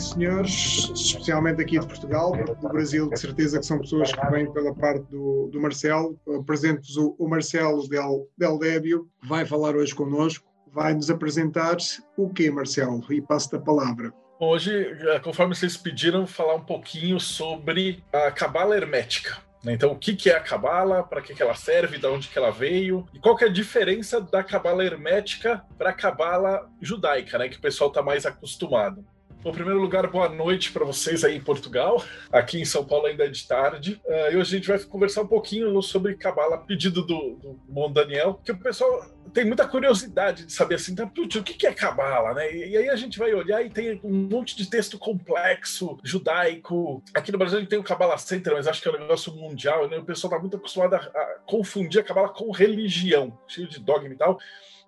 e senhores, especialmente aqui de Portugal, do Brasil, de certeza que são pessoas que vêm pela parte do, do Marcelo. Apresento-vos o, o, Marcelo Del, Del Débio, que vai falar hoje connosco, vai nos apresentar o que, Marcelo? E passo-te a palavra. Hoje, eh, conforme vocês pediram, falar um pouquinho sobre a cabala hermética. Né? Então, o que é a cabala, para que ela serve, de onde ela veio, e qual é a diferença da cabala hermética para a cabala judaica, né, que o pessoal está mais acostumado. Bom, em primeiro lugar, boa noite para vocês aí em Portugal. Aqui em São Paulo ainda é de tarde. Uh, e hoje a gente vai conversar um pouquinho sobre Cabala, pedido do, do Bom Daniel, que o pessoal tem muita curiosidade de saber assim, então, o que é Cabala, né? E, e, aí a gente vai olhar e tem um monte de texto complexo, judaico. Aqui no Brasil a gente tem o Cabala Center, mas acho que é um negócio mundial, né? O pessoal está muito acostumado a, a confundir a Cabala com religião, cheio de dogma e tal.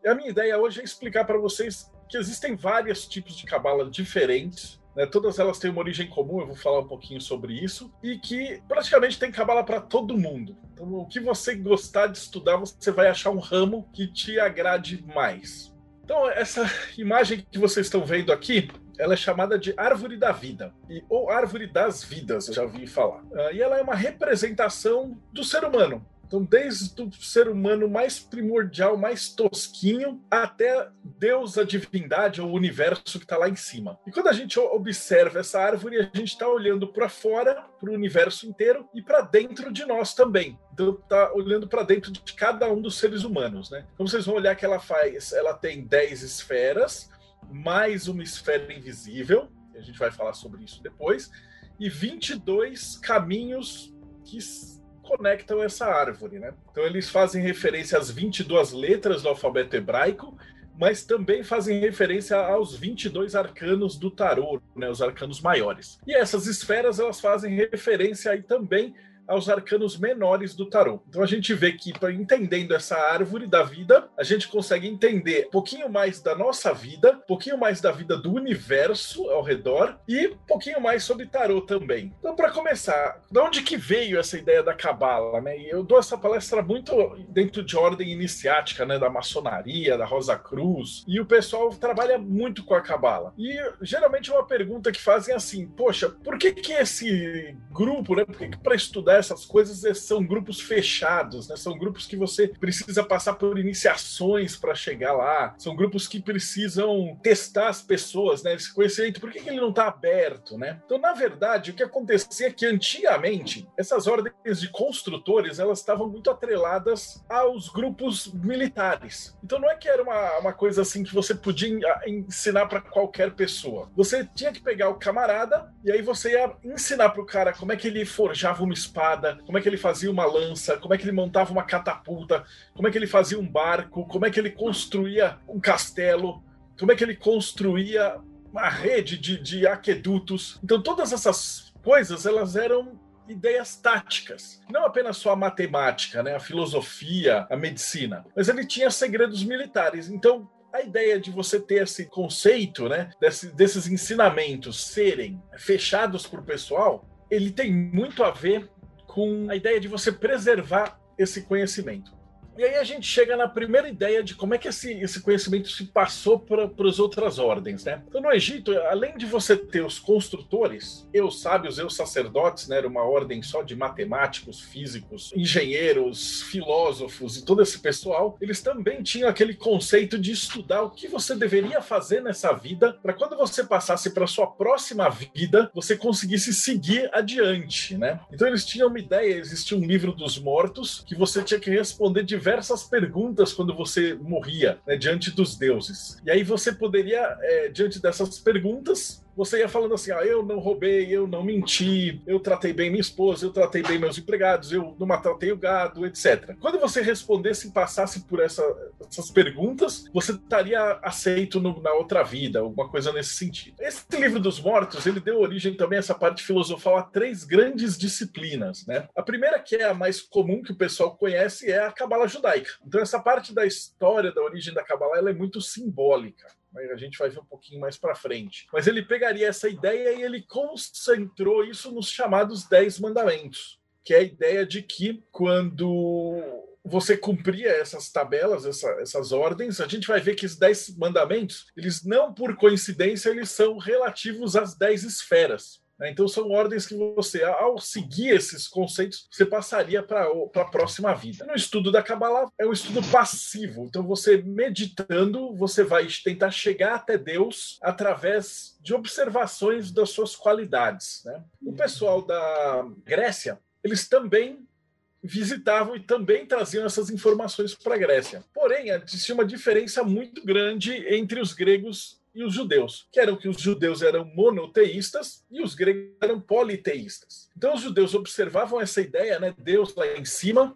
E a minha ideia hoje é explicar para vocês que existem vários tipos de cabala diferentes. Né, todas elas têm uma origem comum, eu vou falar um pouquinho sobre isso, e que praticamente tem cabala para todo mundo. Então, o que você gostar de estudar, você vai achar um ramo que te agrade mais. Então, essa imagem que vocês estão vendo aqui, ela é chamada de árvore da vida, e, ou árvore das vidas, eu já ouvi falar. Uh, e ela é uma representação do ser humano. Então, desde o ser humano mais primordial, mais tosquinho, até Deus, a divindade, ou o universo que está lá em cima. E quando a gente observa essa árvore, a gente está olhando para fora, para o universo inteiro, e para dentro de nós também. Então, está olhando para dentro de cada um dos seres humanos. Né? Então, vocês vão olhar que ela faz, ela tem 10 esferas, mais uma esfera invisível, a gente vai falar sobre isso depois, e 22 caminhos que conectam essa árvore, né? Então eles fazem referência às 22 letras do alfabeto hebraico, mas também fazem referência aos 22 arcanos do tarô, né, os arcanos maiores. E essas esferas elas fazem referência aí também aos arcanos menores do tarô. Então a gente vê que, entendendo essa árvore da vida, a gente consegue entender um pouquinho mais da nossa vida, um pouquinho mais da vida do universo ao redor e um pouquinho mais sobre tarô também. Então, para começar, de onde que veio essa ideia da cabala, né? E eu dou essa palestra muito dentro de ordem iniciática, né, da maçonaria, da Rosa Cruz, e o pessoal trabalha muito com a cabala. E geralmente é uma pergunta que fazem assim: "Poxa, por que que esse grupo, né, por que, que para estudar essas coisas é, são grupos fechados, né? São grupos que você precisa passar por iniciações para chegar lá. São grupos que precisam testar as pessoas, né? Esse conhecimento, por que, que ele não está aberto, né? Então, na verdade, o que acontecia é que antigamente essas ordens de construtores elas estavam muito atreladas aos grupos militares. Então, não é que era uma, uma coisa assim que você podia ensinar para qualquer pessoa. Você tinha que pegar o camarada e aí você ia ensinar para o cara como é que ele forjava uma espada espada, como é que ele fazia uma lança, como é que ele montava uma catapulta, como é que ele fazia um barco, como é que ele construía um castelo, como é que ele construía uma rede de, de aquedutos. Então, todas essas coisas, elas eram ideias táticas, não apenas só a matemática, né, a filosofia, a medicina, mas ele tinha segredos militares. Então, a ideia de você ter esse conceito, né, desse, desses ensinamentos serem fechados para o pessoal, ele tem muito a ver com a ideia de você preservar esse conhecimento. E aí a gente chega na primeira ideia de como é que esse, esse conhecimento se passou para as outras ordens, né? Então, no Egito, além de você ter os construtores, eu sábios, eu sacerdotes, né? Era uma ordem só de matemáticos, físicos, engenheiros, filósofos e todo esse pessoal, eles também tinham aquele conceito de estudar o que você deveria fazer nessa vida para quando você passasse para sua próxima vida, você conseguisse seguir adiante, né? Então, eles tinham uma ideia, existia um livro dos mortos que você tinha que responder de diversas perguntas quando você morria né, diante dos deuses. E aí você poderia, é, diante dessas perguntas, você ia falando assim: ah, eu não roubei, eu não menti, eu tratei bem minha esposa, eu tratei bem meus empregados, eu não maltratei o gado, etc. Quando você respondesse e passasse por essa, essas perguntas, você estaria aceito no, na outra vida, alguma coisa nesse sentido. Esse livro dos mortos, ele deu origem também a essa parte filosofal a três grandes disciplinas, né? A primeira, que é a mais comum que o pessoal conhece, é a cabala judaica. Então, essa parte da história da origem da cabala ela é muito simbólica a gente vai ver um pouquinho mais para frente. Mas ele pegaria essa ideia e ele concentrou isso nos chamados Dez Mandamentos, que é a ideia de que quando você cumpria essas tabelas, essa, essas ordens, a gente vai ver que os dez mandamentos, eles não por coincidência, eles são relativos às dez esferas. Né? Então, são ordens que você, ao seguir esses conceitos, você passaria para a próxima vida. No estudo da Kabbalah, é um estudo passivo. Então, você meditando, você vai tentar chegar até Deus através de observações das suas qualidades. Né? O pessoal da Grécia, eles também visitavam e também traziam essas informações para a Grécia. Porém, existia uma diferença muito grande entre os gregos e os judeus, que eram que os judeus eram monoteístas e os gregos eram politeístas. Então os judeus observavam essa ideia, né, Deus lá em cima,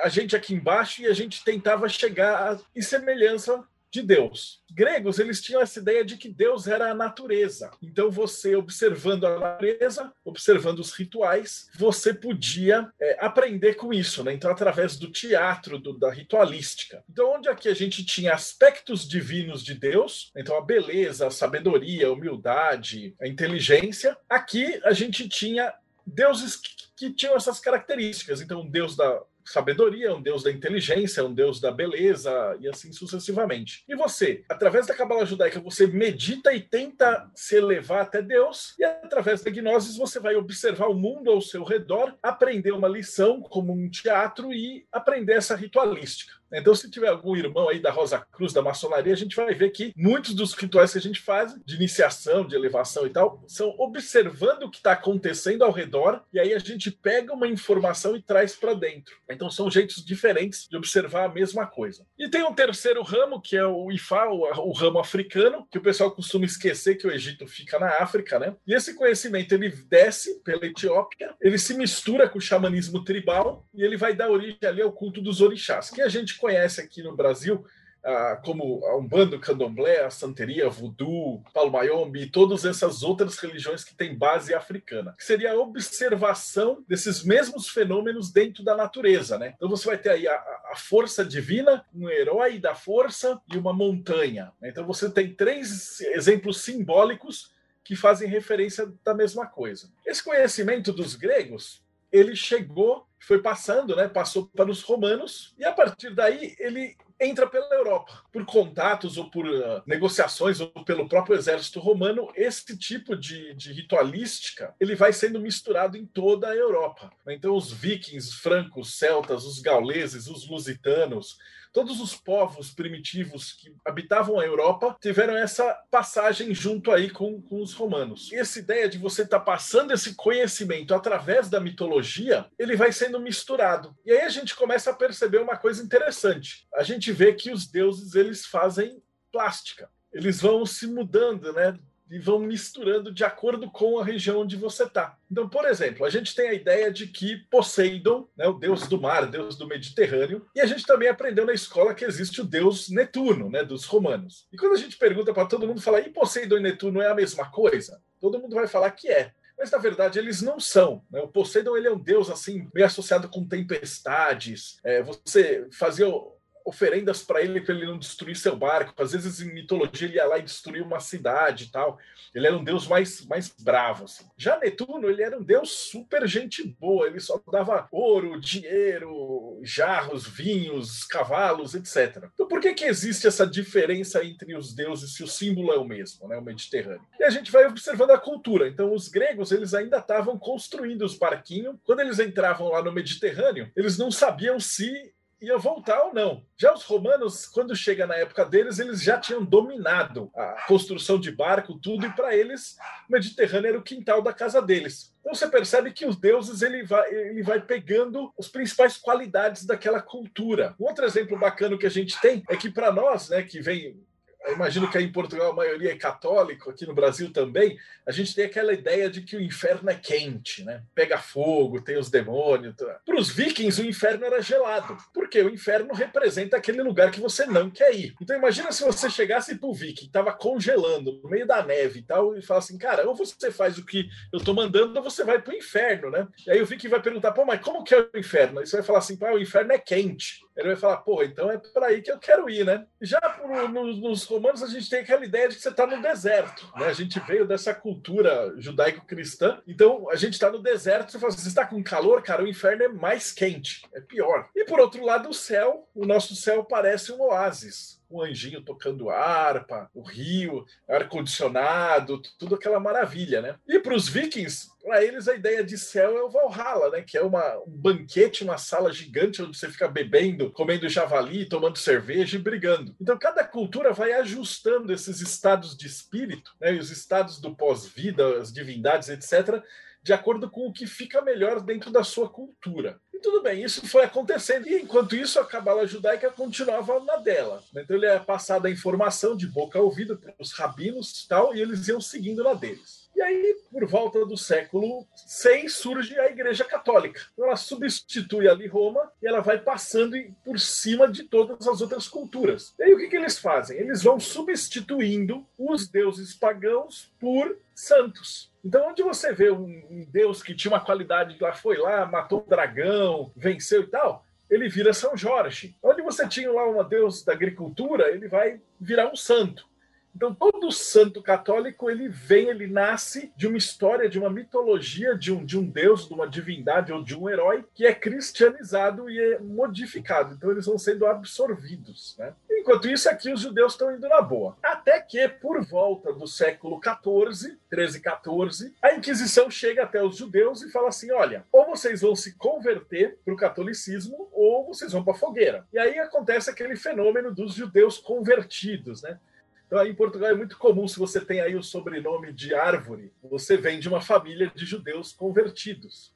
a gente aqui embaixo e a gente tentava chegar em semelhança de Deus. Os gregos, eles tinham essa ideia de que Deus era a natureza. Então, você observando a natureza, observando os rituais, você podia é, aprender com isso, né? Então, através do teatro, do, da ritualística. Então, onde aqui a gente tinha aspectos divinos de Deus, então a beleza, a sabedoria, a humildade, a inteligência, aqui a gente tinha deuses que, que tinham essas características. Então, o deus da sabedoria, um deus da inteligência, um deus da beleza e assim sucessivamente. E você, através da cabala judaica, você medita e tenta se elevar até Deus, e através da gnose você vai observar o mundo ao seu redor, aprender uma lição como um teatro e aprender essa ritualística. Então, se tiver algum irmão aí da Rosa Cruz, da maçonaria, a gente vai ver que muitos dos rituais que a gente faz, de iniciação, de elevação e tal, são observando o que está acontecendo ao redor, e aí a gente pega uma informação e traz para dentro. Então, são jeitos diferentes de observar a mesma coisa. E tem um terceiro ramo, que é o Ifá, o, ramo africano, que o pessoal costuma esquecer que o Egito fica na África, né? E esse conhecimento ele desce pela Etiópia, ele se mistura com o xamanismo tribal e ele vai dar origem ali ao culto dos orixás, que a gente conhece aqui no Brasil ah, como a Umbanda, o Candomblé, a Santeria, Voodoo, Paulo Mayombe e todas essas outras religiões que têm base africana, que seria a observação desses mesmos fenômenos dentro da natureza, né? Então você vai ter aí a, a força divina, um herói da força e uma montanha. Né? Então você tem três exemplos simbólicos que fazem referência da mesma coisa. Esse conhecimento dos gregos, ele chegou foi passando, né? Passou para os romanos e a partir daí ele entra pela Europa por contatos ou por uh, negociações ou pelo próprio exército romano. Esse tipo de, de ritualística ele vai sendo misturado em toda a Europa. Então os vikings, francos, celtas, os gauleses, os lusitanos todos os povos primitivos que habitavam a Europa tiveram essa passagem junto aí com, com os romanos. E essa ideia de você estar tá passando esse conhecimento através da mitologia, ele vai sendo misturado. E aí a gente começa a perceber uma coisa interessante. A gente vê que os deuses eles fazem plástica. Eles vão se mudando, né? E vão misturando de acordo com a região onde você está. Então, por exemplo, a gente tem a ideia de que Poseidon, né, o deus do mar, deus do Mediterrâneo, e a gente também aprendeu na escola que existe o deus Netuno, né, dos romanos. E quando a gente pergunta para todo mundo, fala, e Poseidon e Netuno é a mesma coisa? Todo mundo vai falar que é. Mas na verdade eles não são. Né? O Poseidon ele é um deus assim meio associado com tempestades. É, você fazia oferendas para ele para ele não destruir seu barco. Às vezes em mitologia ele ia lá e destruía uma cidade e tal. Ele era um deus mais, mais bravo. Assim. Já Netuno, ele era um deus super gente boa. Ele só dava ouro, dinheiro, jarros, vinhos, cavalos, etc. Então por que, que existe essa diferença entre os deuses se o símbolo é o mesmo, né, o Mediterrâneo? E a gente vai observando a cultura. Então os gregos, eles ainda estavam construindo os barquinhos. Quando eles entravam lá no Mediterrâneo, eles não sabiam se ia voltar ou não. Já os romanos, quando chega na época deles, eles já tinham dominado a construção de barco, tudo, e para eles o Mediterrâneo era o quintal da casa deles. Então você percebe que os deuses ele vai, ele vai pegando as principais qualidades daquela cultura. Um outro exemplo bacana que a gente tem é que para nós, né, que vem imagino que aí em Portugal a maioria é católico, aqui no Brasil também, a gente tem aquela ideia de que o inferno é quente, né? Pega fogo, tem os demônios. Tá? Para os vikings, o inferno era gelado, porque o inferno representa aquele lugar que você não quer ir. Então imagina se você chegasse para o viking, estava congelando no meio da neve e tal, e fala assim, cara, ou você faz o que eu estou mandando, ou você vai para o inferno, né? E aí o viking vai perguntar, pô, mas como que é o inferno? Aí você vai falar assim, pô, o inferno é quente. Ele vai falar, pô, então é para aí que eu quero ir, né? Já pro, no, nos romanos a gente tem aquela ideia de que você está no deserto, né? A gente veio dessa cultura judaico-cristã, então a gente está no deserto, você fala você está com calor, cara, o inferno é mais quente, é pior. E por outro lado, o céu, o nosso céu parece um oásis um anjinho tocando harpa, o rio, ar-condicionado, tudo aquela maravilha, né? E para os vikings, para eles a ideia de céu é o Valhalla, né? Que é uma, um banquete, uma sala gigante onde você fica bebendo, comendo javali, tomando cerveja e brigando. Então cada cultura vai ajustando esses estados de espírito, né? E os estados do pós-vida, as divindades, etc., de acordo com o que fica melhor dentro da sua cultura. E tudo bem, isso foi acontecendo. E enquanto isso, a cabala judaica continuava na dela. Então ele é passada a informação de boca a ouvido para os rabinos e tal, e eles iam seguindo na deles. E aí, por volta do século VI, surge a Igreja Católica. Então, ela substitui ali Roma e ela vai passando por cima de todas as outras culturas. E aí, o que, que eles fazem? Eles vão substituindo os deuses pagãos por santos. Então, onde você vê um, Deus que tinha uma qualidade, lá foi lá, matou um dragão, venceu e tal, ele vira São Jorge. Onde você tinha lá uma Deus da agricultura, ele vai virar um santo. Então, todo santo católico, ele vem, ele nasce de uma história, de uma mitologia, de um, de um deus, de uma divindade ou de um herói que é cristianizado e é modificado. Então, eles vão sendo absorvidos. Né? Enquanto isso, aqui os judeus estão indo na boa. Até que, por volta do século XIV, 13, 14, a Inquisição chega até os judeus e fala assim: olha, ou vocês vão se converter para o catolicismo, ou vocês vão para a fogueira. E aí acontece aquele fenômeno dos judeus convertidos, né? Então, aí em Portugal é muito comum, se você tem aí o sobrenome de árvore, você vem de uma família de judeus convertidos.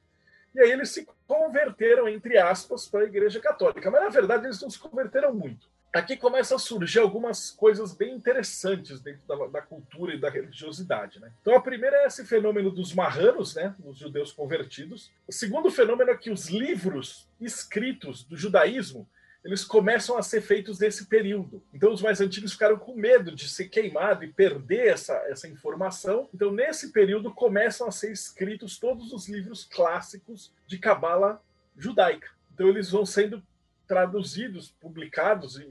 E aí eles se converteram, entre aspas, para a Igreja Católica. Mas, na verdade, eles não se converteram muito. Aqui começam a surgir algumas coisas bem interessantes dentro da, da, cultura e da religiosidade. Né? Então, a primeira é esse fenômeno dos marranos, né, os judeus convertidos. O segundo fenômeno é que os livros escritos do judaísmo eles começam a ser feitos nesse período. Então, os mais antigos ficaram com medo de ser queimado e perder essa, essa informação. Então, nesse período, começam a ser escritos todos os livros clássicos de cabala judaica. Então, eles vão sendo traduzidos, publicados e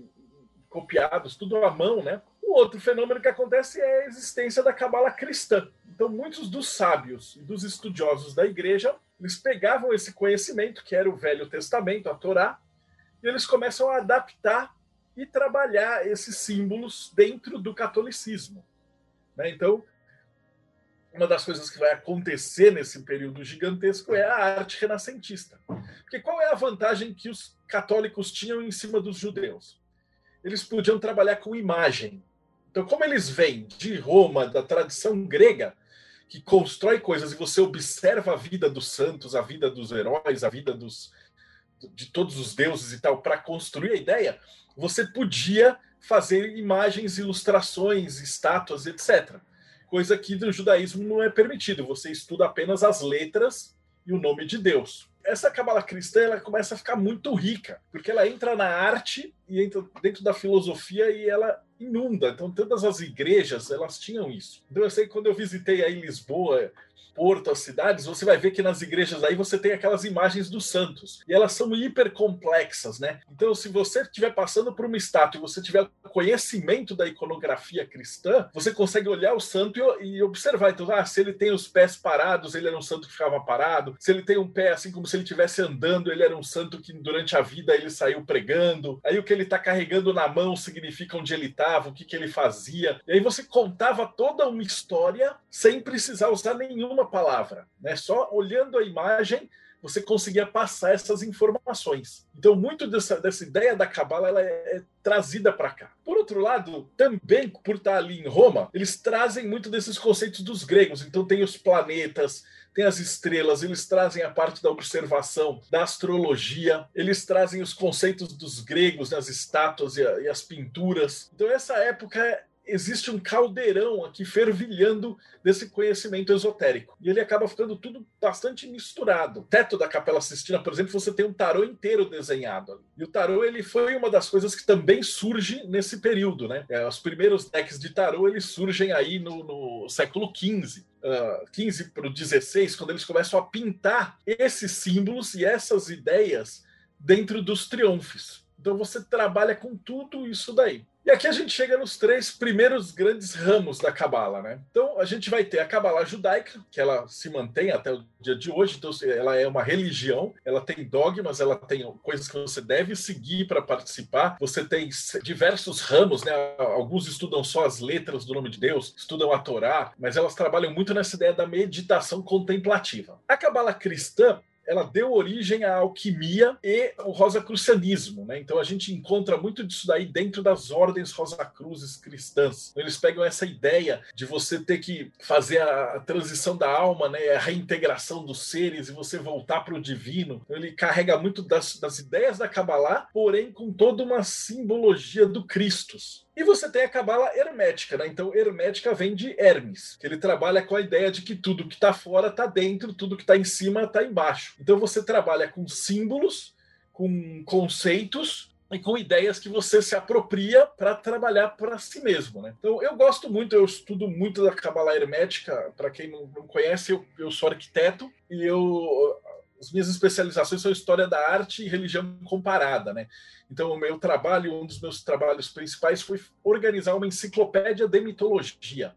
copiados, tudo à mão, né? O outro fenômeno que acontece é a existência da cabala cristã. Então, muitos dos sábios e dos estudiosos da igreja, eles pegavam esse conhecimento, que era o Velho Testamento, a Torá, e eles começam a adaptar e trabalhar esses símbolos dentro do catolicismo. Né? Então, uma das coisas que vai acontecer nesse período gigantesco é a arte renascentista. Porque qual é a vantagem que os católicos tinham em cima dos judeus? Eles podiam trabalhar com imagem. Então, como eles vêm de Roma, da tradição grega, que constrói coisas e você observa a vida dos santos, a vida dos heróis, a vida dos, de todos os deuses e tal para construir a ideia, você podia fazer imagens, ilustrações, estátuas, etc. Coisa que no judaísmo não é permitido. Você estuda apenas as letras e o nome de Deus. Essa cabala cristã ela começa a ficar muito rica, porque ela entra na arte e entra dentro da filosofia e ela inunda. Então todas as igrejas elas tinham isso. Então eu sei que quando eu visitei aí Lisboa Porto, as cidades, você vai ver que nas igrejas aí você tem aquelas imagens dos santos. E elas são hiper complexas, né? Então, se você estiver passando por uma estátua e você tiver conhecimento da iconografia cristã, você consegue olhar o santo e, e observar. Então, ah, se ele tem os pés parados, ele era um santo que ficava parado. Se ele tem um pé assim como se ele estivesse andando, ele era um santo que durante a vida ele saiu pregando. Aí o que ele está carregando na mão significa onde ele estava, o que, que ele fazia. E aí você contava toda uma história sem precisar usar nenhuma uma palavra, né? Só olhando a imagem você conseguia passar essas informações. Então, muito dessa, dessa ideia da Cabala ela é, é trazida para cá. Por outro lado, também por estar ali em Roma, eles trazem muito desses conceitos dos gregos. Então, tem os planetas, tem as estrelas, eles trazem a parte da observação, da astrologia, eles trazem os conceitos dos gregos nas estátuas e, a, e as pinturas. Então, essa época existe um caldeirão aqui fervilhando desse conhecimento esotérico. E ele acaba ficando tudo bastante misturado. O teto da Capela Sistina, por exemplo, você tem um tarô inteiro desenhado. E o tarô ele foi uma das coisas que também surge nesse período, né? É, os primeiros decks de tarô eles surgem aí no, no século XV. Uh, 15 para o 16, quando eles começam a pintar esses símbolos e essas ideias dentro dos triunfos. Então você trabalha com tudo isso daí. E aqui a gente chega nos três primeiros grandes ramos da Cabala, né? Então a gente vai ter a Cabala judaica, que ela se mantém até o dia de hoje, então ela é uma religião, ela tem dogmas, ela tem coisas que você deve seguir para participar. Você tem diversos ramos, né? Alguns estudam só as letras do nome de Deus, estudam a Torá, mas elas trabalham muito nessa ideia da meditação contemplativa. A Cabala cristã ela deu origem à alquimia e ao rosacrucianismo, né? Então a gente encontra muito disso daí dentro das ordens rosacruzes cristãs. Eles pegam essa ideia de você ter que fazer a transição da alma, né? A reintegração dos seres e você voltar para o divino. Então, ele carrega muito das, das ideias da Kabbalah, porém com toda uma simbologia do Cristos. E você tem a cabala hermética, né? Então, hermética vem de Hermes, que ele trabalha com a ideia de que tudo que está fora está dentro, tudo que está em cima está embaixo. Então, você trabalha com símbolos, com conceitos e com ideias que você se apropria para trabalhar para si mesmo, né? Então, eu gosto muito, eu estudo muito da cabala hermética. Para quem não, conhece, eu, eu sou arquiteto e eu as minhas especializações são história da arte e religião comparada, né? Então, o meu trabalho, um dos meus trabalhos principais foi organizar uma enciclopédia de mitologia.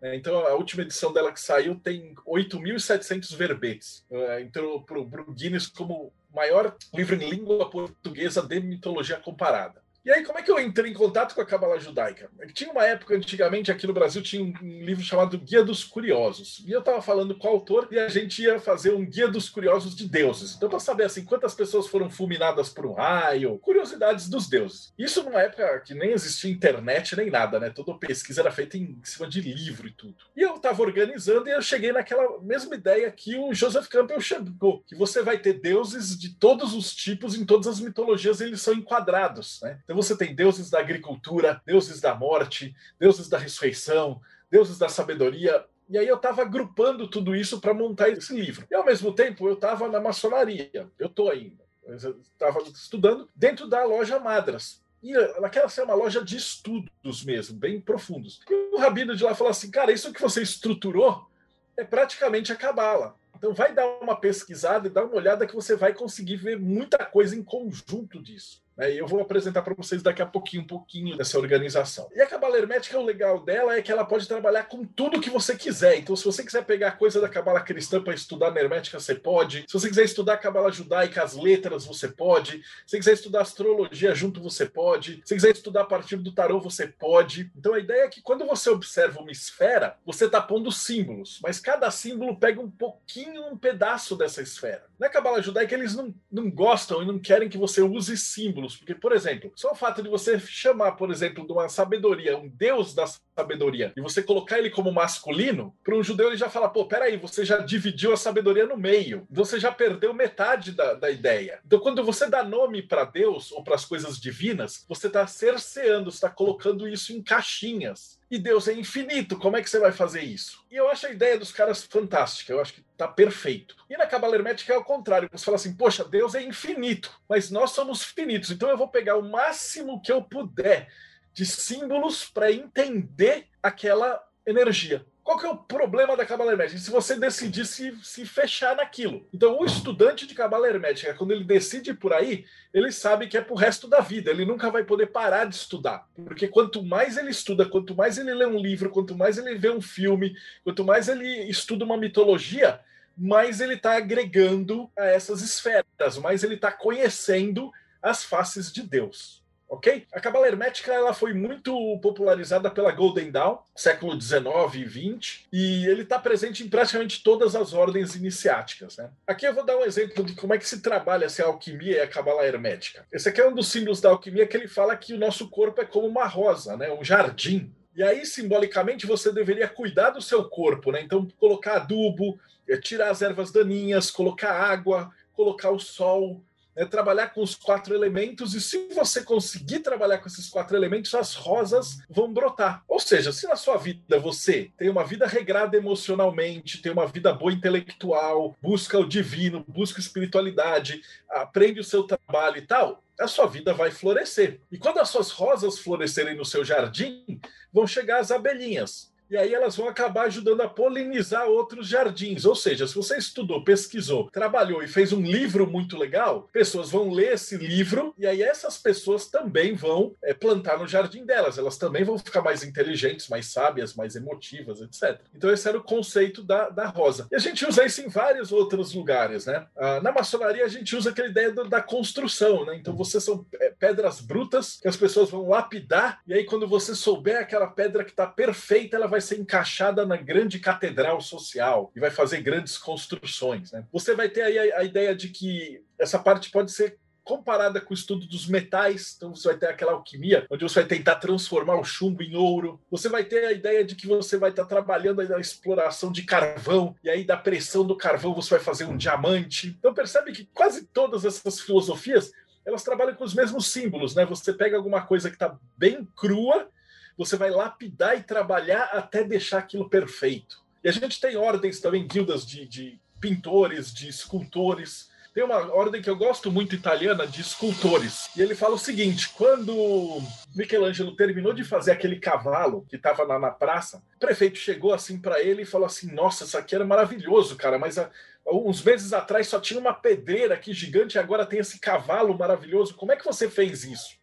Né? Então, a última edição dela que saiu tem 8.700 verbetes. É, entrou para o Guinness como maior livro em língua portuguesa de mitologia comparada. E aí, como é que eu entrei em contato com a Cabala Judaica? Tinha uma época, antigamente, aqui no Brasil, tinha um livro chamado Guia dos Curiosos. E eu estava falando com o autor e a gente ia fazer um Guia dos Curiosos de Deuses. Então, para saber assim, quantas pessoas foram fulminadas por um raio, curiosidades dos deuses. Isso numa época que nem existia internet nem nada, né? Toda pesquisa era feita em cima de livro e tudo. E eu estava organizando e eu cheguei naquela mesma ideia que o Joseph Campbell chegou, que você vai ter deuses de todos os tipos em todas as mitologias, eles são enquadrados, né? Então, você tem deuses da agricultura, deuses da morte, deuses da ressurreição, deuses da sabedoria. E aí eu estava agrupando tudo isso para montar esse livro. E ao mesmo tempo eu estava na maçonaria. Eu estou ainda. Estava estudando dentro da loja Madras. E ela quer ser uma loja de estudos mesmo, bem profundos. E o rabino de lá falou assim: cara, isso que você estruturou é praticamente a cabala. Então vai dar uma pesquisada e dar uma olhada que você vai conseguir ver muita coisa em conjunto disso. Né? E eu vou apresentar para vocês daqui a pouquinho um pouquinho dessa organização. E a Cabala Hermética, o legal dela é que ela pode trabalhar com tudo que você quiser. Então, se você quiser pegar coisa da Cabala Cristã para estudar na Hermética, você pode. Se você quiser estudar a Cabala Judaica, as letras, você pode. Se você quiser estudar astrologia junto, você pode. Se você quiser estudar a partir do tarô, você pode. Então, a ideia é que quando você observa uma esfera, você está pondo símbolos, mas cada símbolo pega um pouquinho, um pedaço dessa esfera. Na Cabala Judaica, eles não, não gostam e não querem que você use símbolos Porque, por exemplo, só o fato de você chamar, por exemplo, de uma sabedoria, um deus da sabedoria, e você colocar ele como masculino, para um judeu ele já fala: pô, peraí, você já dividiu a sabedoria no meio. Você já perdeu metade da, da ideia. Então, quando você dá nome para Deus ou para as coisas divinas, você está cerceando, está colocando isso em caixinhas e Deus é infinito. Como é que você vai fazer isso? E eu acho a ideia dos caras fantástica. Eu acho que tá perfeito. E na Cabala Hermética é o contrário. Você fala assim, poxa, Deus é infinito, mas nós somos finitos. Então eu vou pegar o máximo que eu puder de símbolos para entender aquela energia. Qual que é o problema da cabala hermética? Se você decidir se, se fechar naquilo. Então, o estudante de cabala hermética, quando ele decide por aí, ele sabe que é pro resto da vida. Ele nunca vai poder parar de estudar. Porque quanto mais ele estuda, quanto mais ele lê um livro, quanto mais ele vê um filme, quanto mais ele estuda uma mitologia, mais ele está agregando a essas esferas, mais ele está conhecendo as faces de Deus. Ok? A cabala hermética ela foi muito popularizada pela Golden Dawn, século 19 e 20, e ele está presente em praticamente todas as ordens iniciáticas. Né? Aqui eu vou dar um exemplo de como é que se trabalha essa alquimia e a cabala hermética. Esse aqui é um dos símbolos da alquimia que ele fala que o nosso corpo é como uma rosa, né? um jardim. E aí, simbolicamente, você deveria cuidar do seu corpo, né? Então, colocar adubo, eh, tirar as ervas daninhas, colocar água, colocar o sol, é trabalhar com os quatro elementos, e se você conseguir trabalhar com esses quatro elementos, as rosas vão brotar. Ou seja, se na sua vida você tem uma vida regrada emocionalmente, tem uma vida boa intelectual, busca o divino, busca espiritualidade, aprende o seu trabalho e tal, a sua vida vai florescer. E quando as suas rosas florescerem no seu jardim, vão chegar as abelhinhas e aí elas vão acabar ajudando a polinizar outros jardins. Ou seja, se você estudou, pesquisou, trabalhou e fez um livro muito legal, pessoas vão ler esse livro e aí essas pessoas também vão é, plantar no jardim delas. Elas também vão ficar mais inteligentes, mais sábias, mais emotivas, etc. Então esse era o conceito da, da rosa. E a gente usa isso em vários outros lugares, né? Ah, na maçonaria a gente usa aquela ideia do, da construção, né? Então você são é, pedras brutas que as pessoas vão lapidar e aí quando você souber aquela pedra que está perfeita, ela vai vai ser encaixada na grande catedral social e vai fazer grandes construções. Né? Você vai ter aí a, a ideia de que essa parte pode ser comparada com o estudo dos metais, então você vai ter aquela alquimia, onde você vai tentar transformar o chumbo em ouro. Você vai ter a ideia de que você vai estar trabalhando na exploração de carvão, e aí da pressão do carvão você vai fazer um diamante. Então percebe que quase todas essas filosofias elas trabalham com os mesmos símbolos, né? Você pega alguma coisa que está bem crua você vai lapidar e trabalhar até deixar aquilo perfeito. E a gente tem ordens também, guildas de, de pintores, de escultores. Tem uma ordem que eu gosto muito italiana de escultores. E ele fala o seguinte: quando Michelangelo terminou de fazer aquele cavalo que estava na, na, praça, o prefeito chegou assim para ele e falou assim: Nossa, isso aqui era maravilhoso, cara, mas a, uns meses atrás só tinha uma pedreira aqui gigante e agora tem esse cavalo maravilhoso. Como é que você fez isso?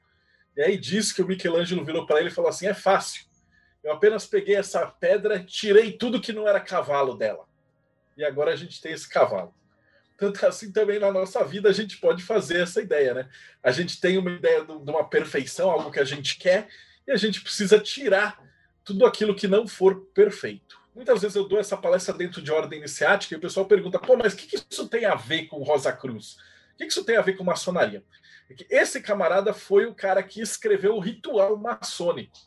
E aí diz que o Michelangelo virou para ele e falou assim: é fácil. Eu apenas peguei essa pedra, tirei tudo que não era cavalo dela. E agora a gente tem esse cavalo. Tanto assim também na nossa vida a gente pode fazer essa ideia, né? A gente tem uma ideia de uma perfeição, algo que a gente quer, e a gente precisa tirar tudo aquilo que não for perfeito. Muitas vezes eu dou essa palestra dentro de ordem iniciática e o pessoal pergunta: pô, mas o que, isso tem a ver com Rosa Cruz? O que isso tem a ver com maçonaria? Esse camarada foi o cara que escreveu o ritual maçônico.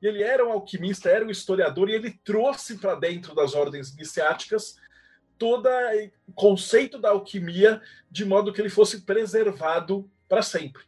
E ele era um alquimista, era um historiador, e ele trouxe para dentro das ordens iniciáticas todo o conceito da alquimia de modo que ele fosse preservado para sempre.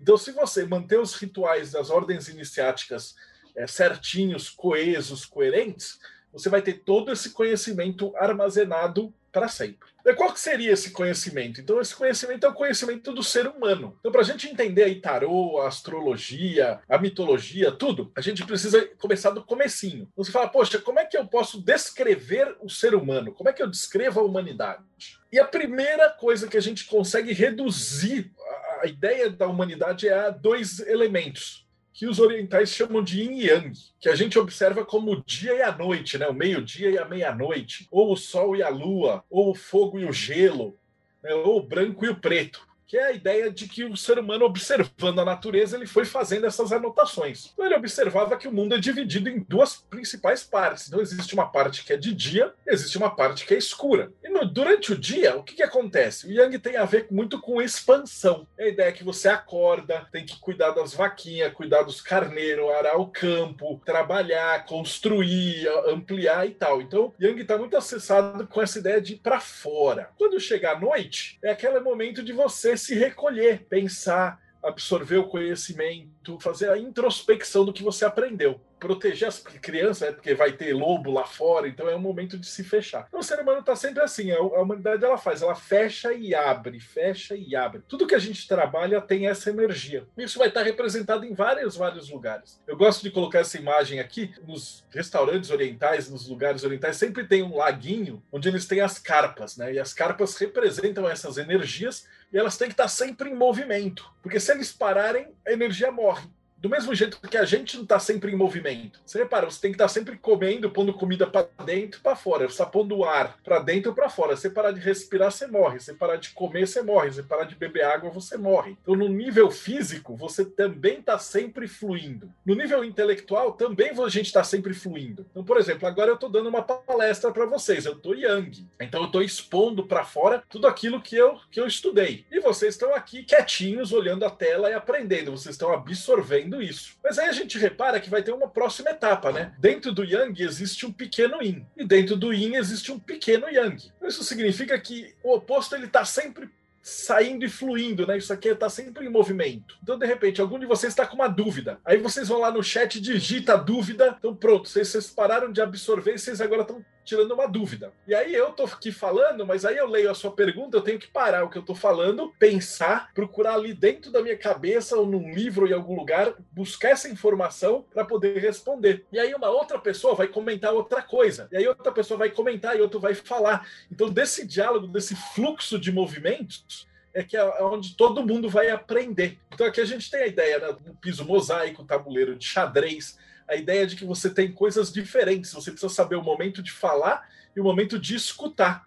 Então, se você manter os rituais das ordens iniciáticas é, certinhos, coesos, coerentes, você vai ter todo esse conhecimento armazenado para sempre. E qual que seria esse conhecimento? Então, esse conhecimento é o conhecimento do ser humano. Então, para a gente entender aí tarô, a astrologia, a mitologia, tudo, a gente precisa começar do comecinho. Então, você fala, poxa, como é que eu posso descrever o ser humano? Como é que eu descrevo a humanidade? E a primeira coisa que a gente consegue reduzir a ideia da humanidade é a dois elementos que os orientais chamam de yin yang, que a gente observa como o dia e a noite, né? o meio-dia e a meia-noite, ou o sol e a lua, ou o fogo e o gelo, né? ou o branco e o preto que é a ideia de que o ser humano, observando a natureza, ele foi fazendo essas anotações. Então, ele observava que o mundo é dividido em duas principais partes. Então, existe uma parte que é de dia, existe uma parte que é escura. E no, durante o dia, o que, que acontece? O Yang tem a ver muito com expansão. É a ideia que você acorda, tem que cuidar das vaquinhas, cuidar dos carneiros, arar o campo, trabalhar, construir, ampliar e tal. Então, Yang está muito acessado com essa ideia de ir para fora. Quando chega a noite, é aquele momento de você se recolher, pensar, absorver o conhecimento, fazer a introspecção do que você aprendeu proteger as crianças, né, porque vai ter lobo lá fora, então é um momento de se fechar. Então, o ser humano está sempre assim, a, humanidade ela faz, ela fecha e abre, fecha e abre. Tudo que a gente trabalha tem essa energia. Isso vai estar representado em vários, vários lugares. Eu gosto de colocar essa imagem aqui nos restaurantes orientais, nos lugares orientais, sempre tem um laguinho onde eles têm as carpas, né? E as carpas representam essas energias e elas têm que estar sempre em movimento, porque se eles pararem, a energia morre. Do mesmo jeito que a gente não está sempre em movimento. Você repara, você tem que estar tá sempre comendo, pondo comida para dentro e para fora. Você está pondo ar para dentro ou para fora. Você parar de respirar, você morre. Você parar de comer, você morre. Você parar de beber água, você morre. Então, no nível físico, você também está sempre fluindo. No nível intelectual, também a gente está sempre fluindo. Então, por exemplo, agora eu estou dando uma palestra para vocês. Eu estou Yang. Então, eu estou expondo para fora tudo aquilo que eu, que eu estudei. E vocês estão aqui quietinhos, olhando a tela e aprendendo. Vocês estão absorvendo isso. Mas aí a gente repara que vai ter uma próxima etapa, né? Dentro do Yang existe um pequeno Yin e dentro do Yin existe um pequeno Yang. Isso significa que o oposto ele está sempre saindo e fluindo, né? Isso aqui está sempre em movimento. Então, de repente, algum de vocês está com uma dúvida. Aí vocês vão lá no chat, digita a dúvida. Então, pronto, vocês, vocês pararam de absorver e vocês agora estão tirando uma dúvida. E aí eu tô aqui falando, mas aí eu leio a sua pergunta, eu tenho que parar o que eu tô falando, pensar, procurar ali dentro da minha cabeça ou num livro em algum lugar, buscar essa informação para poder responder. E aí uma outra pessoa vai comentar outra coisa. E aí outra pessoa vai comentar e outro vai falar. Então desse diálogo, desse fluxo de movimentos, é que é onde todo mundo vai aprender. Então aqui a gente tem a ideia né, do piso mosaico, tabuleiro de xadrez, a ideia de que você tem coisas diferentes, você precisa saber o momento de falar e o momento de escutar.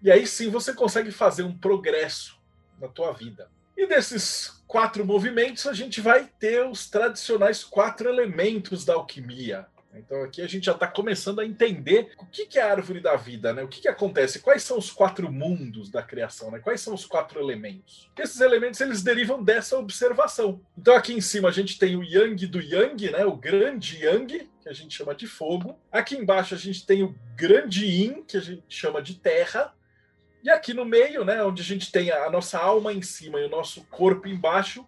E aí sim você consegue fazer um progresso na tua vida. E desses quatro movimentos, a gente vai ter os tradicionais quatro elementos da alquimia: então aqui a gente já está começando a entender o que, que é a árvore da vida, né? O que, que acontece? Quais são os quatro mundos da criação, né? Quais são os quatro elementos? Esses elementos eles derivam dessa observação. Então aqui em cima a gente tem o Yang do Yang, né? O grande Yang, que a gente chama de fogo. Aqui embaixo a gente tem o grande Yin, que a gente chama de terra. E aqui no meio, né, onde a gente tem a nossa alma em cima e o nosso corpo embaixo,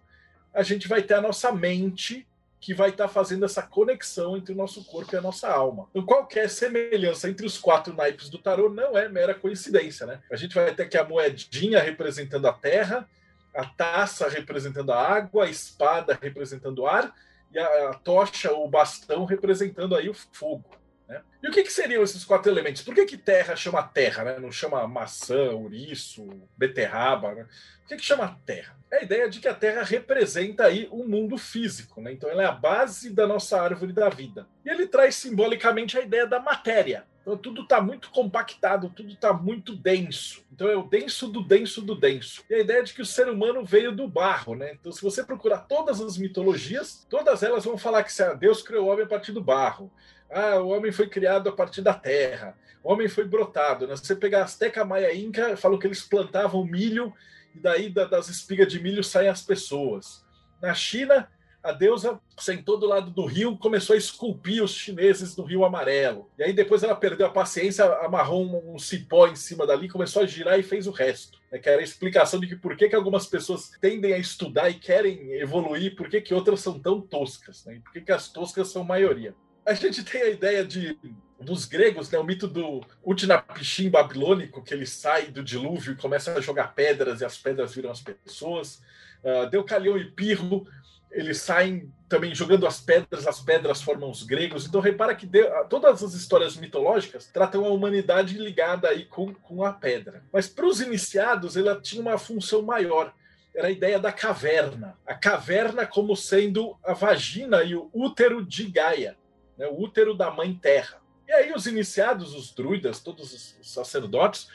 a gente vai ter a nossa mente, que vai estar tá fazendo essa conexão entre o nosso corpo e a nossa alma. Então, qualquer semelhança entre os quatro naipes do tarô não é mera coincidência, né? A gente vai ter aqui a moedinha representando a terra, a taça representando a água, a espada representando o ar e a, a tocha ou bastão representando aí o fogo. Né? E o que, que, seriam esses quatro elementos? Por que, que terra chama terra, né? não chama maçã, ouriço, beterraba? Né? Por que, que chama terra? É a ideia de que a terra representa aí o um mundo físico, né? então ela é a base da nossa árvore da vida. E ele traz simbolicamente a ideia da matéria. Então tudo está muito compactado, tudo está muito denso. Então é o denso do denso do denso. E a ideia de que o ser humano veio do barro, né? Então se você procurar todas as mitologias, todas elas vão falar que Deus criou o homem a partir do barro. Ah, o homem foi criado a partir da terra. O homem foi brotado. Né? Se você pegar Azteca, Maia, Inca, falam que eles plantavam milho e daí das espigas de milho saem as pessoas. Na China, a deusa sentou do lado do rio, começou a esculpir os chineses no Rio Amarelo. E aí depois ela perdeu a paciência, amarrou um, um cipó em cima dali, começou a girar e fez o resto. Né, que era a explicação de que por que, que algumas pessoas tendem a estudar e querem evoluir, por que, que outras são tão toscas, né? e por que, que as toscas são maioria a gente tem a ideia de dos gregos, né, o mito do Utnapishtim babilônico, que ele sai do dilúvio e começa a jogar pedras e as pedras viram as pessoas. Uh, e Pirro, eles saem também jogando as pedras, as pedras formam os gregos. Então repara que de, todas as histórias mitológicas tratam a humanidade ligada aí com, com a pedra. Mas para os iniciados, ela tinha uma função maior era a ideia da caverna. A caverna como sendo a vagina e o útero de Gaia né, o útero da mãe terra. E aí os iniciados, os druidas, todos os sacerdotes,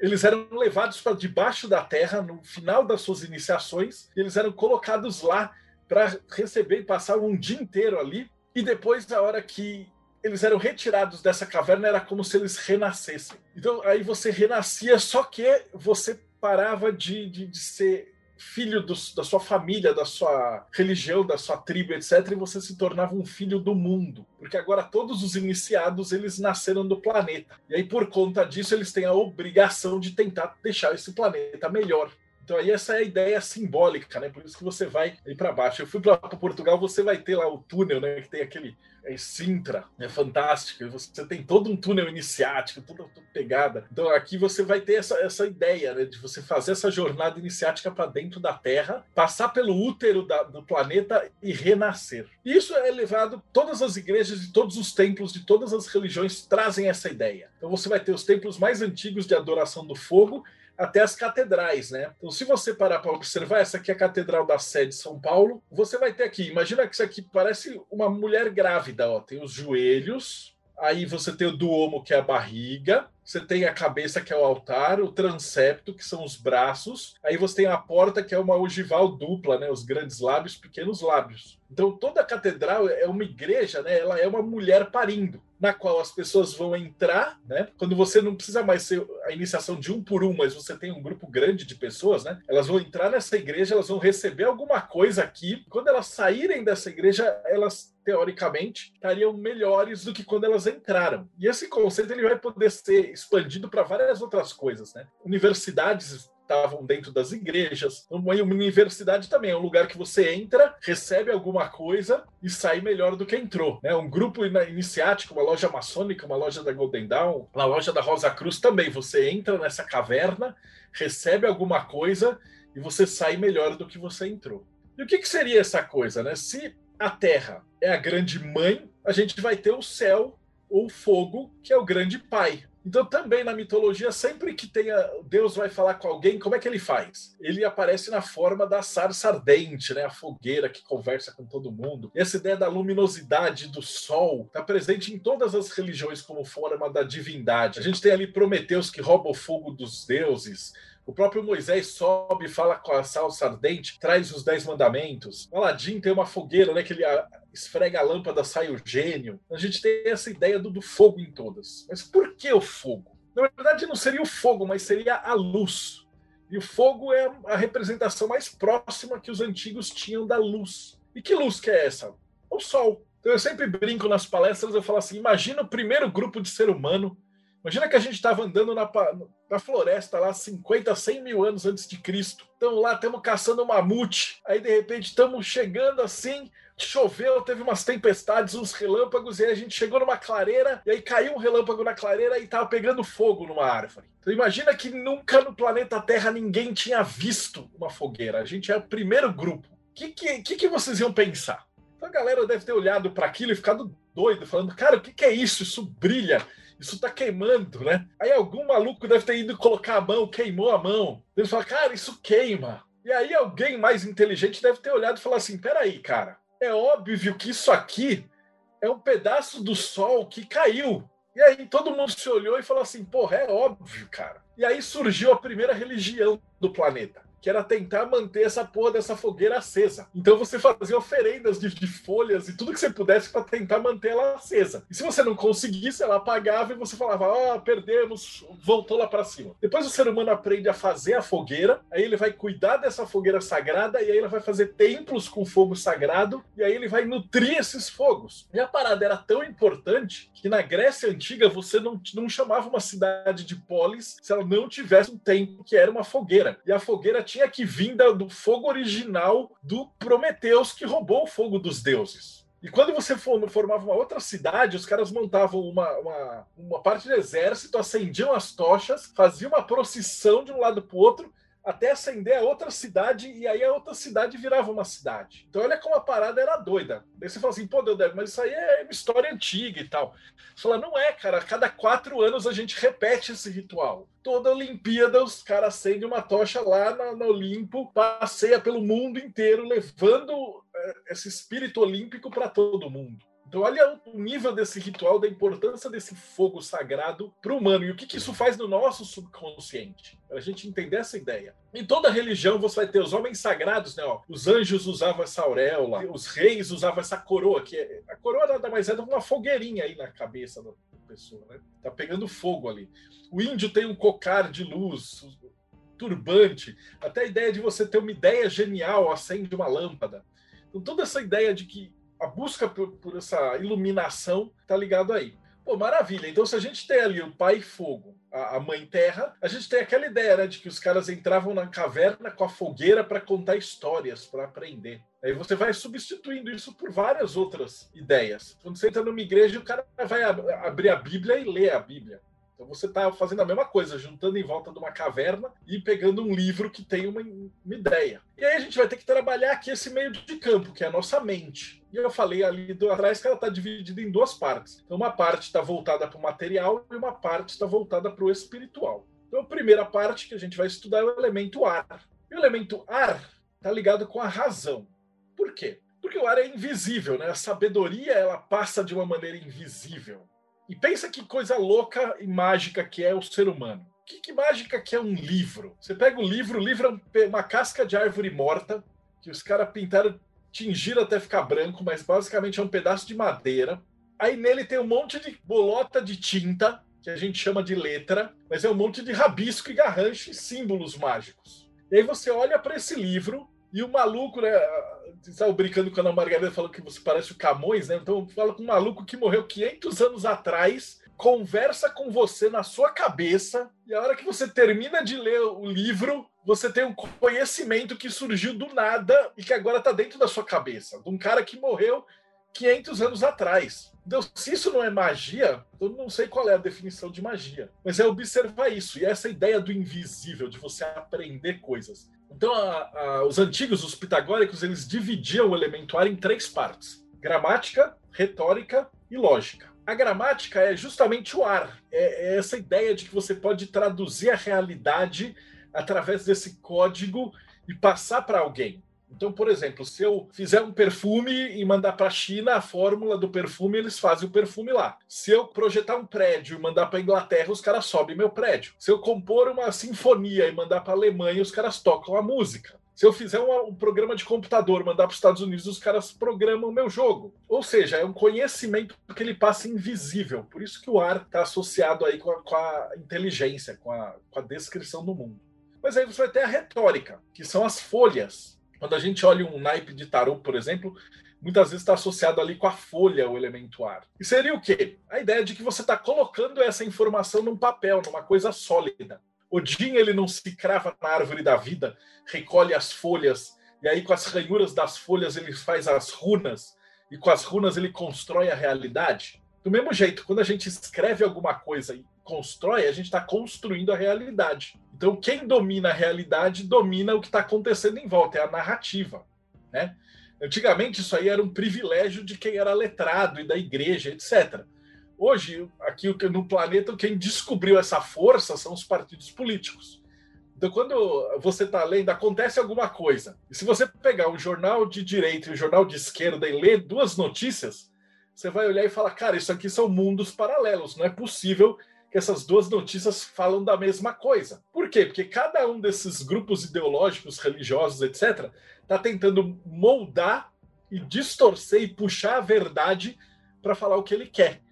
eles eram levados para debaixo da terra no final das suas iniciações, eles eram colocados lá para receber e passar um dia inteiro ali, e depois, a hora que eles eram retirados dessa caverna, era como se eles renascessem. Então, aí você renascia, só que você parava de, de, de ser filho do, da sua família, da sua religião, da sua tribo, etc., e você se tornava um filho do mundo. Porque agora todos os iniciados, eles nasceram do planeta. E aí, por conta disso, eles têm a obrigação de tentar deixar esse planeta melhor. Então aí essa é a ideia simbólica, né? Por isso que você vai ir para baixo. Eu fui para Portugal, você vai ter lá o túnel, né? Que tem aquele é Sintra, é fantástico. Você tem todo um túnel iniciático, toda, pegada. Então aqui você vai ter essa, essa ideia né, de você fazer essa jornada iniciática para dentro da Terra, passar pelo útero da, do planeta e renascer. Isso é levado, todas as igrejas e todos os templos de todas as religiões trazem essa ideia. Então você vai ter os templos mais antigos de adoração do fogo até as catedrais, né? Então, se você parar para observar, essa aqui é a Catedral da Sé de São Paulo, você vai ter aqui, imagina que isso aqui parece uma mulher grávida, ó, tem os joelhos, aí você tem o duomo, que é a barriga, você tem a cabeça, que é o altar, o transepto, que são os braços, aí você tem a porta, que é uma ogival dupla, né? Os grandes lábios, pequenos lábios. Então toda a catedral é uma igreja, né? Ela é uma mulher parindo, na qual as pessoas vão entrar, né? Quando você não precisa mais ser a iniciação de um por um, mas você tem um grupo grande de pessoas, né? Elas vão entrar nessa igreja, elas vão receber alguma coisa aqui. Quando elas saírem dessa igreja, elas teoricamente estariam melhores do que quando elas entraram. E esse conceito ele vai poder ser expandido para várias outras coisas, né? Universidades estavam dentro das igrejas. Uma universidade também é um lugar que você entra, recebe alguma coisa e sai melhor do que entrou. Né? Um grupo iniciático, uma loja maçônica, uma loja da Golden Dawn, uma loja da Rosa Cruz também. Você entra nessa caverna, recebe alguma coisa e você sai melhor do que você entrou. E o que, que seria essa coisa? Né? Se a Terra é a grande mãe, a gente vai ter o céu ou fogo, que é o grande pai. Então, também na mitologia, sempre que tenha Deus vai falar com alguém, como é que ele faz? Ele aparece na forma da sarça ardente, né? A fogueira que conversa com todo mundo. Essa ideia da luminosidade do sol está presente em todas as religiões como forma da divindade. A gente tem ali Prometeus que rouba o fogo dos deuses. O próprio Moisés sobe fala com a salsa ardente, traz os dez mandamentos. Aladim tem uma fogueira, né? Que ele esfrega a lâmpada, sai o gênio. A gente tem essa ideia do, do fogo em todas. Mas por que o fogo? Na verdade, não seria o fogo, mas seria a luz. E o fogo é a representação mais próxima que os antigos tinham da luz. E que luz que é essa? O sol. Então eu sempre brinco nas palestras, eu falo assim: imagina o primeiro grupo de ser humano Imagina que a gente estava andando na, na floresta lá 50, 100 mil anos antes de Cristo. Estamos lá, estamos caçando mamute. Aí de repente estamos chegando assim, choveu, teve umas tempestades, uns relâmpagos, e aí a gente chegou numa clareira, e aí caiu um relâmpago na clareira e estava pegando fogo numa árvore. Então imagina que nunca no planeta Terra ninguém tinha visto uma fogueira. A gente é o primeiro grupo. O que, que, que, vocês iam pensar? Então a galera deve ter olhado para aquilo e ficado doido, falando, cara, o que, que é isso? Isso brilha isso tá queimando, né? Aí algum maluco deve ter ido colocar a mão, queimou a mão. Ele fala, cara, isso queima. E aí alguém mais inteligente deve ter olhado e falar assim: peraí, cara, é óbvio que isso aqui é um pedaço do sol que caiu. E aí todo mundo se olhou e falou assim: porra, é óbvio, cara. E aí surgiu a primeira religião do planeta que era tentar manter essa porra dessa fogueira acesa. Então você fazia oferendas de, de folhas e tudo que você pudesse para tentar manter ela acesa. E se você não conseguisse, ela apagava e você falava: Ó, oh, perdemos, voltou lá para cima. Depois o ser humano aprende a fazer a fogueira, aí ele vai cuidar dessa fogueira sagrada e aí ele vai fazer templos com fogo sagrado e aí ele vai nutrir esses fogos. E a parada era tão importante que na Grécia Antiga você não, não chamava uma cidade de polis se ela não tivesse um templo que era uma fogueira. E a fogueira tinha que vir do fogo original do Prometeus que roubou o fogo dos deuses. E quando você formava uma outra cidade, os caras montavam uma, uma, uma parte do exército, acendiam as tochas, faziam uma procissão de um lado para o outro, até acender a outra cidade, e aí a outra cidade virava uma cidade. Então olha como a parada era doida. Daí você fala assim, pô, Deus, mas isso aí é uma história antiga e tal. Você fala, não é, cara, a cada quatro anos a gente repete esse ritual. Toda Olimpíada os caras acendem uma tocha lá no, no Olimpo, passeia pelo mundo inteiro, levando é, esse espírito olímpico para todo mundo. Então, olha o nível desse ritual, da importância desse fogo sagrado para o humano e o que, que isso faz no nosso subconsciente, para a gente entender essa ideia. Em toda religião, você vai ter os homens sagrados, né? Ó, os anjos usavam essa auréola, os reis usavam essa coroa, que é, a coroa nada mais é do que uma fogueirinha aí na cabeça da pessoa, né? Tá pegando fogo ali. O índio tem um cocar de luz, turbante, até a ideia de você ter uma ideia genial, acende uma lâmpada. Então, toda essa ideia de que a busca por, por essa iluminação está ligado aí. Pô, maravilha. Então, se a gente tem ali o pai fogo, a, a, mãe terra, a gente tem aquela ideia né, de que os caras entravam na caverna com a fogueira para contar histórias, para aprender. Aí você vai substituindo isso por várias outras ideias. Quando você entra numa igreja, o cara vai ab abrir a Bíblia e ler a Bíblia. Então você está fazendo a mesma coisa, juntando em volta de uma caverna e pegando um livro que tem uma, uma, ideia. E aí a gente vai ter que trabalhar aqui esse meio de campo, que é a nossa mente. E eu falei ali do atrás que ela está dividida em duas partes. Então uma parte está voltada para o material e uma parte está voltada para o espiritual. Então, a primeira parte que a gente vai estudar é o elemento ar. E o elemento ar está ligado com a razão. Por quê? Porque o ar é invisível, né? A sabedoria ela passa de uma maneira invisível. E pensa que coisa louca e mágica que é o ser humano. Que, que mágica que é um livro? Você pega o livro, o livro é uma casca de árvore morta que os caras pintaram, tingiram até ficar branco, mas basicamente é um pedaço de madeira. Aí nele tem um monte de bolota de tinta, que a gente chama de letra, mas é um monte de rabisco e garrancho e símbolos mágicos. E aí você olha para esse livro e o maluco, né? Estava brincando quando a Margarida falou que você parece o Camões, né? Então fala com um maluco que morreu 500 anos atrás, conversa com você na sua cabeça, e a hora que você termina de ler o livro, você tem um conhecimento que surgiu do nada e que agora está dentro da sua cabeça, de um cara que morreu 500 anos atrás. Então, se isso não é magia, eu não sei qual é a definição de magia. Mas é observar isso. E essa ideia do invisível, de você aprender coisas. Então, a, a, os antigos, os pitagóricos, eles dividiam o elemento ar em três partes: gramática, retórica e lógica. A gramática é justamente o ar, é, é essa ideia de que você pode traduzir a realidade através desse código e passar para alguém. Então, por exemplo, se eu fizer um perfume e mandar para a China a fórmula do perfume, eles fazem o perfume lá. Se eu projetar um prédio e mandar para Inglaterra, os caras sobem meu prédio. Se eu compor uma sinfonia e mandar para Alemanha, os caras tocam a música. Se eu fizer um, um programa de computador, mandar para os Estados Unidos, os caras programam o meu jogo. Ou seja, é um conhecimento que ele passa invisível. Por isso que o ar está associado aí com a, com a inteligência, com a, com a descrição do mundo. Mas aí você vai ter a retórica, que são as folhas quando a gente olha um naipe de tarô, por exemplo, muitas vezes está associado ali com a folha, o elemento ar. E seria o quê? A ideia de que você está colocando essa informação num papel, numa coisa sólida. Odin ele não se crava na árvore da vida, recolhe as folhas, e aí com as ranhuras das folhas ele faz as runas, e com as runas ele constrói a realidade. Do mesmo jeito, quando a gente escreve alguma coisa e constrói, a gente está construindo a realidade. Então, quem domina a realidade domina o que está acontecendo em volta, é a narrativa. Né? Antigamente, isso aí era um privilégio de quem era letrado e da igreja, etc. Hoje, aqui no planeta, quem descobriu essa força são os partidos políticos. Então, quando você está lendo, acontece alguma coisa. E se você pegar um jornal de direita e um jornal de esquerda e ler duas notícias, você vai olhar e falar: cara, isso aqui são mundos paralelos. Não é possível que essas duas notícias falam da mesma coisa. Por quê? Porque cada um desses grupos ideológicos, religiosos, etc., está tentando moldar e distorcer e puxar a verdade para falar o que ele quer.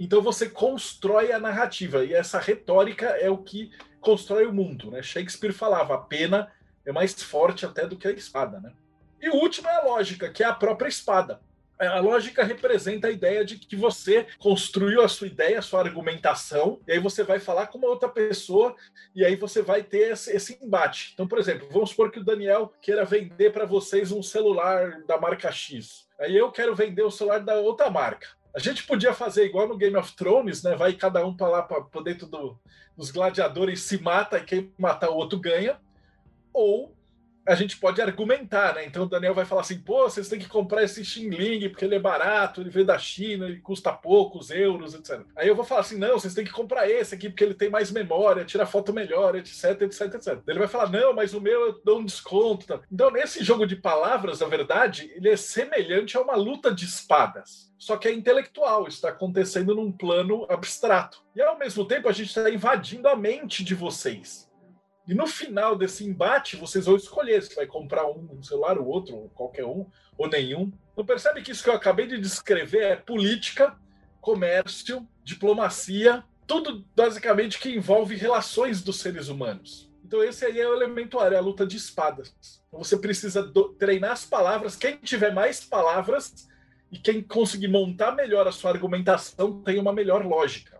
Então você constrói a narrativa e essa retórica é o que constrói o mundo. Né? Shakespeare falava: a pena é mais forte até do que a espada. Né? E o último é a lógica, que é a própria espada. A lógica representa a ideia de que você construiu a sua ideia, a sua argumentação, e aí você vai falar com uma outra pessoa, e aí você vai ter esse, esse embate. Então, por exemplo, vamos supor que o Daniel queira vender para vocês um celular da marca X. Aí eu quero vender o celular da outra marca. A gente podia fazer igual no Game of Thrones, né? Vai cada um para lá, para dentro do, dos gladiadores, se mata e quem matar o outro ganha. Ou a gente pode argumentar, né? Então o Daniel vai falar assim: pô, vocês têm que comprar esse Xingling porque ele é barato, ele veio da China, ele custa poucos euros, etc. Aí eu vou falar assim: não, vocês têm que comprar esse aqui porque ele tem mais memória, tira foto melhor, etc, etc, etc. Ele vai falar: não, mas o meu eu dou um desconto. Tá? Então, nesse jogo de palavras, na verdade, ele é semelhante a uma luta de espadas. Só que é intelectual, está acontecendo num plano abstrato. E ao mesmo tempo, a gente está invadindo a mente de vocês. E no final desse embate, vocês vão escolher se vai comprar um celular, o outro, ou qualquer um, ou nenhum. Não percebe que isso que eu acabei de descrever é política, comércio, diplomacia, tudo basicamente que envolve relações dos seres humanos. Então esse aí é o elemento área, a luta de espadas. Então você precisa do, treinar as palavras. Quem tiver mais palavras e quem conseguir montar melhor a sua argumentação tem uma melhor lógica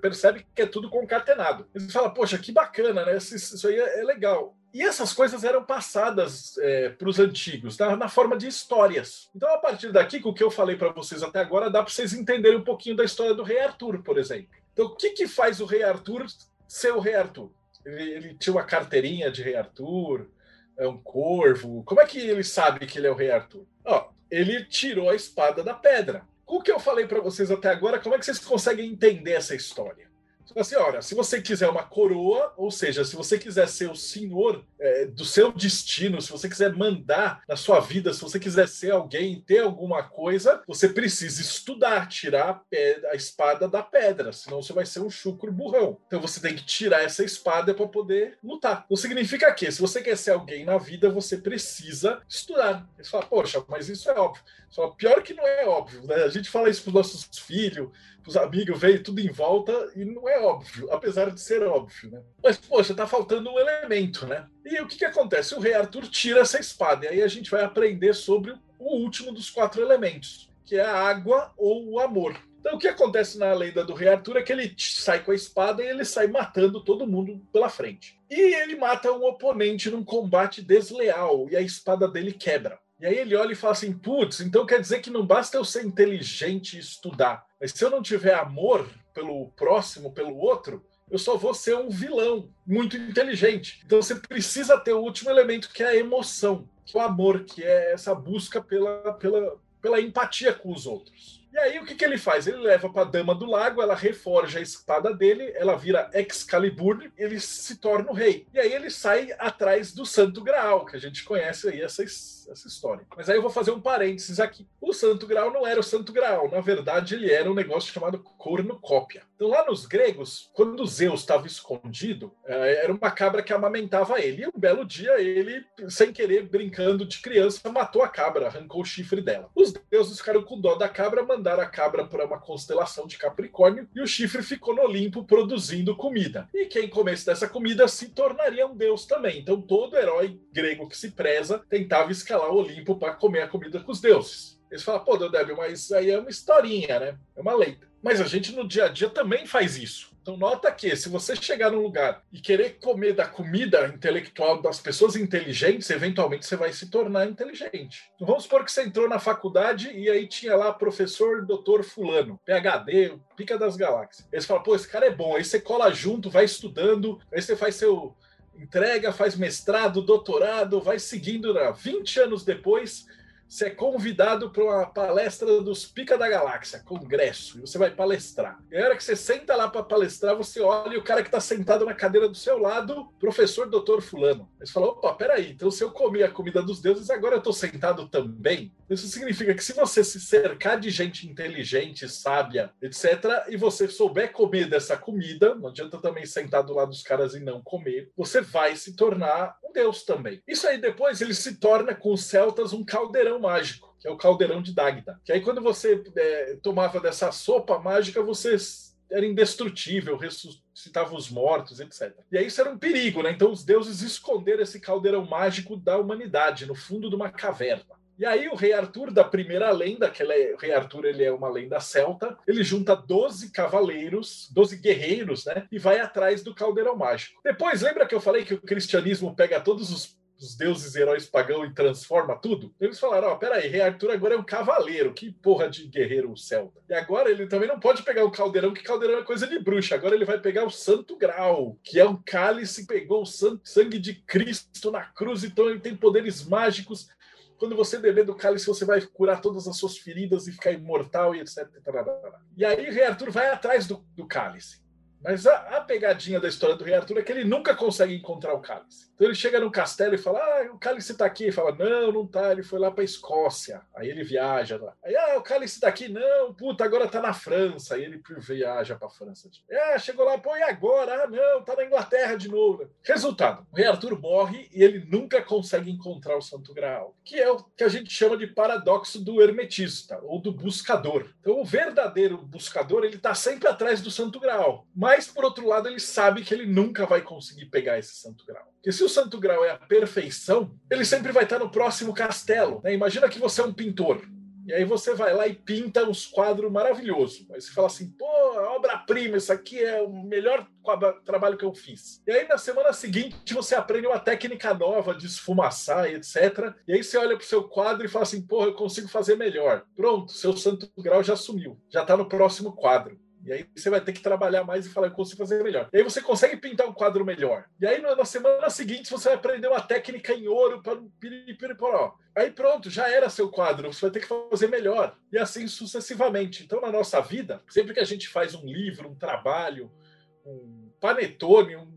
percebe que é tudo concatenado. Você fala, poxa, que bacana, né? Isso, isso aí é, é, legal. E essas coisas eram passadas é, para os antigos, na, na, forma de histórias. Então, a partir daqui, com o que eu falei para vocês até agora, dá para vocês entenderem um pouquinho da história do rei Arthur, por exemplo. Então, o que, que faz o rei Arthur ser o rei Arthur? Ele, ele tinha uma carteirinha de rei Arthur, é um corvo. Como é que ele sabe que ele é o rei Arthur? Ó, ele tirou a espada da pedra. O que eu falei para vocês até agora, como é que vocês conseguem entender essa história? Assim, olha, se você quiser uma coroa, ou seja, se você quiser ser o senhor é, do seu destino, se você quiser mandar na sua vida, se você quiser ser alguém, ter alguma coisa, você precisa estudar, tirar a, pedra, a espada da pedra, senão você vai ser um chucro burrão. Então você tem que tirar essa espada para poder lutar. Não significa que, se você quer ser alguém na vida, você precisa estudar. Você fala, poxa, mas isso é óbvio. Só pior que não é óbvio, né? A gente fala isso para os nossos filhos, os amigos, veio tudo em volta e não é óbvio, apesar de ser óbvio, né? Mas, poxa, tá faltando um elemento, né? E o que, que acontece? O rei Arthur tira essa espada, e aí a gente vai aprender sobre o último dos quatro elementos, que é a água ou o amor. Então, o que acontece na lenda do Rei Arthur é que ele sai com a espada e ele sai matando todo mundo pela frente. E ele mata um oponente num combate desleal e a espada dele quebra. E aí ele olha e fala assim: putz, então quer dizer que não basta eu ser inteligente e estudar, mas se eu não tiver amor pelo próximo, pelo outro, eu só vou ser um vilão muito inteligente. Então você precisa ter o último elemento que é a emoção, que é o amor, que é essa busca pela, pela, pela empatia com os outros. E aí o que, que ele faz? Ele leva para a Dama do Lago, ela reforja a espada dele, ela vira Excalibur, ele se torna o rei. E aí ele sai atrás do Santo Graal, que a gente conhece aí essa, essa história. Mas aí eu vou fazer um parênteses aqui. O Santo Graal não era o Santo Graal, na verdade ele era um negócio chamado cornucópia. Então lá nos gregos, quando Zeus estava escondido, eh, era uma cabra que amamentava ele. E um belo dia ele, sem querer, brincando de criança, matou a cabra, arrancou o chifre dela. Os deuses ficaram com dó da cabra, mandaram a cabra para uma constelação de Capricórnio e o chifre ficou no Olimpo produzindo comida. E quem comesse dessa comida se tornaria um deus também. Então todo herói grego que se preza tentava escalar o Olimpo para comer a comida com os deuses. Eles falam, pô, Deodébio, mas aí é uma historinha, né? É uma lenda. Mas a gente no dia a dia também faz isso. Então nota que se você chegar num lugar e querer comer da comida intelectual das pessoas inteligentes, eventualmente você vai se tornar inteligente. Então, vamos supor que você entrou na faculdade e aí tinha lá professor doutor fulano, PhD, pica das galáxias. Eles falam, pô, esse cara é bom. Aí você cola junto, vai estudando, aí você faz seu entrega, faz mestrado, doutorado, vai seguindo, né? 20 anos depois, você é convidado para uma palestra dos Pica da Galáxia, congresso, e você vai palestrar. E a hora que você senta lá para palestrar, você olha e o cara que está sentado na cadeira do seu lado, professor doutor fulano. Aí você fala, opa, peraí, então se eu comi a comida dos deuses, agora eu estou sentado também? Isso significa que se você se cercar de gente inteligente, sábia, etc., e você souber comer dessa comida, não adianta também sentar do lado dos caras e não comer, você vai se tornar um deus também. Isso aí depois ele se torna com os celtas um caldeirão mágico, que é o caldeirão de Dagda. Que aí quando você é, tomava dessa sopa mágica, você era indestrutível, ressuscitava os mortos, etc. E aí isso era um perigo, né? Então os deuses esconderam esse caldeirão mágico da humanidade no fundo de uma caverna. E aí o rei Arthur, da primeira lenda, que é, o rei Arthur ele é uma lenda celta, ele junta 12 cavaleiros, 12 guerreiros, né? E vai atrás do caldeirão mágico. Depois, lembra que eu falei que o cristianismo pega todos os os deuses heróis pagão e transforma tudo. Eles falaram: Ó, oh, peraí, Rei Arthur agora é um cavaleiro, que porra de guerreiro celta. E agora ele também não pode pegar o caldeirão, que caldeirão é coisa de bruxa. Agora ele vai pegar o Santo Grau, que é um cálice que pegou o sangue de Cristo na cruz, então ele tem poderes mágicos. Quando você beber do cálice, você vai curar todas as suas feridas e ficar imortal e etc. E aí, Rei Arthur vai atrás do, do cálice. Mas a, a, pegadinha da história do Rei Arthur é que ele nunca consegue encontrar o cálice. Então ele chega no castelo e fala: Ah, o cálice está aqui. Ele fala: Não, não tá. Ele foi lá para Escócia. Aí ele viaja lá. Aí, ah, o cálice está aqui. Não, puta, agora tá na França. Aí ele viaja para França. Ah, chegou lá, pô, e agora? Ah, não, tá na Inglaterra de novo. Resultado: o Rei Arthur morre e ele nunca consegue encontrar o Santo Graal, que é o que a gente chama de paradoxo do hermetista ou do buscador. Então o verdadeiro buscador ele tá sempre atrás do Santo Graal. Mas mas, por outro lado, ele sabe que ele nunca vai conseguir pegar esse santo grau. Porque se o santo grau é a perfeição, ele sempre vai estar no próximo castelo. Né? Imagina que você é um pintor. E aí você vai lá e pinta uns quadros maravilhosos. Aí você fala assim, pô, obra-prima, isso aqui é o melhor trabalho que eu fiz. E aí na semana seguinte você aprende uma técnica nova de esfumaçar e etc. E aí você olha pro seu quadro e fala assim, pô, eu consigo fazer melhor. Pronto, seu santo grau já sumiu. Já está no próximo quadro. E aí você vai ter que trabalhar mais e falar, eu consigo fazer melhor. E aí você consegue pintar um quadro melhor. E aí na semana seguinte você vai aprender uma técnica em ouro para piripiriporó. Aí pronto, já era seu quadro, você vai ter que fazer melhor. E assim sucessivamente. Então na nossa vida, sempre que a gente faz um livro, um trabalho, um panetone, um,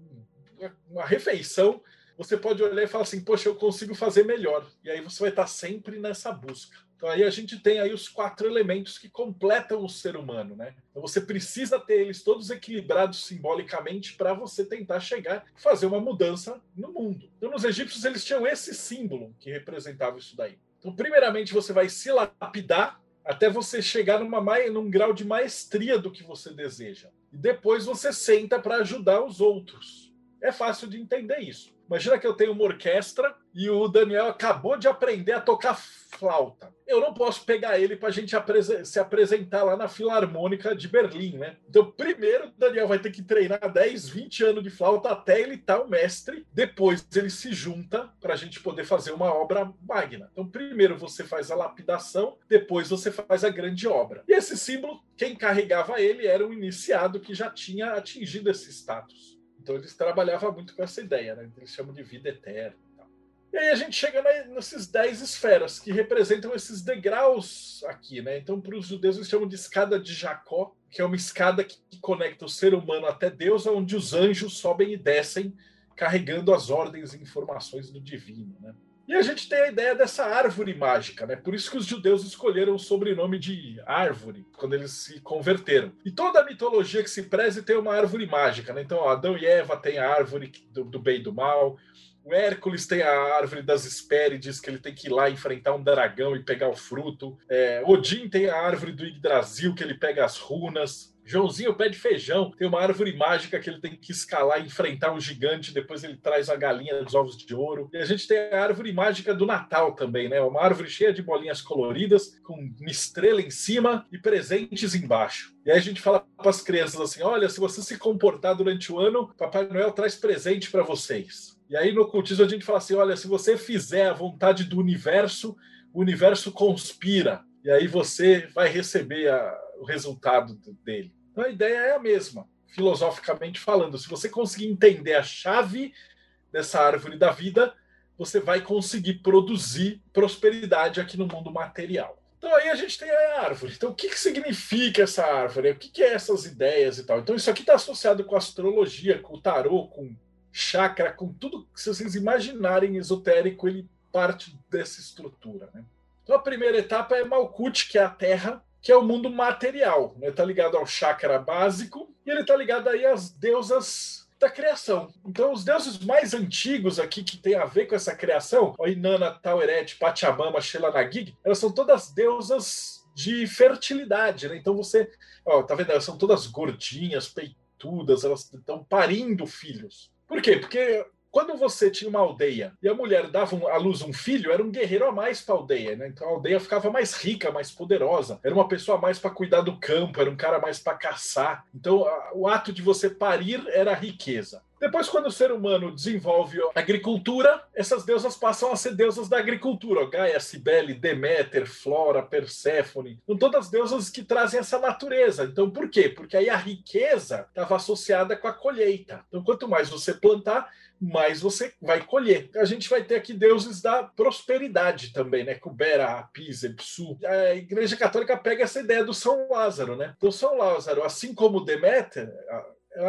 uma refeição, você pode olhar e falar assim, poxa, eu consigo fazer melhor. E aí você vai estar sempre nessa busca. Então aí a gente tem aí os quatro elementos que completam o ser humano, né? Então você precisa ter eles todos equilibrados simbolicamente para você tentar chegar e fazer uma mudança no mundo. Então nos egípcios eles tinham esse símbolo que representava isso daí. Então primeiramente você vai se lapidar até você chegar numa, num grau de maestria do que você deseja. E depois você senta para ajudar os outros. É fácil de entender isso. Imagina que eu tenho uma orquestra e o Daniel acabou de aprender a tocar flauta. Eu não posso pegar ele para a gente se apresentar lá na Filarmônica de Berlim, né? Então, primeiro, o Daniel vai ter que treinar 10, 20 anos de flauta até ele estar tá o mestre. Depois, ele se junta para a gente poder fazer uma obra magna. Então, primeiro você faz a lapidação, depois você faz a grande obra. E esse símbolo, quem carregava ele era um iniciado que já tinha atingido esse status. Então eles trabalhavam muito com essa ideia, né? Eles chamam de vida eterna. E, aí a gente chega nesses dez esferas que representam esses degraus aqui, né? Então, para os judeus, eles chamam de escada de Jacó, que é uma escada que conecta o ser humano até Deus, onde os anjos sobem e descem carregando as ordens e informações do divino, né? E a gente tem a ideia dessa árvore mágica, né? Por isso que os judeus escolheram o sobrenome de árvore quando eles se converteram. E toda a mitologia que se preze tem uma árvore mágica, né? Então, ó, Adão e Eva tem a árvore do, do bem e do mal. O Hércules tem a árvore das Hespérides, que ele tem que ir lá enfrentar um dragão e pegar o fruto. É, Odin tem a árvore do Yggdrasil, que ele pega as runas. Joãozinho pé de feijão, tem uma árvore mágica que ele tem que escalar enfrentar um gigante, depois ele traz a galinha dos ovos de ouro. E a gente tem a árvore mágica do Natal também, né? Uma árvore cheia de bolinhas coloridas, com uma estrela em cima e presentes embaixo. E aí a gente fala para as crianças assim: olha, se você se comportar durante o ano, Papai Noel traz presente para vocês. E aí no ocultismo a gente fala assim: olha, se você fizer a vontade do universo, o universo conspira. E aí você vai receber a, o resultado dele. Então a ideia é a mesma, filosoficamente falando. Se você conseguir entender a chave dessa árvore da vida, você vai conseguir produzir prosperidade aqui no mundo material. Então aí a gente tem a árvore. Então o que, que significa essa árvore? O que, que é essas ideias e tal? Então isso aqui está associado com astrologia, com o tarô, com chakra, com tudo que vocês imaginarem esotérico, ele parte dessa estrutura. Né? Então a primeira etapa é Malkuth, que é a terra, que é o mundo material, né? Está ligado ao chakra básico e ele está ligado aí às deusas da criação. Então, os deuses mais antigos aqui que tem a ver com essa criação, o Inanna, Taueret, Pachamama, Shelanagig, elas são todas deusas de fertilidade, né? Então você, ó, tá vendo? Elas são todas gordinhas, peitudas, elas estão parindo filhos. Por quê? Porque quando você tinha uma aldeia e a mulher dava à luz um filho, era um guerreiro a mais para a aldeia, né? Então a aldeia ficava mais rica, mais poderosa. Era uma pessoa a mais para cuidar do campo, era um cara mais para caçar. Então a, o ato de você parir era riqueza. Depois, quando o ser humano desenvolve a agricultura, essas deusas passam a ser deusas da agricultura. Gaia, Cibele, Deméter, Flora, Perséfone. São todas deusas que trazem essa natureza. Então, por quê? Porque aí a riqueza estava associada com a colheita. Então, quanto mais você plantar, mais você vai colher. A gente vai ter aqui deuses da prosperidade também, né? Kubera, Apis, Epsu. A Igreja Católica pega essa ideia do São Lázaro, né? Então, São Lázaro, assim como Deméter,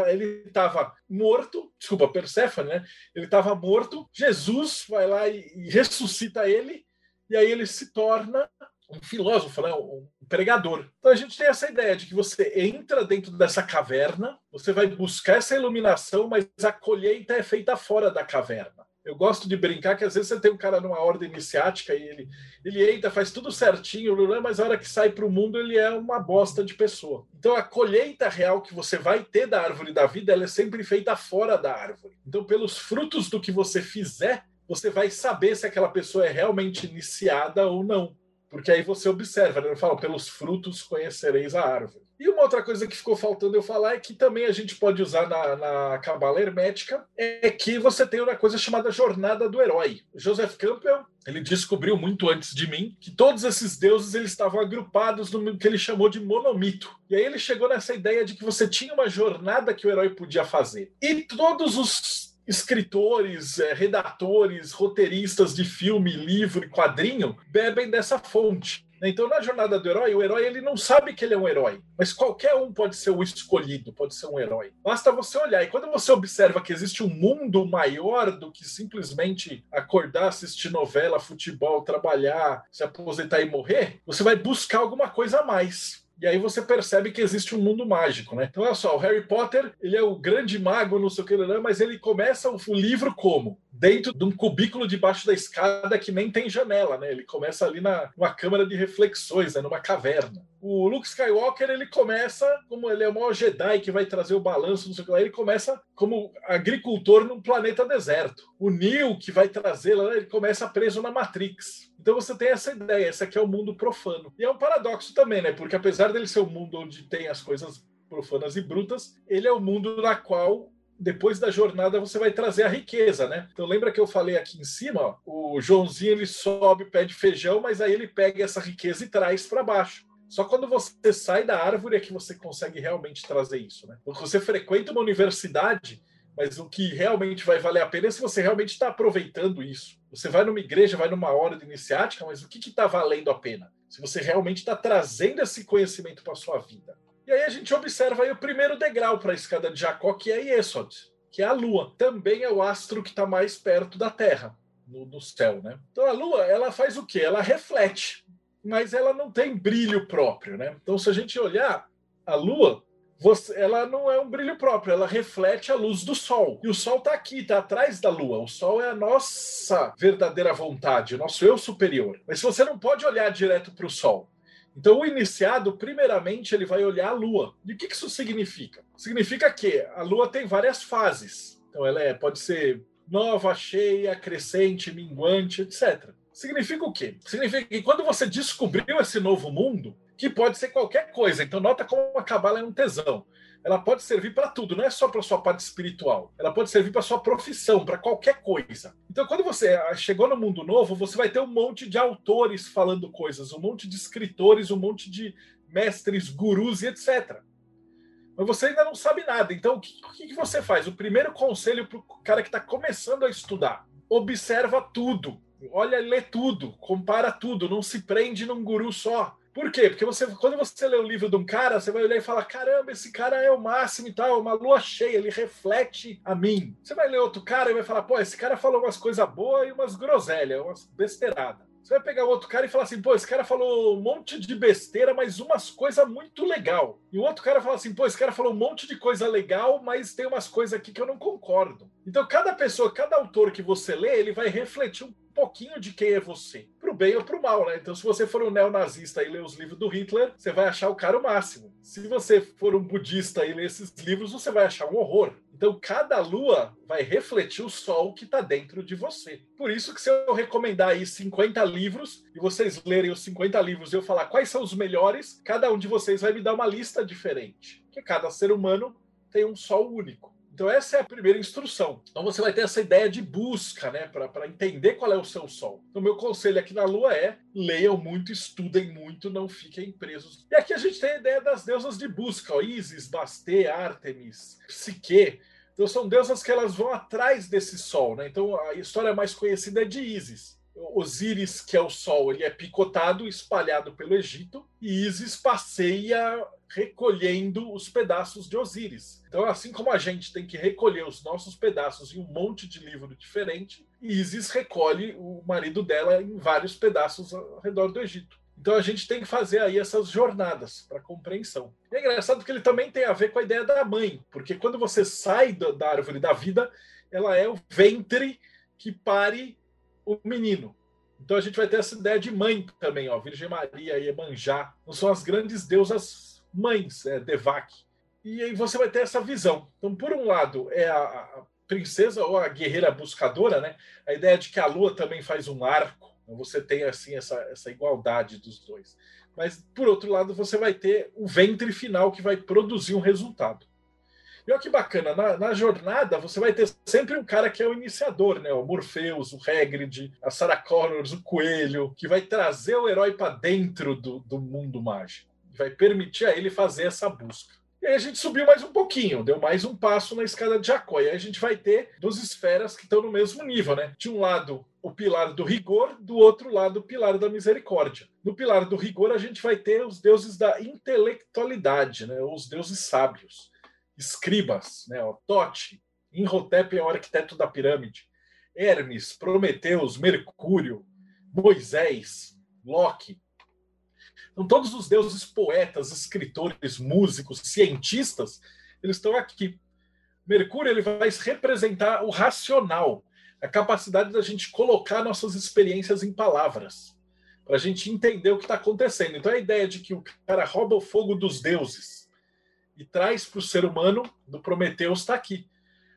ele estava morto, desculpa, Perséfone, né? Ele estava morto. Jesus vai lá e ressuscita ele, e aí ele se torna um filósofo, né? um pregador. Então a gente tem essa ideia de que você entra dentro dessa caverna, você vai buscar essa iluminação, mas a colheita é feita fora da caverna. Eu gosto de brincar que às vezes você tem um cara numa ordem iniciática e ele, ele entra, faz tudo certinho, mas a hora que sai para o mundo ele é uma bosta de pessoa. Então a colheita real que você vai ter da árvore da vida, ela é sempre feita fora da árvore. Então pelos frutos do que você fizer, você vai saber se aquela pessoa é realmente iniciada ou não. Porque aí você observa, né? fala, pelos frutos conhecereis a árvore. E uma outra coisa que ficou faltando eu falar é que também a gente pode usar na, na cabala hermética é que você tem uma coisa chamada jornada do herói. Joseph Campbell ele descobriu muito antes de mim que todos esses deuses eles estavam agrupados no que ele chamou de monomito. E aí ele chegou nessa ideia de que você tinha uma jornada que o herói podia fazer. E todos os escritores, é, redatores, roteiristas de filme, livro e quadrinho bebem dessa fonte. Então, na jornada do herói, o herói ele não sabe que ele é um herói, mas qualquer um pode ser o escolhido, pode ser um herói. Basta você olhar. E quando você observa que existe um mundo maior do que simplesmente acordar, assistir novela, futebol, trabalhar, se aposentar e morrer, você vai buscar alguma coisa a mais. E aí você percebe que existe um mundo mágico, né? Então, olha só, o Harry Potter, ele é o grande mago, não sei o que, mas ele começa o livro como? Dentro de um cubículo debaixo da escada que nem tem janela, né? Ele começa ali na, numa câmara de reflexões, né? numa caverna. O Luke Skywalker, ele começa como ele é o maior Jedi que vai trazer o balanço, não sei o que lá, ele começa como agricultor num planeta deserto. O Neo, que vai trazer lá, ele começa preso na Matrix. Então você tem essa ideia, esse aqui é o mundo profano. E é um paradoxo também, né? Porque apesar dele ser um mundo onde tem as coisas profanas e brutas, ele é o mundo na qual depois da jornada você vai trazer a riqueza, né? Então lembra que eu falei aqui em cima, ó, o Joãozinho ele sobe, pede feijão, mas aí ele pega essa riqueza e traz para baixo. Só quando você sai da árvore é que você consegue realmente trazer isso, né? Quando você frequenta uma universidade, mas o que realmente vai valer a pena é se você realmente está aproveitando isso. Você vai numa igreja, vai numa hora de iniciática, mas o que está valendo a pena? Se você realmente está trazendo esse conhecimento para sua vida. E aí a gente observa aí o primeiro degrau para a escada de Jacó, que é Yesod, que é a Lua. Também é o astro que está mais perto da Terra, no, no céu, né? Então a Lua, ela faz o quê? Ela reflete, mas ela não tem brilho próprio, né? Então se a gente olhar a Lua, você, ela não é um brilho próprio, ela reflete a luz do Sol. E o Sol está aqui, está atrás da Lua. O Sol é a nossa verdadeira vontade, nosso eu superior. Mas você não pode olhar direto para o Sol. Então, o iniciado, primeiramente, ele vai olhar a Lua. E o que isso significa? Significa que a Lua tem várias fases. Então, ela é, pode ser nova, cheia, crescente, minguante, etc. Significa o quê? Significa que quando você descobriu esse novo mundo, que pode ser qualquer coisa. Então, nota como a cabala é um tesão. Ela pode servir para tudo, não é só para sua parte espiritual. Ela pode servir para sua profissão, para qualquer coisa. Então, quando você ah, chegou no mundo novo, você vai ter um monte de autores falando coisas, um monte de escritores, um monte de mestres, gurus e etc. Mas você ainda não sabe nada. Então, o que, o que você faz? O primeiro conselho para o cara que está começando a estudar: observa tudo. Olha, lê tudo, compara tudo, não se prende num guru só. Por quê? Porque você, quando você lê o livro de um cara, você vai olhar e falar: caramba, esse cara é o máximo e tal, uma lua cheia, ele reflete a mim. Você vai ler outro cara e vai falar: pô, esse cara falou umas coisas boas e umas groselhas, umas besteiradas. Você vai pegar outro cara e falar assim, pô, esse cara falou um monte de besteira, mas umas coisas muito legal. E o outro cara fala assim, pô, esse cara falou um monte de coisa legal, mas tem umas coisas aqui que eu não concordo. Então, cada pessoa, cada autor que você lê, ele vai refletir um pouquinho de quem é você, pro bem ou pro mal, né? Então, se você for um neonazista e ler os livros do Hitler, você vai achar o cara o máximo. Se você for um budista e ler esses livros, você vai achar um horror. Então, cada lua vai refletir o sol que está dentro de você. Por isso que se eu recomendar aí 50 livros e vocês lerem os 50 livros e eu falar quais são os melhores, cada um de vocês vai me dar uma lista diferente. Porque cada ser humano tem um sol único. Então, essa é a primeira instrução. Então, você vai ter essa ideia de busca, né, para entender qual é o seu sol. Então, meu conselho aqui na Lua é leiam muito, estudem muito, não fiquem presos. E aqui a gente tem a ideia das deusas de busca: ó, Isis, Basté, Ártemis, Psique. Então, são deusas que elas vão atrás desse sol. Né? Então, a história mais conhecida é de Isis. Osíris, que é o sol, ele é picotado, espalhado pelo Egito, e Isis passeia recolhendo os pedaços de Osíris. Então, assim como a gente tem que recolher os nossos pedaços em um monte de livro diferente, Isis recolhe o marido dela em vários pedaços ao redor do Egito. Então a gente tem que fazer aí essas jornadas para compreensão. E é engraçado que ele também tem a ver com a ideia da mãe, porque quando você sai da árvore da vida, ela é o ventre que pare o menino. Então a gente vai ter essa ideia de mãe também, ó, Virgem Maria, Iemanjá, não são as grandes deusas mães, é, Devak. E aí você vai ter essa visão. Então, por um lado, é a, a princesa ou a guerreira buscadora, né? A ideia de que a lua também faz um arco. Então você tem assim essa, essa igualdade dos dois. Mas por outro lado, você vai ter o ventre final que vai produzir um resultado. E olha que bacana, na, na, jornada você vai ter sempre um cara que é o iniciador, né? O Morpheus, o Hagrid, a Sarah Connors, o Coelho, que vai trazer o herói para dentro do, do mundo mágico. Vai permitir a ele fazer essa busca. E aí a gente subiu mais um pouquinho, deu mais um passo na escada de Jacó. E aí a gente vai ter duas esferas que estão no mesmo nível, né? De um lado, o pilar do rigor, do outro lado, o pilar da misericórdia. No pilar do rigor, a gente vai ter os deuses da intelectualidade, né? Os deuses sábios, escribas, né? O Tote, Inhotep é o arquiteto da pirâmide, Hermes, Prometeus, Mercúrio, Moisés, Loki, então, todos os deuses poetas, escritores, músicos, cientistas, eles estão aqui. Mercúrio ele vai representar o racional, a capacidade da gente colocar nossas experiências em palavras, para a gente entender o que está acontecendo. Então, a ideia de que o cara rouba o fogo dos deuses e traz para o ser humano do Prometeus está aqui.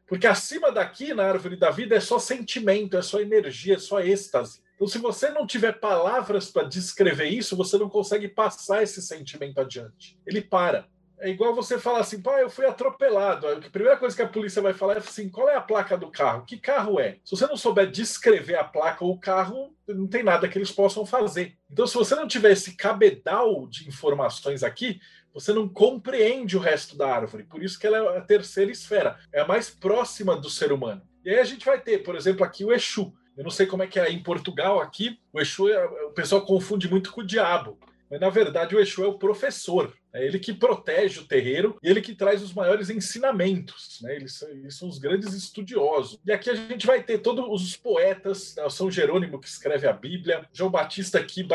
Porque acima daqui, na árvore da vida, é só sentimento, é só energia, é só êxtase. Então, se você não tiver palavras para descrever isso, você não consegue passar esse sentimento adiante. Ele para. É igual você falar assim, pai, eu fui atropelado. A primeira coisa que a polícia vai falar é assim: qual é a placa do carro? Que carro é? Se você não souber descrever a placa ou o carro, não tem nada que eles possam fazer. Então, se você não tiver esse cabedal de informações aqui, você não compreende o resto da árvore. Por isso que ela é a terceira esfera, é a mais próxima do ser humano. E aí a gente vai ter, por exemplo, aqui o Exu. Eu não sei como é que é em Portugal, aqui, o Exu, é, o pessoal confunde muito com o diabo. Mas, na verdade, o Exu é o professor. É ele que protege o terreiro e ele que traz os maiores ensinamentos. Né? Eles, eles, são os grandes estudiosos. E aqui a gente vai ter todos os poetas, né? São Jerônimo que escreve a Bíblia, João Batista que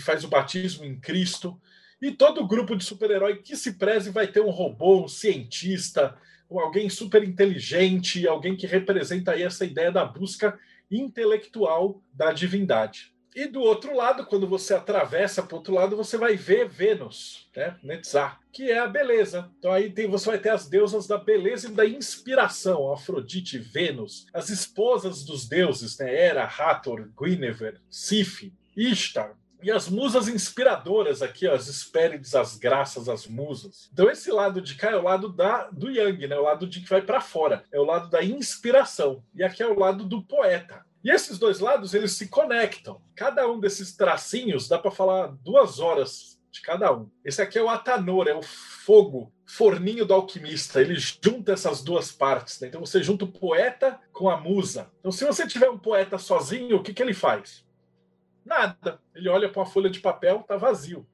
faz o batismo em Cristo, e todo grupo de super-herói que se preze vai ter um robô, um cientista, alguém super inteligente, alguém que representa aí essa ideia da busca intelectual da divindade. E do outro lado, quando você atravessa para o outro lado, você vai ver Vênus, né? Netzah, que é a beleza. Então aí tem, você vai ter as deusas da beleza e da inspiração, Afrodite, Vênus, as esposas dos deuses, né? Hera, Hathor, Guinevere, Sif, Ishtar, e as musas inspiradoras aqui, ó, as Hespérides, as graças, as musas. Então esse lado de cá é o lado da, do Yang, né? O lado de que vai para fora. É o lado da inspiração. E aqui é o lado do poeta. E esses dois lados, eles se conectam. Cada um desses tracinhos dá para falar duas horas de cada um. Esse aqui é o Atanor, é o fogo, forninho do alquimista. Ele junta essas duas partes. Né? Então você junta o poeta com a musa. Então se você tiver um poeta sozinho, o que, que ele faz? Nada. Ele olha para uma folha de papel, tá vazio.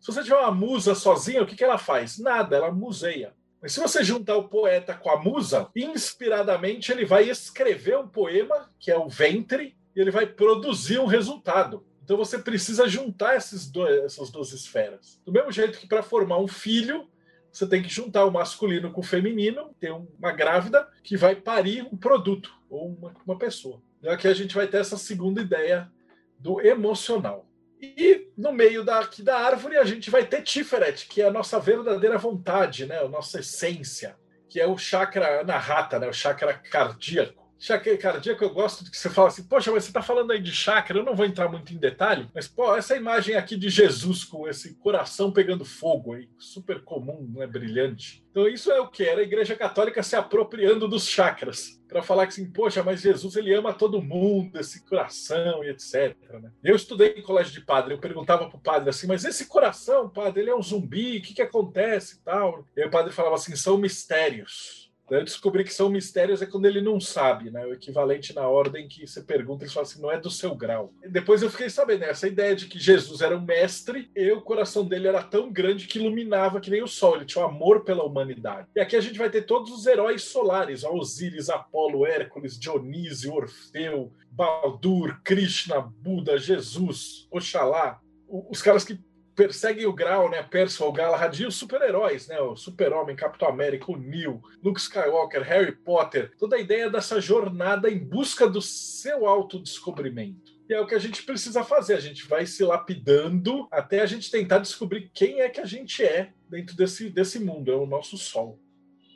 Se você tiver uma musa sozinha, o que, que ela faz? Nada, ela museia. Mas se você juntar o poeta com a musa, inspiradamente ele vai escrever um poema, que é o ventre, e ele vai produzir um resultado. Então você precisa juntar dois, essas duas esferas. Do mesmo jeito que para formar um filho, você tem que juntar o masculino com o feminino, ter uma grávida que vai parir um produto ou uma, uma pessoa. Então aqui a gente vai ter essa segunda ideia do emocional. E no meio daqui da árvore a gente vai ter Tiferet, que é a nossa verdadeira vontade, né? a nossa essência, que é o chakra anahata, né? o chakra cardíaco. Chakra cardíaco, eu gosto de que você fala assim, poxa, mas você está falando aí de chakra, eu não vou entrar muito em detalhe, mas pô, essa imagem aqui de Jesus com esse coração pegando fogo aí, super comum, não é brilhante. Então isso é o que era a Igreja Católica se apropriando dos chakras para falar que assim, poxa, mas Jesus ele ama todo mundo, esse coração e etc. Né? Eu estudei em colégio de padre, eu perguntava para o padre assim, mas esse coração, padre, ele é um zumbi, o que, que acontece e tal? E o padre falava assim, são mistérios eu descobri que são mistérios é quando ele não sabe, né? O equivalente na ordem que você pergunta, ele fala assim, não é do seu grau. E depois eu fiquei sabendo, né? essa ideia de que Jesus era um mestre e o coração dele era tão grande que iluminava que nem o sol, ele tinha um amor pela humanidade. E aqui a gente vai ter todos os heróis solares, Osíris, Apolo, Hércules, Dionísio, Orfeu, Baldur, Krishna, Buda, Jesus, Oxalá, os caras que perseguem o Grau, né? Percival, Galahad e os super-heróis, né? O Super-Homem, Capitão América, o Neil, Luke Skywalker, Harry Potter. Toda a ideia dessa jornada em busca do seu autodescobrimento. E é o que a gente precisa fazer. A gente vai se lapidando até a gente tentar descobrir quem é que a gente é dentro desse, desse mundo. É o nosso sol.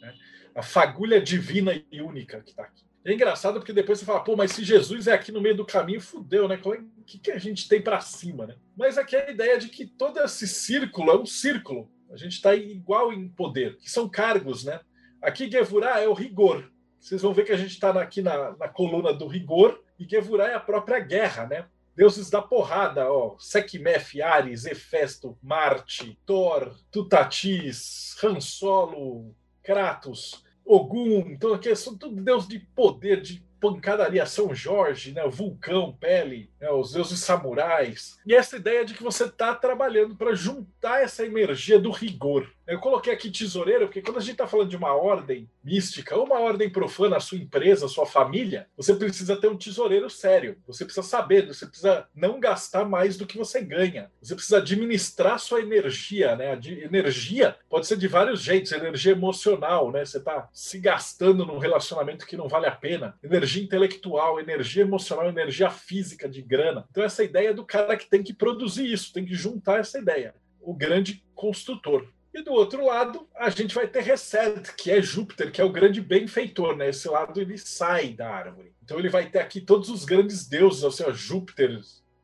Né? A fagulha divina e única que está aqui. É engraçado porque depois você fala, pô, mas se Jesus é aqui no meio do caminho, fudeu, né? O é, que, que a gente tem para cima, né? Mas aqui é a ideia de que todo esse círculo é um círculo. A gente está igual em poder, que são cargos, né? Aqui Gevurah é o rigor. Vocês vão ver que a gente está aqui na, na coluna do rigor, e Gevurah é a própria guerra, né? deuses da porrada, ó, Sekhmeth, Ares, Hefesto, Marte, Thor, Tutatis, Han Solo, Kratos, Ogum, então aqui são tudo deuses de poder, de pancadaria São Jorge, né, Vulcão, Pele, né, os deuses samurais. E essa ideia de que você está trabalhando para juntar essa energia do rigor. Eu coloquei aqui tesoureiro, porque quando a gente está falando de uma ordem mística ou uma ordem profana, a sua empresa, a sua família, você precisa ter um tesoureiro sério. Você precisa saber, você precisa não gastar mais do que você ganha. Você precisa administrar sua energia, né? A energia pode ser de vários jeitos, energia emocional, né? Você está se gastando num relacionamento que não vale a pena, energia intelectual, energia emocional, energia física de grana. Então essa ideia do cara que tem que produzir isso, tem que juntar essa ideia. O grande construtor. E do outro lado, a gente vai ter Reset, que é Júpiter, que é o grande benfeitor, né? Esse lado ele sai da árvore. Então ele vai ter aqui todos os grandes deuses, ou seja, Júpiter,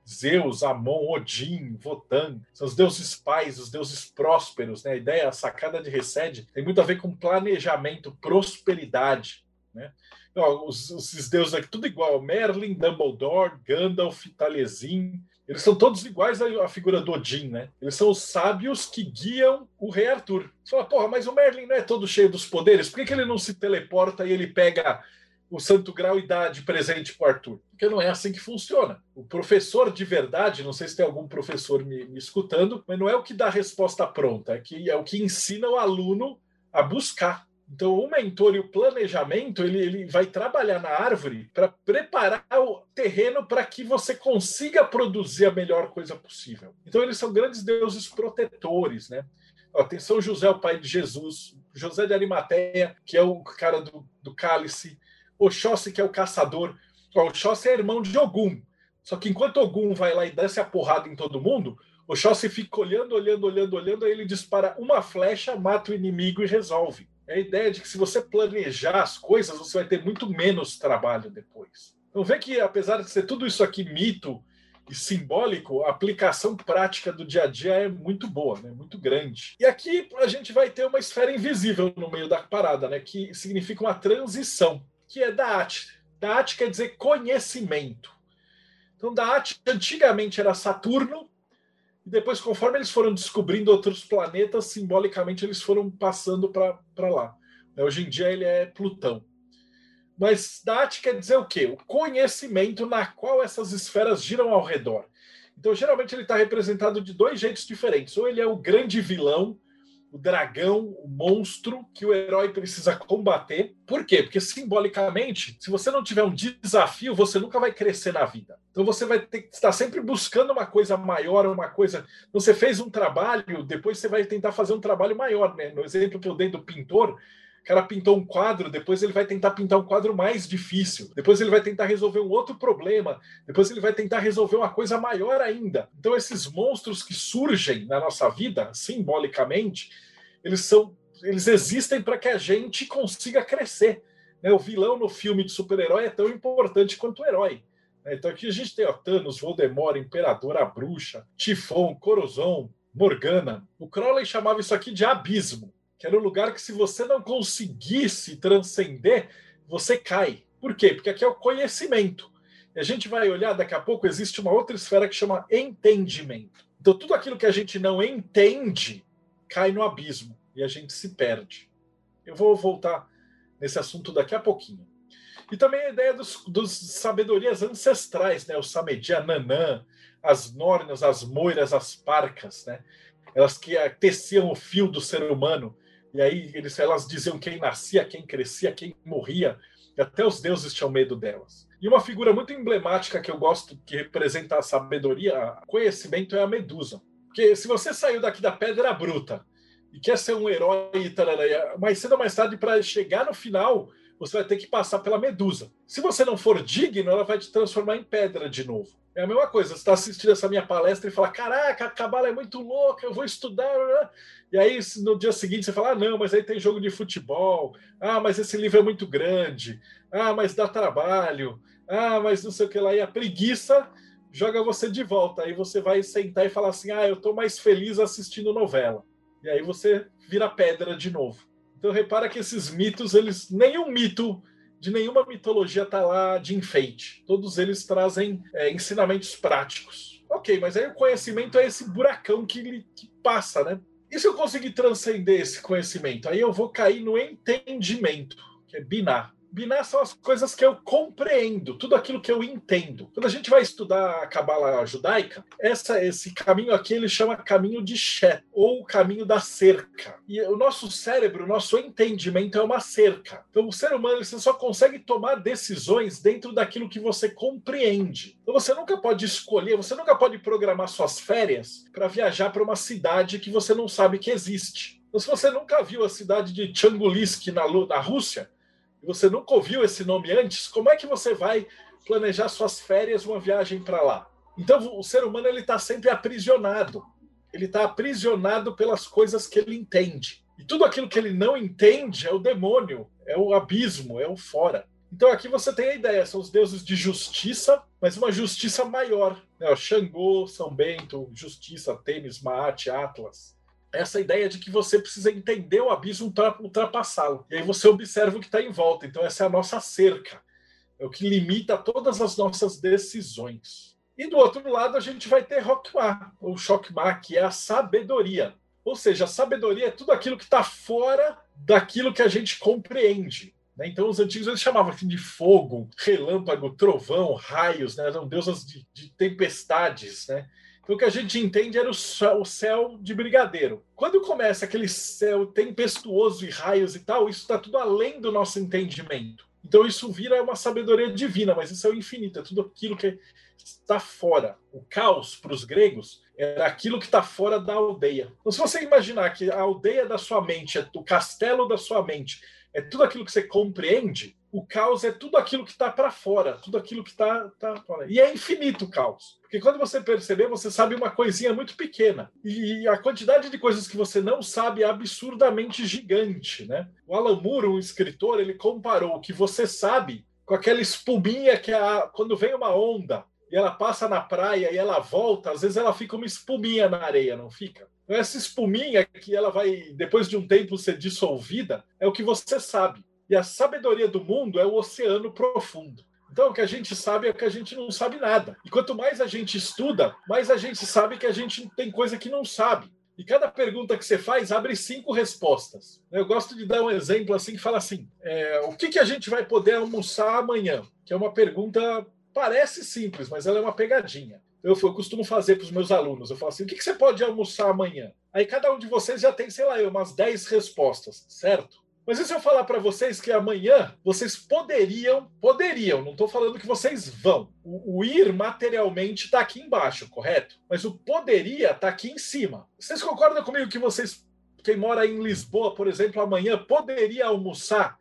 Zeus, Amon, Odin, Votan, são os deuses pais, os deuses prósperos, né? A ideia, a sacada de Reset tem muito a ver com planejamento, prosperidade, né? Os, deuses aqui, tudo igual, Merlin, Dumbledore, Gandalf, Taliesin, eles são todos iguais à figura do Odin, né? Eles são os sábios que guiam o rei Arthur. Você fala, porra, mas o Merlin não é todo cheio dos poderes? Por que, que ele não se teleporta e ele pega o santo grau e dá de presente para Arthur? Porque não é assim que funciona. O professor de verdade, não sei se tem algum professor me, me escutando, mas não é o que dá a resposta pronta, é, que, é o que ensina o aluno a buscar então, o mentor e o planejamento, ele, ele vai trabalhar na árvore para preparar o terreno para que você consiga produzir a melhor coisa possível. Então, eles são grandes deuses protetores, né? Tem São José, o pai de Jesus, José de Arimateia, que é o cara do, do cálice, Oxóssi, que é o caçador. Ó, Oxóssi é irmão de Ogum. Só que enquanto Ogum vai lá e desce a porrada em todo mundo, Oxóssi fica olhando, olhando, olhando, olhando, aí ele dispara uma flecha, mata o inimigo e resolve. É a ideia de que se você planejar as coisas, você vai ter muito menos trabalho depois. Então vê que, apesar de ser tudo isso aqui mito e simbólico, a aplicação prática do dia a dia é muito boa, né? muito grande. E aqui a gente vai ter uma esfera invisível no meio da parada, né? que significa uma transição, que é da arte. Da arte quer dizer conhecimento. Então, da arte antigamente era Saturno, e depois, conforme eles foram descobrindo outros planetas, simbolicamente eles foram passando para lá. É, hoje em dia ele é Plutão. Mas Dati quer dizer o quê? O conhecimento na qual essas esferas giram ao redor. Então, geralmente, ele está representado de dois jeitos diferentes. Ou ele é o grande vilão, o dragão, o monstro que o herói precisa combater. Por quê? Porque simbolicamente, se você não tiver um desafio, você nunca vai crescer na vida. Então você vai ter que estar sempre buscando uma coisa maior, uma coisa. Você fez um trabalho, depois você vai tentar fazer um trabalho maior, né? No exemplo que eu dei do pintor, cara pintou um quadro, depois ele vai tentar pintar um quadro mais difícil, depois ele vai tentar resolver um outro problema, depois ele vai tentar resolver uma coisa maior ainda. Então, esses monstros que surgem na nossa vida, simbolicamente, eles são eles existem para que a gente consiga crescer. Né? O vilão no filme de super-herói é tão importante quanto o herói. Né? Então aqui a gente tem ó, Thanos, Voldemort, Imperador, a Bruxa, Tifon, Corozon, Morgana. O Crowley chamava isso aqui de abismo, que era um lugar que se você não conseguisse transcender, você cai. Por quê? Porque aqui é o conhecimento. E a gente vai olhar daqui a pouco, existe uma outra esfera que chama entendimento. Então tudo aquilo que a gente não entende cai no abismo e a gente se perde. Eu vou voltar nesse assunto daqui a pouquinho. E também a ideia dos, dos sabedorias ancestrais, né? O Samedia, Nanã, as Nornas, as Moiras, as Parcas, né? Elas que teciam o fio do ser humano. E aí eles, elas diziam quem nascia, quem crescia, quem morria. E até os deuses tinham medo delas. E uma figura muito emblemática que eu gosto, que representa a sabedoria, conhecimento, é a Medusa. Porque se você saiu daqui da Pedra Bruta e quer ser um herói, mais cedo ou mais tarde, para chegar no final, você vai ter que passar pela Medusa. Se você não for digno, ela vai te transformar em pedra de novo. É a mesma coisa, você está assistindo essa minha palestra e fala: Caraca, a cabala é muito louca, eu vou estudar. E aí, no dia seguinte, você fala: ah, Não, mas aí tem jogo de futebol. Ah, mas esse livro é muito grande. Ah, mas dá trabalho. Ah, mas não sei o que lá. E a preguiça joga você de volta. Aí você vai sentar e falar assim: ah, eu estou mais feliz assistindo novela. E aí você vira pedra de novo. Então repara que esses mitos, eles nenhum mito de nenhuma mitologia tá lá de enfeite. Todos eles trazem é, ensinamentos práticos. Ok, mas aí o conhecimento é esse buracão que, que passa, né? E se eu conseguir transcender esse conhecimento? Aí eu vou cair no entendimento, que é binar. Binar são as coisas que eu compreendo, tudo aquilo que eu entendo. Quando a gente vai estudar a cabala judaica, essa, esse caminho aqui ele chama caminho de Shet, ou caminho da cerca. E o nosso cérebro, o nosso entendimento é uma cerca. Então o ser humano você só consegue tomar decisões dentro daquilo que você compreende. Então você nunca pode escolher, você nunca pode programar suas férias para viajar para uma cidade que você não sabe que existe. Então, se você nunca viu a cidade de Changulisk na, na Rússia, você nunca ouviu esse nome antes, como é que você vai planejar suas férias, uma viagem para lá? Então, o ser humano ele está sempre aprisionado. Ele está aprisionado pelas coisas que ele entende. E tudo aquilo que ele não entende é o demônio, é o abismo, é o fora. Então aqui você tem a ideia, são os deuses de justiça, mas uma justiça maior. Né? Xangô, São Bento, Justiça, Tênis, Maat, Atlas essa ideia de que você precisa entender o abismo para ultrapassá-lo. E aí você observa o que está em volta. Então, essa é a nossa cerca. É o que limita todas as nossas decisões. E do outro lado, a gente vai ter Rockmar, ou Shockmar, que é a sabedoria. Ou seja, a sabedoria é tudo aquilo que está fora daquilo que a gente compreende. Né? Então, os antigos eles chamavam assim de fogo, relâmpago, trovão, raios, né? eram deusas de, de tempestades. Né? O que a gente entende era o céu de brigadeiro. Quando começa aquele céu tempestuoso e raios e tal, isso está tudo além do nosso entendimento. Então isso vira uma sabedoria divina, mas isso é o infinito, é tudo aquilo que está fora. O caos para os gregos era aquilo que está fora da aldeia. Então, se você imaginar que a aldeia da sua mente, é o castelo da sua mente, é tudo aquilo que você compreende, o caos é tudo aquilo que está para fora, tudo aquilo que está tá fora. E é infinito o caos. Porque quando você perceber, você sabe uma coisinha muito pequena. E a quantidade de coisas que você não sabe é absurdamente gigante, né? O Alan Moore, um escritor, ele comparou o que você sabe com aquela espuminha que a, quando vem uma onda e ela passa na praia e ela volta, às vezes ela fica uma espuminha na areia, não fica? Então, essa espuminha que ela vai, depois de um tempo, ser dissolvida, é o que você sabe. E a sabedoria do mundo é o oceano profundo. Então, o que a gente sabe é que a gente não sabe nada. E quanto mais a gente estuda, mais a gente sabe que a gente tem coisa que não sabe. E cada pergunta que você faz abre cinco respostas. Eu gosto de dar um exemplo assim que fala assim: é, o que, que a gente vai poder almoçar amanhã? Que é uma pergunta parece simples, mas ela é uma pegadinha. Eu, eu costumo fazer para os meus alunos. Eu falo assim: o que, que você pode almoçar amanhã? Aí cada um de vocês já tem, sei lá, umas 10 respostas, certo? Mas e se eu falar para vocês que amanhã vocês poderiam, poderiam, não estou falando que vocês vão. O, o ir materialmente está aqui embaixo, correto? Mas o poderia está aqui em cima. Vocês concordam comigo que vocês, quem mora em Lisboa, por exemplo, amanhã poderia almoçar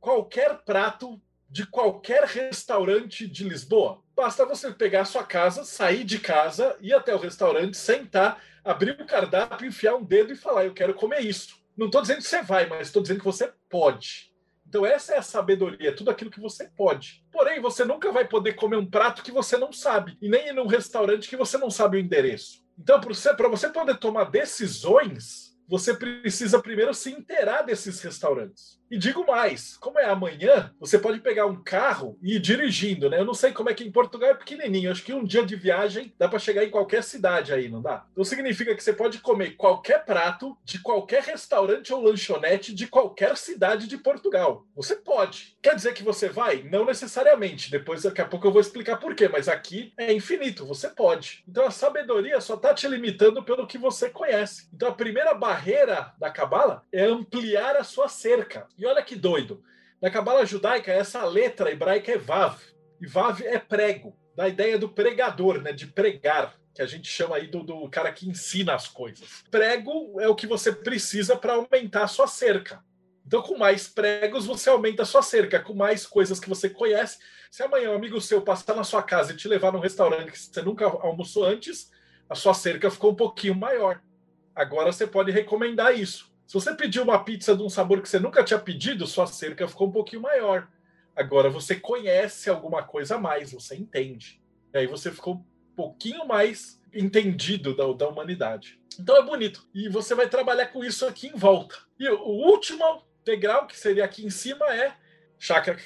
qualquer prato de qualquer restaurante de Lisboa? Basta você pegar a sua casa, sair de casa, ir até o restaurante, sentar, abrir o cardápio, enfiar um dedo e falar: Eu quero comer isso. Não estou dizendo que você vai, mas estou dizendo que você pode. Então, essa é a sabedoria, tudo aquilo que você pode. Porém, você nunca vai poder comer um prato que você não sabe, e nem ir num restaurante que você não sabe o endereço. Então, para você, poder tomar decisões, você precisa primeiro se inteirar desses restaurantes. E digo mais, como é amanhã, você pode pegar um carro e ir dirigindo, né? Eu não sei como é que em Portugal é pequenininho. Acho que um dia de viagem dá para chegar em qualquer cidade aí, não dá? Então significa que você pode comer qualquer prato de qualquer restaurante ou lanchonete de qualquer cidade de Portugal. Você pode. Quer dizer que você vai? Não necessariamente. Depois, daqui a pouco eu vou explicar por quê. Mas aqui é infinito. Você pode. Então a sabedoria só está te limitando pelo que você conhece. Então a primeira barreira da cabala é ampliar a sua cerca. E olha que doido. Na cabala judaica, essa letra hebraica é Vav. E Vav é prego, da ideia do pregador, né, de pregar, que a gente chama aí do, do cara que ensina as coisas. Prego é o que você precisa para aumentar a sua cerca. Então, com mais pregos, você aumenta a sua cerca. Com mais coisas que você conhece. Se amanhã um amigo seu passar na sua casa e te levar num restaurante que você nunca almoçou antes, a sua cerca ficou um pouquinho maior. Agora você pode recomendar isso. Se você pediu uma pizza de um sabor que você nunca tinha pedido, sua cerca ficou um pouquinho maior. Agora você conhece alguma coisa a mais, você entende. E aí você ficou um pouquinho mais entendido da, da humanidade. Então é bonito. E você vai trabalhar com isso aqui em volta. E o último degrau, que seria aqui em cima, é chakra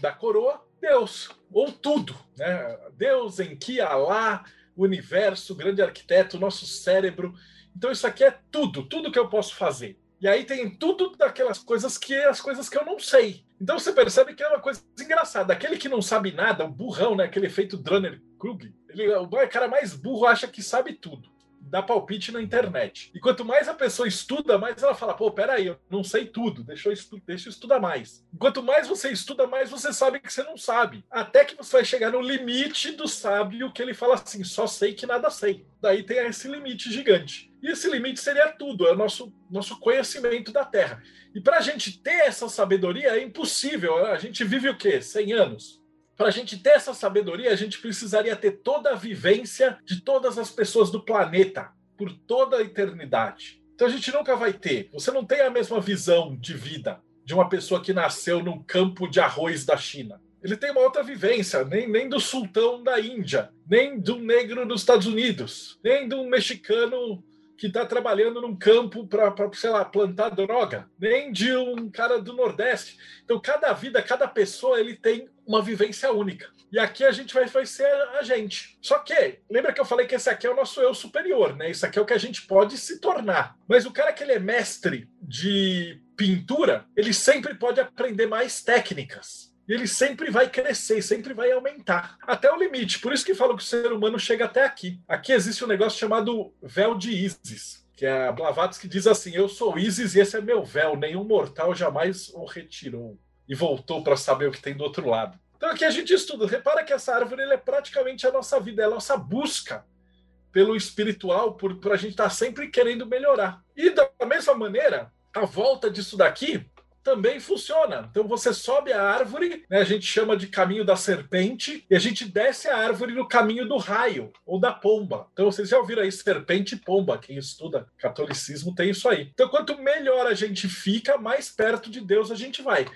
da coroa? Deus, ou tudo, né? Deus, em que Alá, o universo, o grande arquiteto, o nosso cérebro. Então isso aqui é tudo, tudo que eu posso fazer. E aí tem tudo daquelas coisas que as coisas que eu não sei. Então você percebe que é uma coisa engraçada. Aquele que não sabe nada, o burrão, né? Aquele efeito Drunner Krug, ele, o cara mais burro acha que sabe tudo dá palpite na internet. E quanto mais a pessoa estuda, mais ela fala: pô, peraí, eu não sei tudo, deixa eu, estu deixa eu estudar mais. Quanto mais você estuda, mais você sabe que você não sabe. Até que você vai chegar no limite do sábio que ele fala assim: só sei que nada sei. Daí tem esse limite gigante. E esse limite seria tudo, é o nosso, nosso conhecimento da Terra. E para a gente ter essa sabedoria é impossível. A gente vive o quê? 100 anos? Para a gente ter essa sabedoria, a gente precisaria ter toda a vivência de todas as pessoas do planeta por toda a eternidade. Então a gente nunca vai ter. Você não tem a mesma visão de vida de uma pessoa que nasceu num campo de arroz da China. Ele tem uma outra vivência, nem, nem do sultão da Índia, nem um negro dos Estados Unidos, nem um mexicano que está trabalhando num campo para, sei lá, plantar droga, nem de um cara do Nordeste. Então, cada vida, cada pessoa, ele tem uma vivência única. E aqui a gente vai, vai ser a gente. Só que, lembra que eu falei que esse aqui é o nosso eu superior, né? Isso aqui é o que a gente pode se tornar. Mas o cara que ele é mestre de pintura, ele sempre pode aprender mais técnicas. E ele sempre vai crescer, sempre vai aumentar, até o limite. Por isso que falo que o ser humano chega até aqui. Aqui existe um negócio chamado véu de Isis, que é a Blavatsky diz assim: Eu sou Isis e esse é meu véu, nenhum mortal jamais o retirou e voltou para saber o que tem do outro lado. Então aqui a gente estuda. Repara que essa árvore é praticamente a nossa vida, é a nossa busca pelo espiritual, por, por a gente estar tá sempre querendo melhorar. E da mesma maneira, a volta disso daqui também funciona. Então você sobe a árvore, né, a gente chama de caminho da serpente, e a gente desce a árvore no caminho do raio ou da pomba. Então vocês já ouviram aí serpente e pomba. Quem estuda catolicismo tem isso aí. Então quanto melhor a gente fica, mais perto de Deus a gente vai.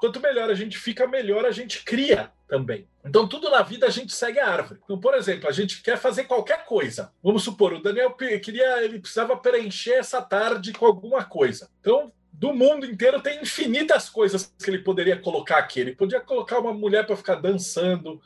Quanto melhor a gente fica, melhor a gente cria também. Então, tudo na vida a gente segue a árvore. Então, por exemplo, a gente quer fazer qualquer coisa. Vamos supor, o Daniel queria, ele precisava preencher essa tarde com alguma coisa. Então, do mundo inteiro tem infinitas coisas que ele poderia colocar aqui. Ele podia colocar uma mulher para ficar dançando,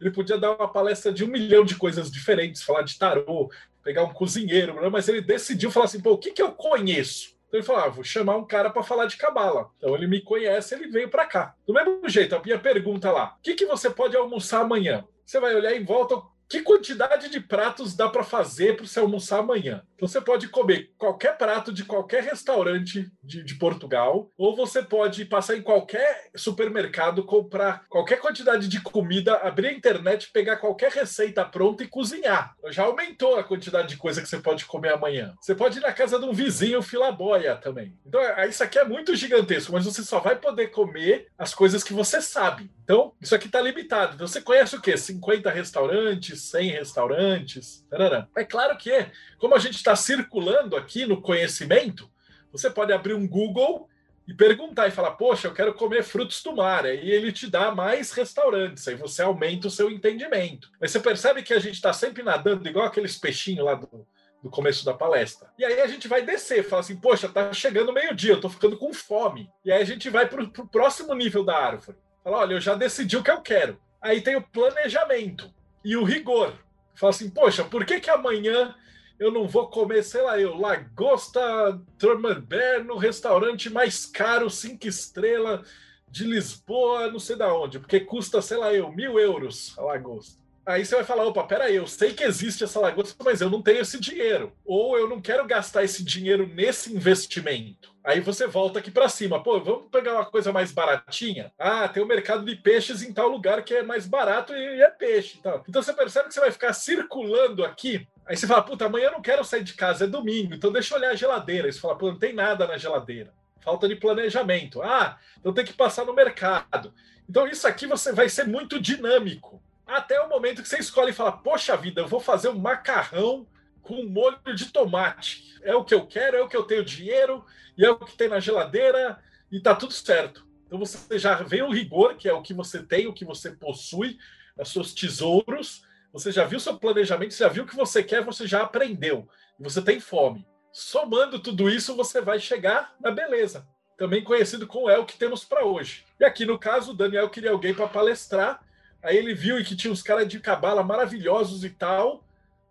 ele podia dar uma palestra de um milhão de coisas diferentes, falar de tarô, pegar um cozinheiro, mas ele decidiu falar assim: pô, o que, que eu conheço? Então ele falou: ah, vou chamar um cara para falar de cabala. Então ele me conhece, ele veio para cá. Do mesmo jeito, a minha pergunta lá: o que, que você pode almoçar amanhã? Você vai olhar em volta, que quantidade de pratos dá para fazer para você almoçar amanhã? Então, você pode comer qualquer prato de qualquer restaurante de, de, Portugal, ou você pode passar em qualquer supermercado, comprar qualquer quantidade de comida, abrir a internet, pegar qualquer receita pronta e cozinhar. Já aumentou a quantidade de coisa que você pode comer amanhã. Você pode ir na casa de um vizinho filaboia também. Então, é, isso aqui é muito gigantesco, mas você só vai poder comer as coisas que você sabe. Então, isso aqui está limitado. Então, você conhece o quê? 50 restaurantes, 100 restaurantes? Tarará. É claro que, como a gente está circulando aqui no conhecimento, você pode abrir um Google e perguntar e falar: Poxa, eu quero comer frutos do mar. Aí ele te dá mais restaurantes, aí você aumenta o seu entendimento. Mas você percebe que a gente está sempre nadando igual aqueles peixinhos lá do, começo da palestra. E aí a gente vai descer, fala assim: Poxa, tá chegando meio-dia, eu tô ficando com fome. E aí a gente vai para o próximo nível da árvore. Fala, olha, eu já decidi o que eu quero. Aí tem o planejamento e o rigor. Fala assim, poxa, por que que amanhã eu não vou comer, sei lá, eu, lagosta Trummerbeer no restaurante mais caro, cinco estrelas de Lisboa, não sei da onde, porque custa, sei lá, eu, mil euros a lagosta. Aí você vai falar, opa, peraí, eu sei que existe essa lagosta, mas eu não tenho esse dinheiro. Ou eu não quero gastar esse dinheiro nesse investimento. Aí você volta aqui para cima. Pô, vamos pegar uma coisa mais baratinha? Ah, tem o um mercado de peixes em tal lugar que é mais barato e é peixe. Então, então você percebe que você vai ficar circulando aqui. Aí você fala, puta, amanhã eu não quero sair de casa, é domingo, então deixa eu olhar a geladeira. Aí você fala, pô, não tem nada na geladeira. Falta de planejamento. Ah, então tem que passar no mercado. Então isso aqui você vai ser muito dinâmico. Até o momento que você escolhe e fala, poxa vida, eu vou fazer um macarrão com molho de tomate. É o que eu quero, é o que eu tenho dinheiro, e é o que tem na geladeira, e tá tudo certo. Então você já vê o rigor, que é o que você tem, o que você possui, os seus tesouros, você já viu seu planejamento, você já viu o que você quer, você já aprendeu, e você tem fome. Somando tudo isso, você vai chegar na beleza. também conhecido como é o que temos para hoje. E aqui no caso, o Daniel queria alguém para palestrar, aí ele viu que tinha uns caras de cabala maravilhosos e tal,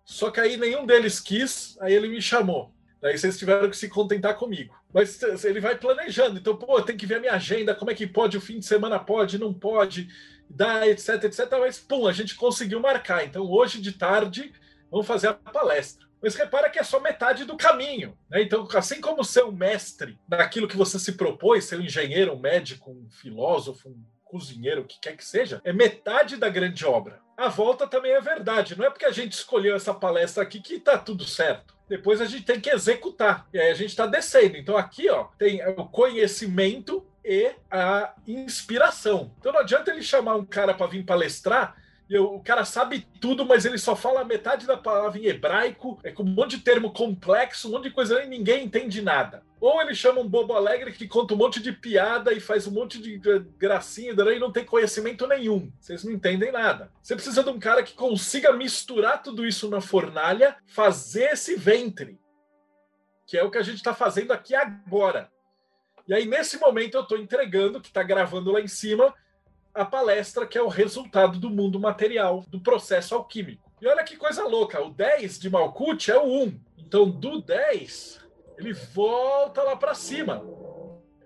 só que aí nenhum deles quis, aí ele me chamou. Daí vocês tiveram que se contentar comigo. Mas ele vai planejando. Então, pô, tem que ver a minha agenda, como é que pode, o fim de semana pode, não pode, dá, etc, etc. Mas, pum, a gente conseguiu marcar. Então, hoje de tarde, vamos fazer a palestra. Mas repara que é só metade do caminho. Né? Então, assim como ser um mestre daquilo que você se propôs, ser um engenheiro, um médico, um filósofo, um cozinheiro, o que quer que seja, é metade da grande obra. A volta também é verdade. Não é porque a gente escolheu essa palestra aqui que está tudo certo depois a gente tem que executar. E aí a gente está descendo. Então aqui ó, tem o conhecimento e a inspiração. Então não adianta ele chamar um cara para vir palestrar o cara sabe tudo, mas ele só fala metade da palavra em hebraico, é com um monte de termo complexo, um monte de coisa e ninguém entende nada. Ou ele chama um bobo alegre que conta um monte de piada e faz um monte de gracinha e não tem conhecimento nenhum. Vocês não entendem nada. Você precisa de um cara que consiga misturar tudo isso na fornalha, fazer esse ventre. Que é o que a gente está fazendo aqui agora. E aí, nesse momento, eu estou entregando, que está gravando lá em cima, a palestra que é o resultado do mundo material, do processo alquímico. E olha que coisa louca, o 10 de Malkuth é o 1. Então, do 10, ele volta lá para cima.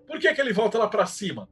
Por que, que ele volta lá para cima?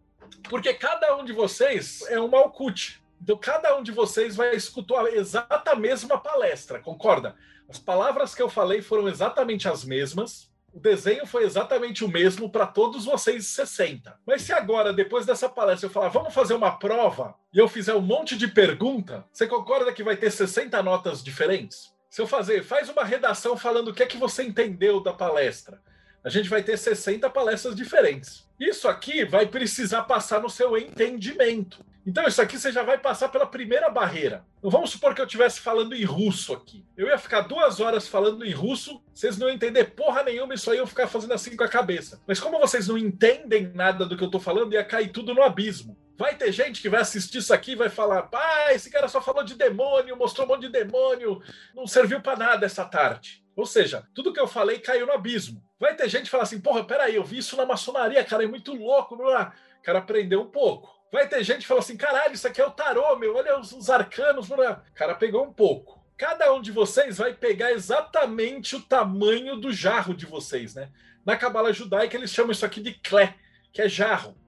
Porque cada um de vocês é um Malkuth. Então, cada um de vocês vai escutar a exata mesma palestra, concorda? As palavras que eu falei foram exatamente as mesmas, o desenho foi exatamente o mesmo para todos vocês 60. Mas se agora, depois dessa palestra, eu falar, vamos fazer uma prova, e eu fizer um monte de pergunta, você concorda que vai ter 60 notas diferentes? Se eu fazer, faz uma redação falando o que é que você entendeu da palestra, a gente vai ter 60 palestras diferentes. Isso aqui vai precisar passar no seu entendimento. Então, isso aqui você já vai passar pela primeira barreira. Não vamos supor que eu estivesse falando em russo aqui. Eu ia ficar duas horas falando em russo, vocês não iam entender porra nenhuma, isso aí eu ficar fazendo assim com a cabeça. Mas como vocês não entendem nada do que eu estou falando, ia cair tudo no abismo. Vai ter gente que vai assistir isso aqui e vai falar: pá, esse cara só falou de demônio, mostrou um monte de demônio, não serviu para nada essa tarde. Ou seja, tudo que eu falei caiu no abismo. Vai ter gente que fala assim: porra, peraí, eu vi isso na maçonaria, cara, é muito louco. O cara aprendeu um pouco. Vai ter gente que fala assim: caralho, isso aqui é o tarô, meu, olha os, os arcanos. O cara pegou um pouco. Cada um de vocês vai pegar exatamente o tamanho do jarro de vocês, né? Na cabala judaica, eles chamam isso aqui de clé, que é jarro.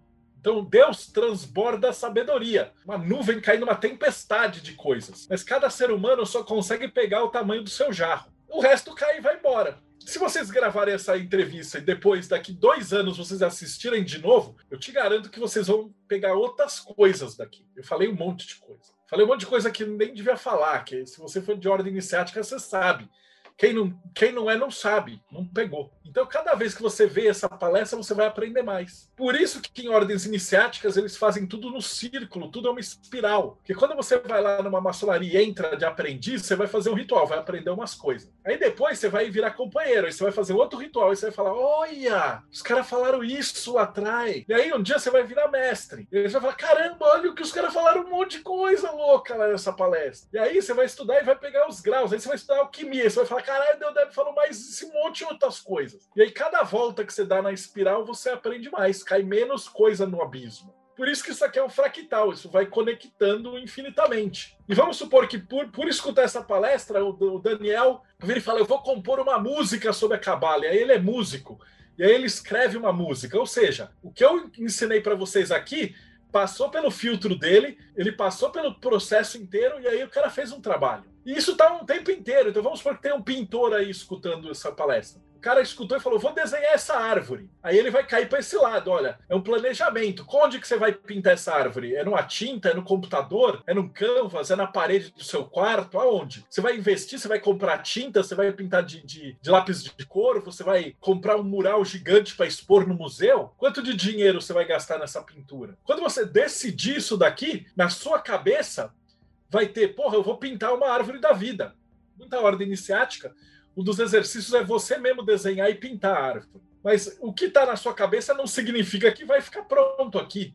Então Deus transborda a sabedoria, uma nuvem caindo uma tempestade de coisas. Mas cada ser humano só consegue pegar o tamanho do seu jarro. O resto cai e vai embora se vocês gravarem essa entrevista e depois, daqui dois anos, vocês assistirem de novo, eu te garanto que vocês vão pegar outras coisas daqui. Eu falei um monte de coisa. Falei um monte de coisa que nem devia falar, que se você for de ordem iniciática, você sabe. Quem não, quem não é, não sabe, não pegou. Então, cada vez que você vê essa palestra, você vai aprender mais. Por isso que em ordens iniciáticas eles fazem tudo no círculo, tudo é uma espiral. Porque quando você vai lá numa maçonaria e entra de aprendiz, você vai fazer um ritual, vai aprender umas coisas. Aí depois você vai virar companheiro, aí você vai fazer outro ritual, aí você vai falar: olha, os caras falaram isso atrás. E aí um dia você vai virar mestre. E aí você vai falar: caramba, olha o que os caras falaram um monte de coisa louca lá nessa palestra. E aí você vai estudar e vai pegar os graus, aí você vai estudar alquimia, você vai falar: caralho, Deus falou mais esse monte de outras coisas. E aí, cada volta que você dá na espiral, você aprende mais, cai menos coisa no abismo. Por isso que isso aqui é um fractal, isso vai conectando infinitamente. E vamos supor que por, por escutar essa palestra, o, o Daniel vira e fala: Eu vou compor uma música sobre a Cabala. E aí ele é músico. E aí ele escreve uma música. Ou seja, o que eu ensinei para vocês aqui passou pelo filtro dele, ele passou pelo processo inteiro e aí o cara fez um trabalho. E isso tá um tempo inteiro. Então vamos supor que tem um pintor aí escutando essa palestra cara escutou e falou: vou desenhar essa árvore. Aí ele vai cair para esse lado. Olha, é um planejamento. Onde que você vai pintar essa árvore? É numa tinta? É no computador? É no canvas? É na parede do seu quarto? Aonde? Você vai investir? Você vai comprar tinta? Você vai pintar de, de, de lápis de cor? Você vai comprar um mural gigante para expor no museu? Quanto de dinheiro você vai gastar nessa pintura? Quando você decidir isso daqui, na sua cabeça vai ter, porra, eu vou pintar uma árvore da vida. Muita ordem iniciática um dos exercícios é você mesmo desenhar e pintar a árvore. Mas o que está na sua cabeça não significa que vai ficar pronto aqui.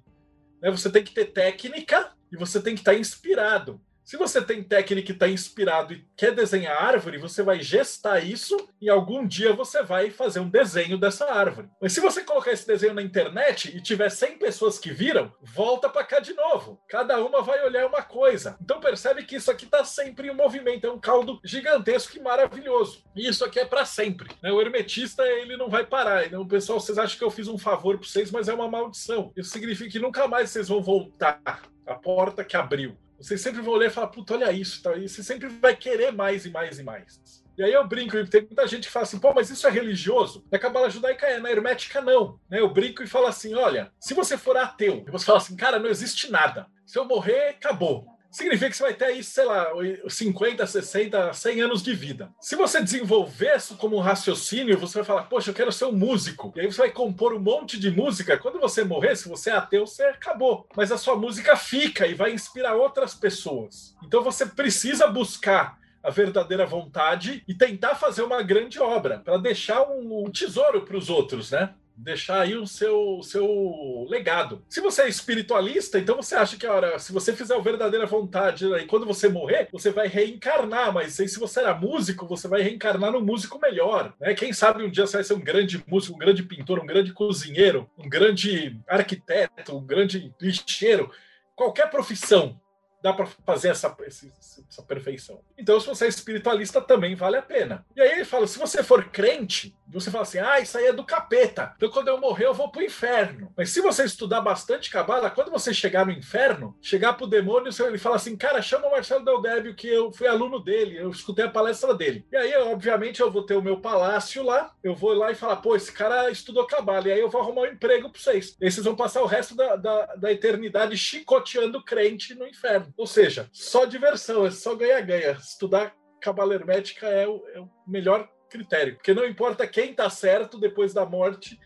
Né? Você tem que ter técnica e você tem que estar tá inspirado. Se você tem técnica que está inspirado e quer desenhar árvore, você vai gestar isso e algum dia você vai fazer um desenho dessa árvore. Mas se você colocar esse desenho na internet e tiver 100 pessoas que viram, volta para cá de novo. Cada uma vai olhar uma coisa. Então percebe que isso aqui está sempre em movimento, é um caldo gigantesco e maravilhoso. E isso aqui é para sempre. Né? O hermetista ele não vai parar. Então, pessoal, vocês acham que eu fiz um favor para vocês, mas é uma maldição. Isso significa que nunca mais vocês vão voltar. A porta que abriu. Você sempre vai olhar e falar, puta, olha isso, tá? e você sempre vai querer mais e mais e mais. E aí eu brinco, e tem muita gente que fala assim, pô, mas isso é religioso? Na Cabala Judaica é, na Hermética não. Né? Eu brinco e falo assim, olha, se você for ateu, você fala assim, cara, não existe nada. Se eu morrer, acabou significa que você vai ter aí, sei lá, 50, 60, 100 anos de vida. Se você desenvolver isso como um raciocínio, você vai falar, poxa, eu quero ser um músico. E aí você vai compor um monte de música. Quando você morrer, se você é ateu, você acabou. Mas a sua música fica e vai inspirar outras pessoas. Então você precisa buscar a verdadeira vontade e tentar fazer uma grande obra para deixar um, um tesouro para os outros, né? Deixar aí o seu, seu legado. Se você é espiritualista, então você acha que, ora, se você fizer a verdadeira vontade e quando você morrer, você vai reencarnar, mas aí, se você era músico, você vai reencarnar num músico melhor. Né? Quem sabe um dia você vai ser um grande músico, um grande pintor, um grande cozinheiro, um grande arquiteto, um grande lixeiro. Qualquer profissão dá para fazer essa, essa perfeição. Então, se você é espiritualista, também vale a pena. E aí ele fala: se você for crente, você fala assim: ah, isso aí é do capeta. Então, quando eu morrer, eu vou pro inferno. Mas se você estudar bastante cabala, quando você chegar no inferno, chegar pro demônio, ele fala assim: cara, chama o Marcelo Del Débio, que eu fui aluno dele, eu escutei a palestra dele. E aí, obviamente, eu vou ter o meu palácio lá, eu vou lá e falar: pô, esse cara estudou cabala, e aí eu vou arrumar um emprego pra vocês. E aí vocês vão passar o resto da, da, da eternidade chicoteando crente no inferno. Ou seja, só diversão, é só ganha-ganha. Estudar cabala hermética é o, é o melhor critério, porque não importa quem está certo depois da morte,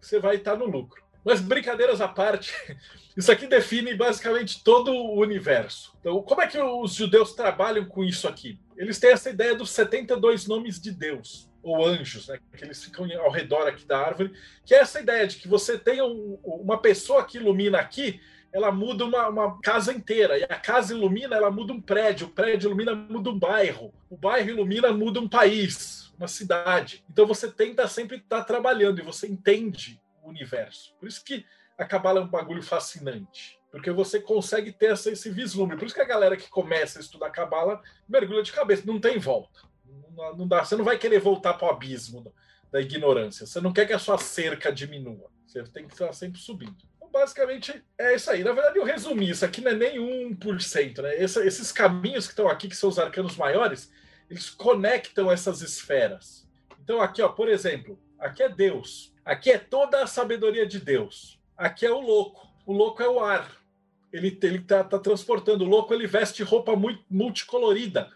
você vai estar tá no lucro. Mas brincadeiras à parte, isso aqui define basicamente todo o universo. Então, como é que os judeus trabalham com isso aqui? Eles têm essa ideia dos 72 nomes de Deus, ou anjos, né? Que eles ficam ao redor aqui da árvore, que é essa ideia de que você tem um, uma pessoa que ilumina aqui, ela muda uma, uma, casa inteira. E a casa ilumina, ela muda um prédio. O prédio ilumina, muda um bairro. O bairro ilumina, muda um país uma cidade. Então você tenta sempre estar tá trabalhando e você entende o universo. Por isso que a Cabala é um bagulho fascinante. Porque você consegue ter essa, esse vislumbre. Por isso que a galera que começa a estudar Cabala mergulha de cabeça. Não tem volta. Não, não dá. Você não vai querer voltar para o abismo da ignorância. Você não quer que a sua cerca diminua. Você tem que estar sempre subindo basicamente é isso aí. Na verdade, eu resumi, isso aqui não é nem 1%, né? Essa, esses caminhos que estão aqui, que são os arcanos maiores, eles conectam essas esferas. Então, aqui, ó, por exemplo, aqui é Deus. Aqui é toda a sabedoria de Deus. Aqui é o louco. O louco é o ar. Ele ele tá, tá transportando. O louco ele veste roupa muito multicolorida,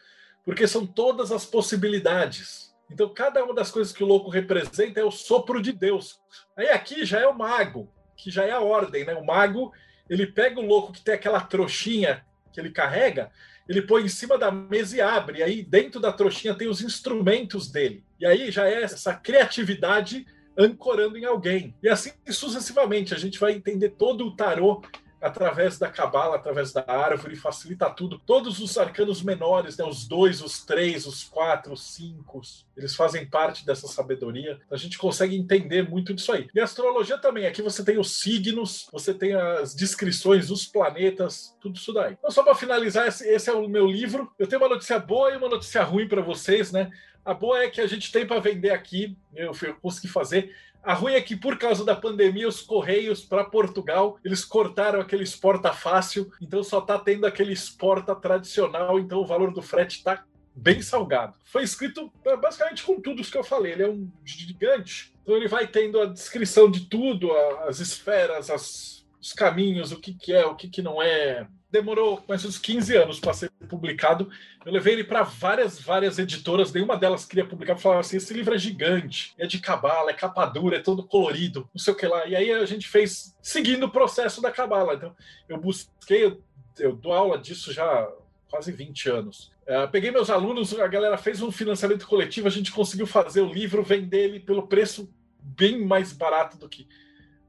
porque são todas as possibilidades. Então, cada uma das coisas que o louco representa é o sopro de Deus. Aí aqui já é o mago, que já é a ordem, né? O mago, ele pega o louco que tem aquela trouxinha que ele carrega ele põe em cima da mesa e abre. E aí, dentro da trouxinha, tem os instrumentos dele. E aí já é essa criatividade ancorando em alguém. E assim sucessivamente, a gente vai entender todo o tarô através da cabala, através da árvore, facilita tudo. Todos os arcanos menores, né, os dois, os três, os quatro, os cinco, eles fazem parte dessa sabedoria. A gente consegue entender muito disso aí. E a astrologia também. Aqui você tem os signos, você tem as descrições dos planetas, tudo isso daí. Então, só para finalizar, esse, é o meu livro. Eu tenho uma notícia boa e uma notícia ruim para vocês, né? A boa é que a gente tem para vender aqui, eu, eu consegui fazer. A ruim é que, por causa da pandemia, os correios para Portugal eles cortaram aquele exporta fácil, então só está tendo aquele exporta tradicional, então o valor do frete está bem salgado. Foi escrito é, basicamente com tudo isso que eu falei. Ele é um gigante, então ele vai tendo a descrição de tudo, as esferas, as, os caminhos, o que, que é, o que, que não é, demorou mais uns 15 anos para ser publicado. Eu levei ele para várias, várias editoras, nenhuma delas queria publicar, falava assim: esse livro é gigante, é de cabala, é capa dura, é todo colorido, não sei o que lá. E aí a gente fez seguindo o processo da cabala. Então, eu busquei, eu, eu dou aula disso já há quase 20 anos. Uh, peguei meus alunos, a galera fez um financiamento coletivo, a gente conseguiu fazer o livro, vender ele pelo preço bem mais barato do que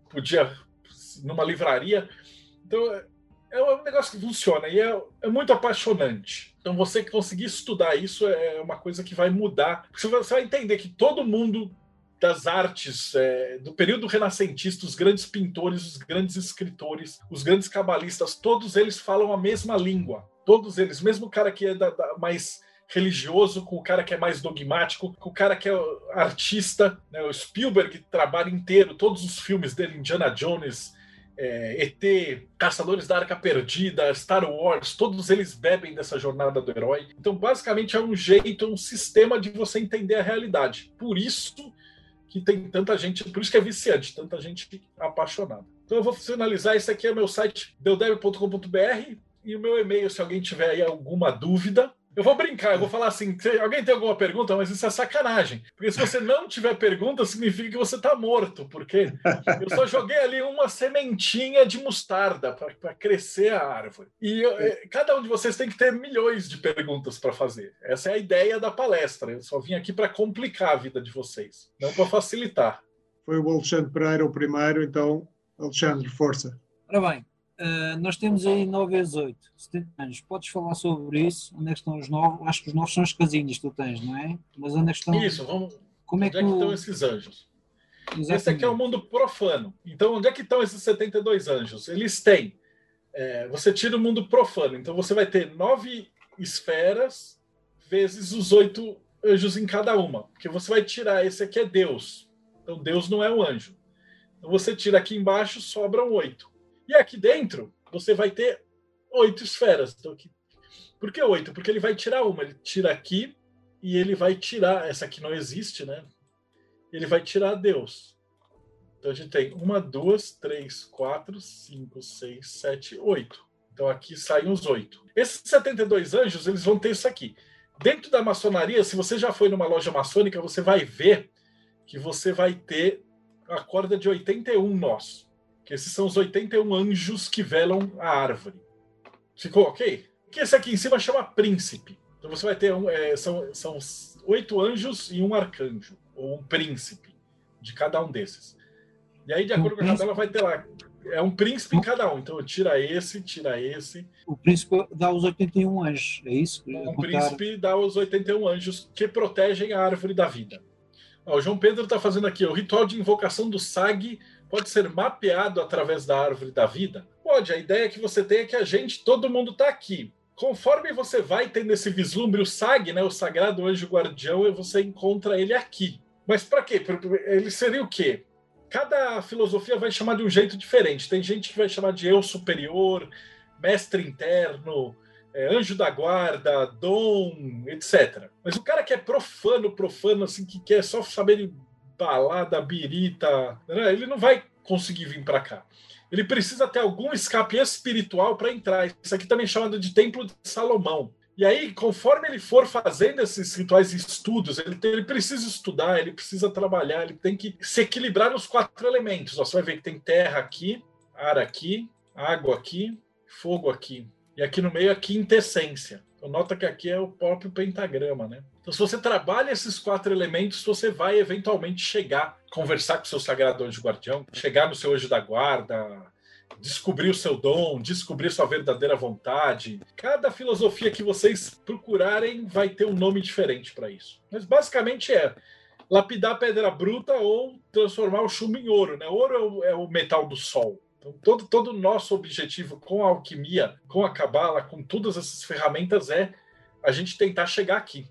podia numa livraria. Então, é um negócio que funciona e é, é, muito apaixonante. Então, você conseguir estudar isso é uma coisa que vai mudar. Você vai entender que todo mundo das artes é, do período renascentista, os grandes pintores, os grandes escritores, os grandes cabalistas, todos eles falam a mesma língua. Todos eles, mesmo o cara que é da, da, mais religioso, com o cara que é mais dogmático, com o cara que é artista, né? o Spielberg trabalha inteiro, todos os filmes dele, Indiana Jones, é, ET, Caçadores da Arca Perdida, Star Wars, todos eles bebem dessa jornada do herói. Então, basicamente, é um jeito, um sistema de você entender a realidade. Por isso que tem tanta gente, por isso que é viciante, tanta gente apaixonada. Então, eu vou finalizar. Esse aqui é o meu site, deudeb.com.br, e o meu e-mail, se alguém tiver aí alguma dúvida, eu vou brincar, eu vou falar assim: alguém tem alguma pergunta? Mas isso é sacanagem. Porque se você não tiver pergunta, significa que você está morto. Porque eu só joguei ali uma sementinha de mostarda para crescer a árvore. E eu, eh, cada um de vocês tem que ter milhões de perguntas para fazer. Essa é a ideia da palestra. Eu só vim aqui para complicar a vida de vocês, não para facilitar. Foi o Alexandre Pereira o primeiro, então, Alexandre, força. Ora bem, Uh, nós temos aí 9 vezes 8, 70 anos. Podes falar sobre isso? Onde é que estão os novos? Acho que os novos são as casinhas que tu tens, não é? Mas onde é que estão? Isso, vamos. Como é que, onde é que estão esses anjos? Exatamente. Esse aqui é o mundo profano. Então, onde é que estão esses 72 anjos? Eles têm. É, você tira o mundo profano. Então, você vai ter nove esferas vezes os oito anjos em cada uma. Porque você vai tirar. Esse aqui é Deus. Então, Deus não é um anjo. Então, você tira aqui embaixo, sobram oito. E aqui dentro, você vai ter oito esferas. Então, aqui... Por que oito? Porque ele vai tirar uma. Ele tira aqui e ele vai tirar. Essa aqui não existe, né? Ele vai tirar Deus. Então a gente tem uma, duas, três, quatro, cinco, seis, sete, oito. Então aqui saem os oito. Esses 72 anjos, eles vão ter isso aqui. Dentro da maçonaria, se você já foi numa loja maçônica, você vai ver que você vai ter a corda de 81 nós que esses são os 81 anjos que velam a árvore. Ficou ok? Que esse aqui em cima chama príncipe. Então você vai ter um, é, são, são oito anjos e um arcanjo, ou um príncipe, de cada um desses. E aí, de acordo com a tabela, vai ter lá. É um príncipe em cada um. Então tira esse, tira esse. O príncipe dá os 81 anjos, é isso? O príncipe dá os 81 anjos que protegem a árvore da vida. Ó, o João Pedro está fazendo aqui o ritual de invocação do SAG pode ser mapeado através da árvore da vida? Pode. A ideia que você tem é que a gente, todo mundo está aqui. Conforme você vai tendo esse vislumbre, o SAG, né, o Sagrado Anjo Guardião, você encontra ele aqui. Mas para quê? Ele seria o quê? Cada filosofia vai chamar de um jeito diferente. Tem gente que vai chamar de eu superior, mestre interno, é, anjo da guarda, dom, etc. Mas o cara que é profano, profano, assim, que quer só saber balada, birita, né? ele não vai conseguir vir para cá. Ele precisa ter algum escape espiritual para entrar. Isso aqui também é chamado de Templo de Salomão. E aí, conforme ele for fazendo esses rituais e estudos, ele, tem, ele, precisa estudar, ele precisa trabalhar, ele tem que se equilibrar nos quatro elementos. Você vai ver que tem terra aqui, ar aqui, água aqui, fogo aqui. E aqui no meio a quintessência. Então, nota que aqui é o próprio pentagrama, né? Então, se você trabalha esses quatro elementos, você vai eventualmente chegar, conversar com o seu sagrado anjo guardião, chegar no seu anjo da guarda, descobrir o seu dom, descobrir sua verdadeira vontade. Cada filosofia que vocês procurarem vai ter um nome diferente para isso. Mas basicamente é lapidar pedra bruta ou transformar o chumbo em ouro. Né? Ouro é o, é o metal do sol. Então, todo, todo o nosso objetivo com a alquimia, com a cabala, com todas essas ferramentas é a gente tentar chegar aqui.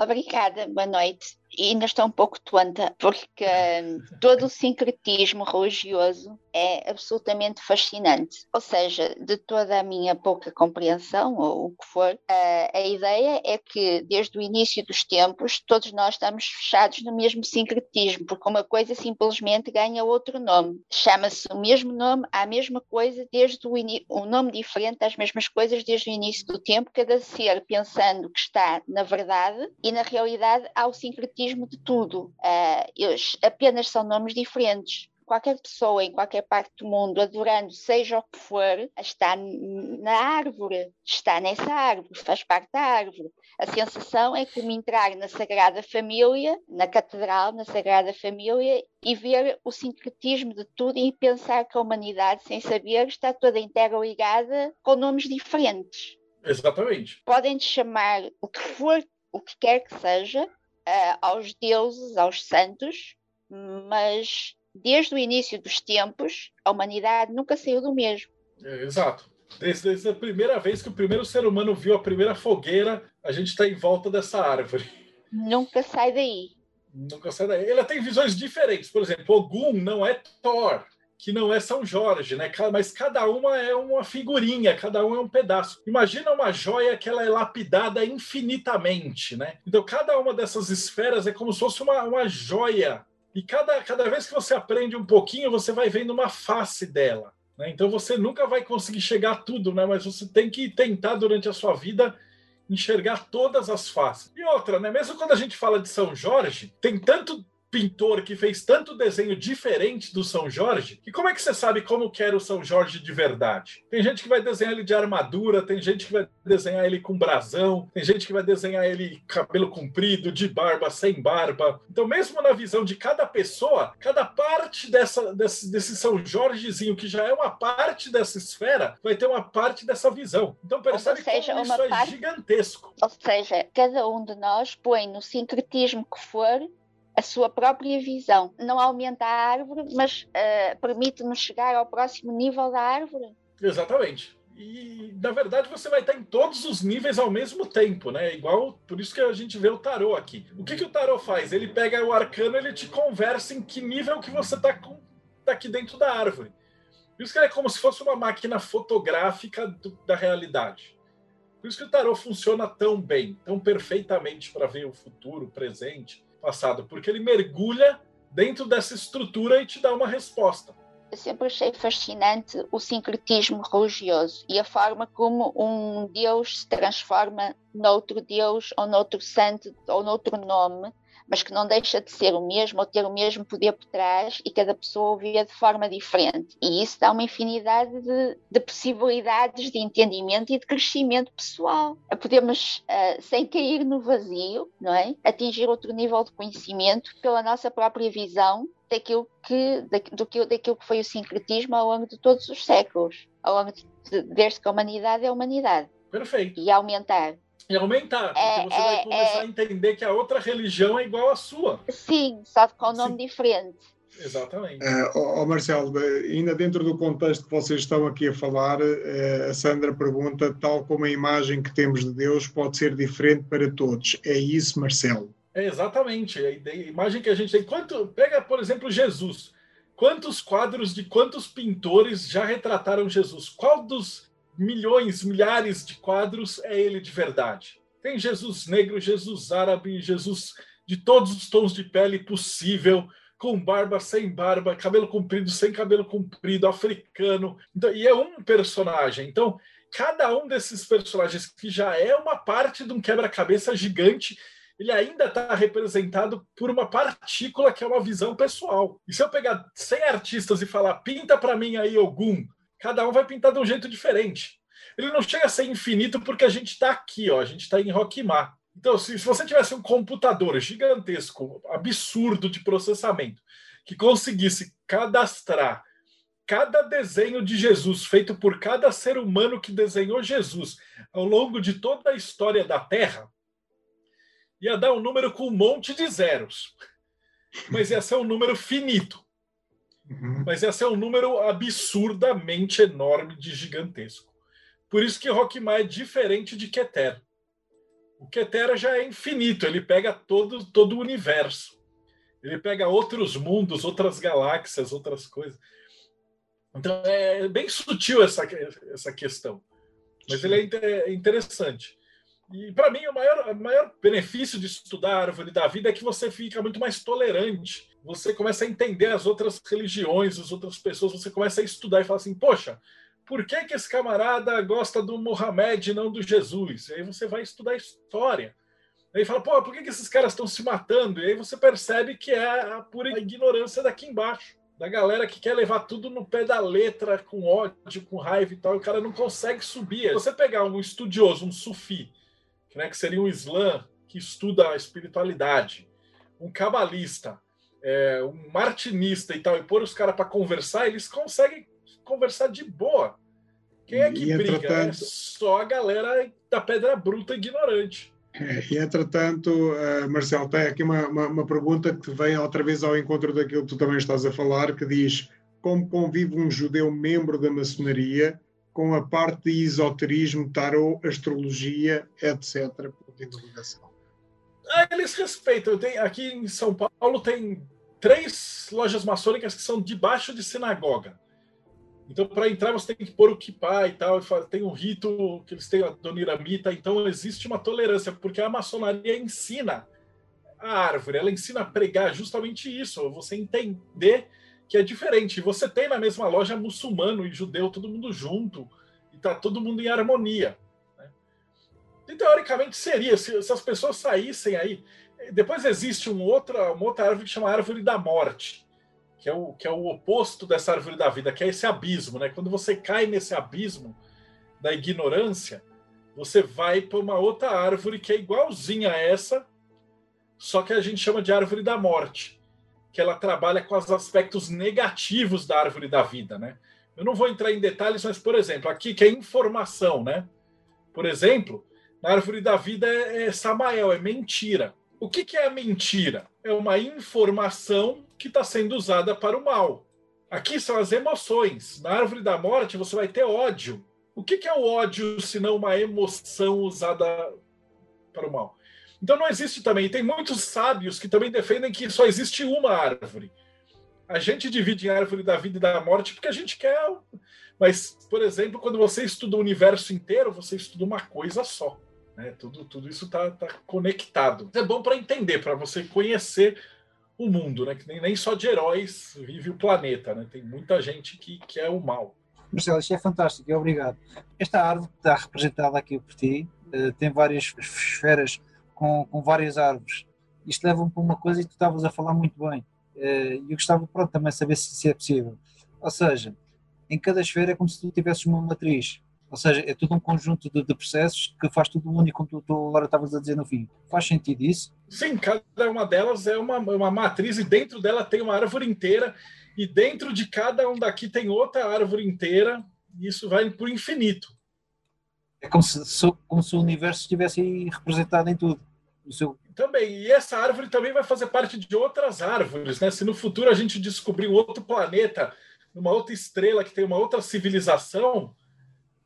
Obrigada, boa noite e ainda estou um pouco tonta, porque hum, todo o sincretismo religioso é absolutamente fascinante. Ou seja, de toda a minha pouca compreensão, ou o que for, a, a ideia é que desde o início dos tempos todos nós estamos fechados no mesmo sincretismo, porque uma coisa simplesmente ganha outro nome. Chama-se o mesmo nome à mesma coisa desde o um nome diferente às mesmas coisas desde o início do tempo, cada ser pensando que está na verdade e na realidade há o sincretismo de tudo. Uh, eles apenas são nomes diferentes. qualquer pessoa em qualquer parte do mundo, adorando seja o que for, está na árvore, está nessa árvore, faz parte da árvore. A sensação é como entrar na Sagrada Família, na Catedral, na Sagrada Família, e ver o sincretismo de tudo e pensar que a humanidade, sem saber, está toda interligada com nomes diferentes. Exatamente. Podem chamar o que for, o que quer que seja, uh, aos deuses, aos santos, mas desde o início dos tempos, a humanidade nunca saiu do mesmo. É, exato. Desde, desde, a primeira vez que o primeiro ser humano viu a primeira fogueira, a gente está em volta dessa árvore. Nunca sai daí. Nunca sai daí. Ela tem visões diferentes. Por exemplo, Ogum não é Thor, que não é São Jorge, né? Mas cada uma é uma figurinha, cada um é um pedaço. Imagina uma joia que ela é lapidada infinitamente, né? Então cada uma dessas esferas é como se fosse uma, uma joia e cada, cada vez que você aprende um pouquinho, você vai vendo uma face dela. Né? Então você nunca vai conseguir chegar a tudo, né? mas você tem que tentar durante a sua vida enxergar todas as faces. E outra, né? mesmo quando a gente fala de São Jorge, tem tanto pintor que fez tanto desenho diferente do São Jorge, que como é que você sabe como que era o São Jorge de verdade? Tem gente que vai desenhar ele de armadura, tem gente que vai desenhar ele com brasão, tem gente que vai desenhar ele cabelo comprido, de barba, sem barba. Então, mesmo na visão de cada pessoa, cada parte dessa, desse, desse São Jorgezinho, que já é uma parte dessa esfera, vai ter uma parte dessa visão. Então, percebe seja, como isso é parte... gigantesco. Ou seja, cada um de nós põe no sincretismo que for a sua própria visão. Não aumenta a árvore, mas uh, permite-nos chegar ao próximo nível da árvore. Exatamente. E, na verdade, você vai estar em todos os níveis ao mesmo tempo, né? Igual, por isso que a gente vê o tarô aqui. O que, que o tarô faz? Ele pega o arcano, ele te conversa em que nível que você está tá aqui dentro da árvore. Por isso que é como se fosse uma máquina fotográfica do, da realidade. Por isso que o tarô funciona tão bem, tão perfeitamente para ver o futuro, o presente passado, porque ele mergulha dentro dessa estrutura e te dá uma resposta. Eu sempre achei fascinante o sincretismo religioso e a forma como um Deus se transforma noutro Deus ou noutro santo ou noutro nome mas que não deixa de ser o mesmo ou ter o mesmo poder por trás e cada pessoa o vê de forma diferente. E isso dá uma infinidade de, de possibilidades de entendimento e de crescimento pessoal. Podemos, uh, sem cair no vazio, não é? atingir outro nível de conhecimento pela nossa própria visão daquilo que, do que, daquilo que foi o sincretismo ao longo de todos os séculos, ao longo de, desde que a humanidade é a humanidade. Perfeito. E aumentar e aumentar, porque é, você vai é, começar é, a entender que a outra religião é igual à sua. Sim, só com um nome Sim. diferente. Exatamente. Uh, oh, Marcelo, ainda dentro do contexto que vocês estão aqui a falar, uh, a Sandra pergunta: tal como a imagem que temos de Deus pode ser diferente para todos. É isso, Marcelo? É exatamente. A, imagem que a gente tem. Quanto, pega, por exemplo, Jesus. Quantos quadros de quantos pintores já retrataram Jesus? Qual dos milhões, milhares de quadros, é ele de verdade. Tem Jesus negro, Jesus árabe, Jesus de todos os tons de pele possível, com barba, sem barba, cabelo comprido, sem cabelo comprido, africano. Então, e é um personagem. Então, cada um desses personagens, que já é uma parte de um quebra-cabeça gigante, ele ainda está representado por uma partícula que é uma visão pessoal. E se eu pegar 100 artistas e falar, pinta para mim aí algum, cada um vai pintar de um jeito diferente. Ele não chega a ser infinito porque a gente está aqui, ó, a gente está em Rockmar. Então, se, se você tivesse um computador gigantesco, absurdo de processamento, que conseguisse cadastrar cada desenho de Jesus feito por cada ser humano que desenhou Jesus ao longo de toda a história da Terra, ia dar um número com um monte de zeros. Mas ia ser um número finito. Uhum. Mas ia ser um número absurdamente enorme de gigantesco. Por isso que Rockmar é diferente de Ketera. O Ketera já é infinito, ele pega todo, todo o universo. Ele pega outros mundos, outras galáxias, outras coisas. Então é bem sutil essa, essa questão. Mas ele é, é interessante. E para mim, o maior, o maior benefício de estudar a árvore da vida é que você fica muito mais tolerante. Você começa a entender as outras religiões, as outras pessoas, você começa a estudar e fala assim: poxa, por que, que esse camarada gosta do Mohamed e não do Jesus? E aí você vai estudar história. Aí fala, pô, por que, que esses caras estão se matando? E aí você percebe que é a pura ignorância daqui embaixo. da galera que quer levar tudo no pé da letra, com ódio, com raiva e tal, e o cara não consegue subir. Se você pegar um estudioso, um sufi, né, que seria um islã que estuda a espiritualidade, um cabalista, é, um martinista e tal, e pôr os caras para conversar, eles conseguem conversar de boa. Quem é que e, briga? Entretanto... É só a galera da pedra bruta ignorante. É, e entretanto, uh, Marcelo, tem aqui uma, uma, uma, pergunta que vem outra vez ao encontro daquilo que tu também estás a falar, que diz como convive um judeu membro da maçonaria com a parte de esoterismo, tarot, astrologia, etc. Ponto interrogação. Ah, eles respeitam. Tenho, aqui em São Paulo tem três lojas maçônicas que são debaixo de sinagoga. Então, para entrar, você tem que pôr o kippah e tal. Tem um rito que eles têm a doniramita. Então, existe uma tolerância, porque a maçonaria ensina a árvore, ela ensina a pregar justamente isso. Você entender que é diferente. Você tem na mesma loja muçulmano e judeu, todo mundo junto, e tá todo mundo em harmonia. E teoricamente seria, se, se, as pessoas saíssem aí. Depois existe um outra, uma outra árvore que chama árvore da morte que é o, que é o oposto dessa árvore da vida, que é esse abismo, né? Quando você cai nesse abismo da ignorância, você vai para uma outra árvore que é igualzinha a essa, só que a gente chama de árvore da morte, que ela trabalha com os aspectos negativos da árvore da vida, né? Eu não vou entrar em detalhes, mas, por exemplo, aqui que é informação, né? Por exemplo, na árvore da vida é, é Samael, é mentira. O que, que é a mentira? É uma informação que está sendo usada para o mal. Aqui são as emoções. Na árvore da morte você vai ter ódio. O que, que é o ódio se não uma emoção usada para o mal? Então não existe também. Tem muitos sábios que também defendem que só existe uma árvore. A gente divide em árvore da vida e da morte porque a gente quer. Mas, por exemplo, quando você estuda o universo inteiro, você estuda uma coisa só. Né? Tudo, tudo isso está tá conectado. É bom para entender, para você conhecer o mundo, né? Que nem, nem só de heróis vive o planeta, né? Tem muita gente que, que é o mal. Marcelo, isto é fantástico, obrigado. Esta árvore que está representada aqui por ti uh, tem várias esferas com, com várias árvores. Isto leva-me para uma coisa e tu estavas a falar muito bem. Uh, eu gostava pronto, também saber se, se é possível. Ou seja, em cada esfera é como se tu tivesses uma matriz. Ou seja, é tudo um conjunto de, de processos que faz tudo único, como tu, tu agora estavas a dizer no fim. Faz sentido isso? Sim, cada uma delas é uma, uma matriz e dentro dela tem uma árvore inteira e dentro de cada um daqui tem outra árvore inteira e isso vai para o infinito. É como se, como se o universo estivesse representado em tudo. Seu... Também, e essa árvore também vai fazer parte de outras árvores, né? Se no futuro a gente descobrir outro planeta, uma outra estrela que tem uma outra civilização,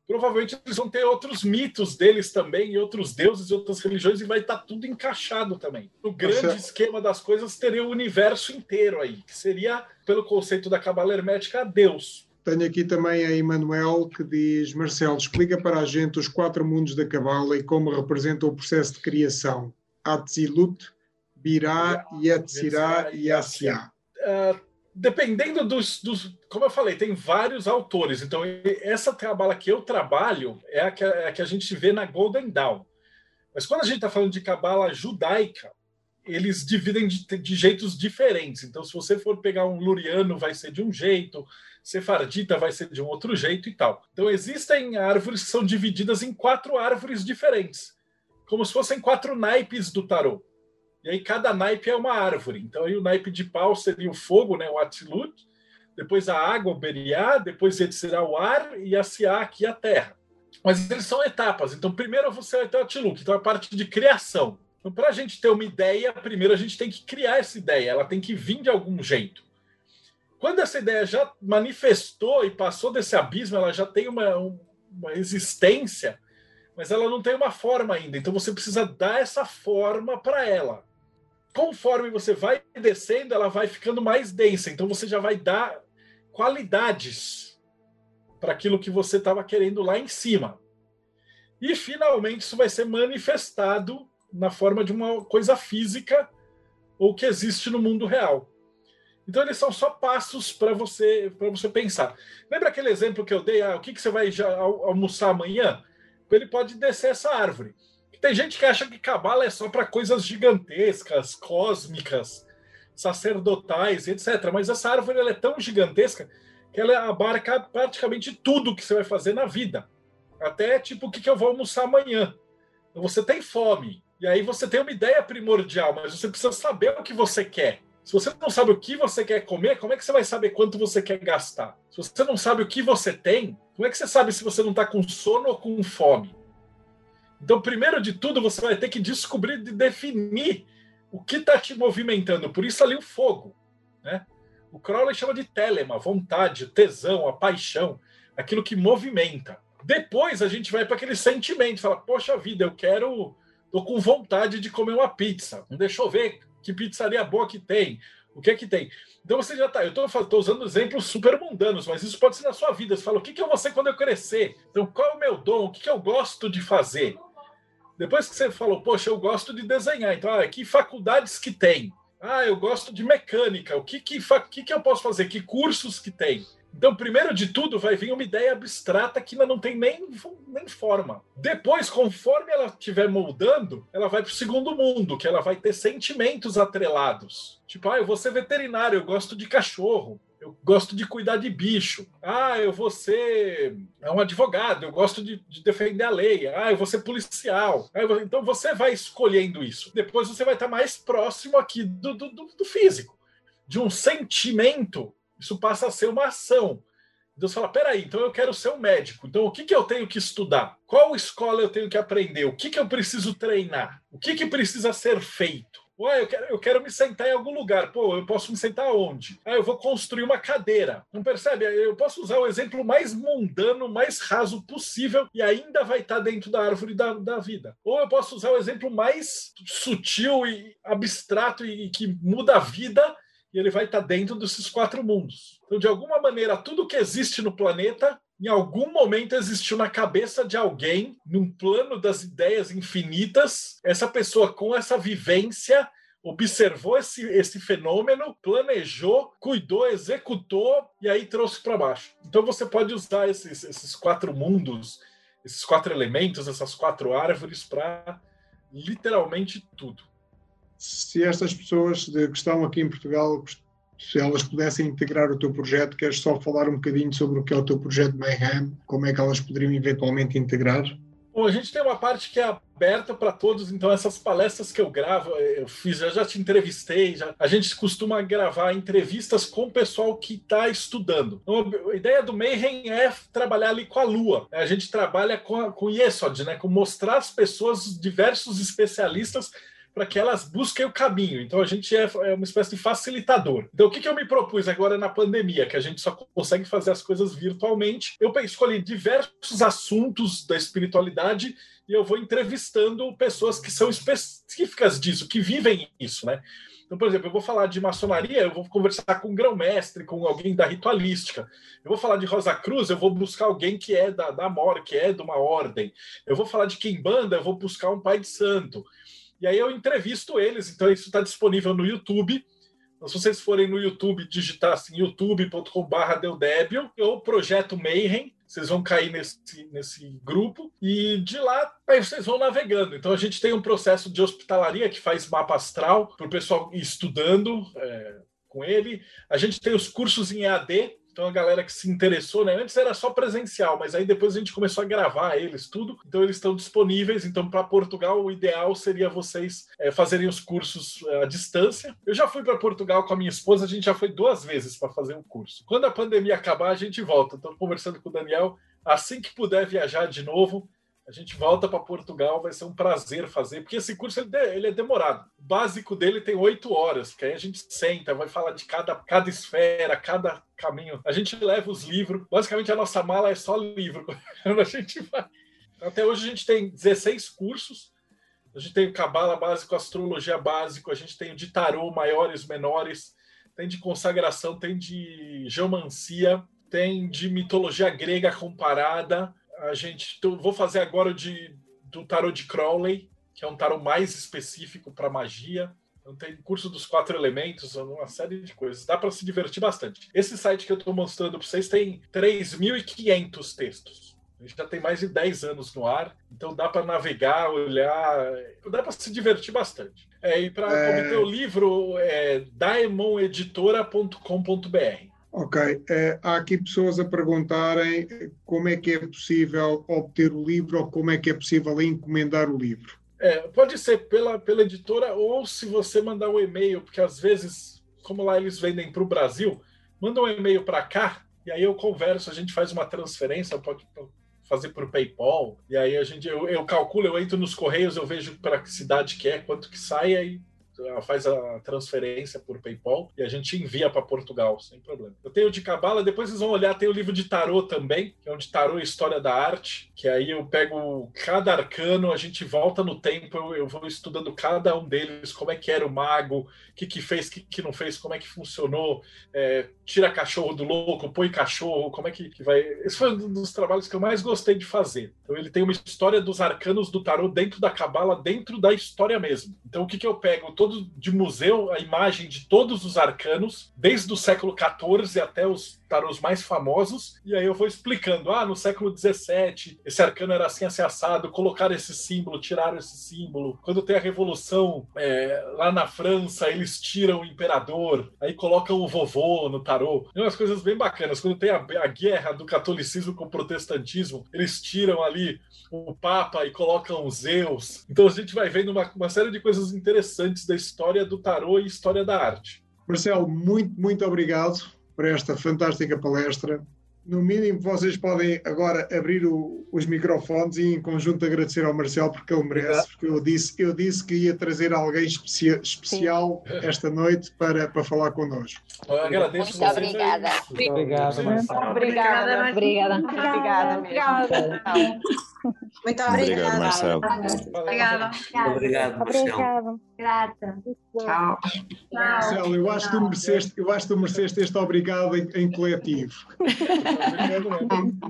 provavelmente eles vão ter outros mitos deles também, e outros deuses e outras religiões, e vai estar tá tudo encaixado também. No grande Marcelo. esquema das coisas, teria o universo inteiro aí, que seria, pelo conceito da cabala hermética, Deus. Tenho aqui também a Emanuel que diz: Marcelo, explica para a gente os quatro mundos da cabala e como representa o processo de criação. Atzilut, Birá, Yetzirá e Asiá. Uh, dependendo dos, dos, Como eu falei, tem vários autores. Então, essa cabala que eu trabalho é a que, é a, que a gente vê na Golden Dawn. Mas quando a gente está falando de cabala judaica, eles dividem de, de, jeitos diferentes. Então, se você for pegar um luriano, vai ser de um jeito, sefardita vai ser de um outro jeito e tal. Então, existem árvores que são divididas em quatro árvores diferentes, como se fossem quatro naipes do tarot. E aí cada naipe é uma árvore. Então aí o naipe de pau seria o fogo, né, o Atzilut, depois a água, o Beriá, depois ele será o ar e a Siá, aqui a terra. Mas eles são etapas. Então primeiro você vai ter o Atzilut, então é a parte de criação. Então para a gente ter uma ideia, primeiro a gente tem que criar essa ideia, ela tem que vir de algum jeito. Quando essa ideia já manifestou e passou desse abismo, ela já tem uma, uma existência, mas ela não tem uma forma ainda. Então você precisa dar essa forma para ela conforme você vai descendo, ela vai ficando mais densa. Então você já vai dar qualidades para aquilo que você estava querendo lá em cima. E finalmente isso vai ser manifestado na forma de uma coisa física ou que existe no mundo real. Então eles são só passos para você para você pensar. Lembra aquele exemplo que eu dei? Ah, o que, que você vai almoçar amanhã? Ele pode descer essa árvore. Tem gente que acha que cabala é só para coisas gigantescas, cósmicas. sacerdotais, etc. Mas essa árvore ela é tão gigantesca que ela abarca praticamente tudo que você vai fazer na vida. Até tipo o que, que eu vou almoçar amanhã. Você tem fome, e aí você tem uma ideia primordial, mas você precisa saber o que você quer. Se você não sabe o que você quer comer, como é que você vai saber quanto você quer gastar? Se você não sabe o que você tem, como é que você sabe se você não está com sono ou com fome? Então, primeiro de tudo, você vai ter que descobrir e de definir o que está te movimentando. Por isso ali o fogo, né? O Crowley chama de telema, vontade, tesão, a paixão, aquilo que movimenta. Depois a gente vai para aquele sentimento, fala, poxa vida, eu quero, tô com vontade de comer uma pizza. Deixa eu ver que pizzaria boa que tem, o que é que tem. Então você já tá, eu tô usando exemplos super mundanos, mas isso pode ser na sua vida. Você fala, o que, que eu vou ser quando eu crescer? Então qual é o meu dom? O que, que eu gosto de fazer? Depois que você falou, poxa, eu gosto de desenhar, então, ah, que faculdades que tem? Ah, eu gosto de mecânica, o que que, que, que eu posso fazer? Que cursos que tem? Então, primeiro de tudo, vai vir uma ideia abstrata que ainda não tem nem, nem forma. Depois, conforme ela estiver moldando, ela vai para o segundo mundo, que ela vai ter sentimentos atrelados. Tipo, ah, eu vou ser veterinário, eu gosto de cachorro eu gosto de cuidar de bicho. Ah, eu vou ser um advogado, eu gosto de, de defender a lei. Ah, eu vou ser policial. Ah, vou... Então você vai escolhendo isso. Depois você vai estar mais próximo aqui do, do, do físico, de um sentimento. Isso passa a ser uma ação. Deus fala: peraí, então eu quero ser um médico. Então o que, que eu tenho que estudar? Qual escola eu tenho que aprender? O que, que eu preciso treinar? O que, que precisa ser feito? Ué, eu quero, eu quero me sentar em algum lugar. Pô, eu posso me sentar onde? Ah, eu vou construir uma cadeira. Não percebe? Eu posso usar o exemplo mais mundano, mais raso possível e ainda vai estar dentro da árvore da, da vida. Ou eu posso usar o exemplo mais sutil e abstrato e, e que muda a vida e ele vai estar dentro desses quatro mundos. Então, de alguma maneira, tudo que existe no planeta em algum momento existiu na cabeça de alguém, num plano das ideias infinitas, essa pessoa com essa vivência observou esse, esse fenômeno, planejou, cuidou, executou e aí trouxe para baixo. Então você pode usar esses, esses quatro mundos, esses quatro elementos, essas quatro árvores para literalmente tudo. Se estas pessoas que estão aqui em Portugal se elas pudessem integrar o teu projeto, queres só falar um bocadinho sobre o que é o teu projeto Mayhem, como é que elas poderiam eventualmente integrar? Bom, a gente tem uma parte que é aberta para todos, então essas palestras que eu gravo, eu fiz, eu já te entrevistei, já, a gente costuma gravar entrevistas com o pessoal que está estudando. Então, a ideia do Mayhem é trabalhar ali com a Lua. A gente trabalha com, a, com né, com mostrar às pessoas, diversos especialistas, para que elas busquem o caminho. Então a gente é, é, uma espécie de facilitador. Então o que, que eu me propus agora na pandemia, que a gente só consegue fazer as coisas virtualmente? Eu escolhi diversos assuntos da espiritualidade e eu vou entrevistando pessoas que são específicas disso, que vivem isso, né? Então, por exemplo, eu vou falar de maçonaria, eu vou conversar com um grão-mestre, com alguém da ritualística. Eu vou falar de Rosa Cruz, eu vou buscar alguém que é da, da Mor, que é de uma ordem. Eu vou falar de Kimbanda, eu vou buscar um pai de santo. E aí eu entrevisto eles, então isso está disponível no YouTube. Então, se vocês forem no YouTube, digitar assim, youtube.com.br Deudébio ou Projeto Mayhem, vocês vão cair nesse, nesse grupo e de lá aí vocês vão navegando. Então a gente tem um processo de hospitalaria que faz mapa astral para o pessoal ir estudando é, com ele. A gente tem os cursos em EAD, então a galera que se interessou, né? Antes era só presencial, mas aí depois a gente começou a gravar eles tudo. Então eles estão disponíveis. Então para Portugal o ideal seria vocês é, fazerem os cursos é, à distância. Eu já fui para Portugal com a minha esposa, a gente já foi duas vezes para fazer um curso. Quando a pandemia acabar a gente volta. Estou conversando com o Daniel. Assim que puder viajar de novo, a gente volta para Portugal, vai ser um prazer fazer, porque esse curso ele, ele é demorado. O básico dele tem oito horas, que aí a gente senta, vai falar de cada, cada esfera, cada caminho. A gente leva os livros, basicamente a nossa mala é só livro. a gente vai. Até hoje a gente tem 16 cursos. A gente tem o Cabala básico, Astrologia básico, a gente tem o de tarô, maiores, menores, tem de consagração, tem de geomancia, tem de mitologia grega comparada, a gente vou fazer agora o de, do tarot de Crowley, que é um tarot mais específico para magia. Então tem curso dos quatro elementos, uma série de coisas. Dá para se divertir bastante. Esse site que eu estou mostrando para vocês tem 3.500 textos. A gente já tem mais de 10 anos no ar, então dá para navegar, olhar, dá para se divertir bastante. É, e para é... obter o livro é daemoneditora.com.br. Ok, é, há aqui pessoas a perguntarem como é que é possível obter o livro ou como é que é possível encomendar o livro. É, pode ser pela, pela editora ou se você mandar um e-mail, porque às vezes, como lá eles vendem para o Brasil, manda um e-mail para cá e aí eu converso, a gente faz uma transferência, pode fazer por PayPal, e aí a gente, eu, eu calculo, eu entro nos correios, eu vejo para que cidade que é, quanto que sai, aí ela faz a transferência por PayPal e a gente envia para Portugal, sem problema. Eu tenho de Cabala, depois vocês vão olhar, tem o livro de tarô também, que é um de tarô e história da arte, que aí eu pego cada arcano, a gente volta no tempo, eu, eu vou estudando cada um deles, como é que era o mago, o que, que fez, o que, que não fez, como é que funcionou, é, tira cachorro do louco, põe cachorro, como é que, que vai. Esse foi um dos trabalhos que eu mais gostei de fazer. Então ele tem uma história dos arcanos do tarô dentro da cabala, dentro da história mesmo. Então o que, que eu pego? Todo de museu, a imagem de todos os arcanos, desde o século XIV até os tarôs mais famosos, e aí eu vou explicando, ah, no século XVII, esse arcano era assim, assim, assado, colocaram esse símbolo, tiraram esse símbolo. Quando tem a Revolução é, lá na França, eles tiram o imperador, aí colocam o vovô no tarô. Tem umas coisas bem bacanas. Quando tem a, a guerra do catolicismo com o protestantismo, eles tiram ali o Papa e colocam Zeus. Então a gente vai vendo uma, uma série de coisas interessantes da história do tarô e história da arte. Marcelo, muito, muito obrigado por esta fantástica palestra. No mínimo, vocês podem agora abrir o, os microfones e, em conjunto, agradecer ao Marcelo porque ele merece. Porque eu disse, eu disse que ia trazer alguém especia, especial Sim. esta noite para, para falar connosco. Eu agradeço Muito obrigada. Muito obrigada, Marcelo. Obrigada. Obrigada. Obrigada. Obrigada. Muito obrigada. Marcelo. Obrigada. Obrigado, Marcelo. Grata. Tchau. Marcelo, eu acho que tu mereceste, eu acho que tu mereceste este obrigado em, em coletivo.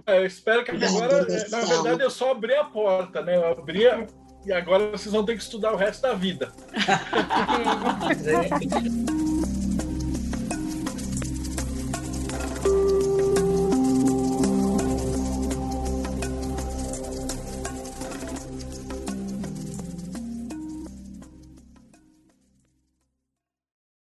É, eu espero que agora, na verdade, eu só abri a porta, né? Eu abri a... e agora vocês vão ter que estudar o resto da vida.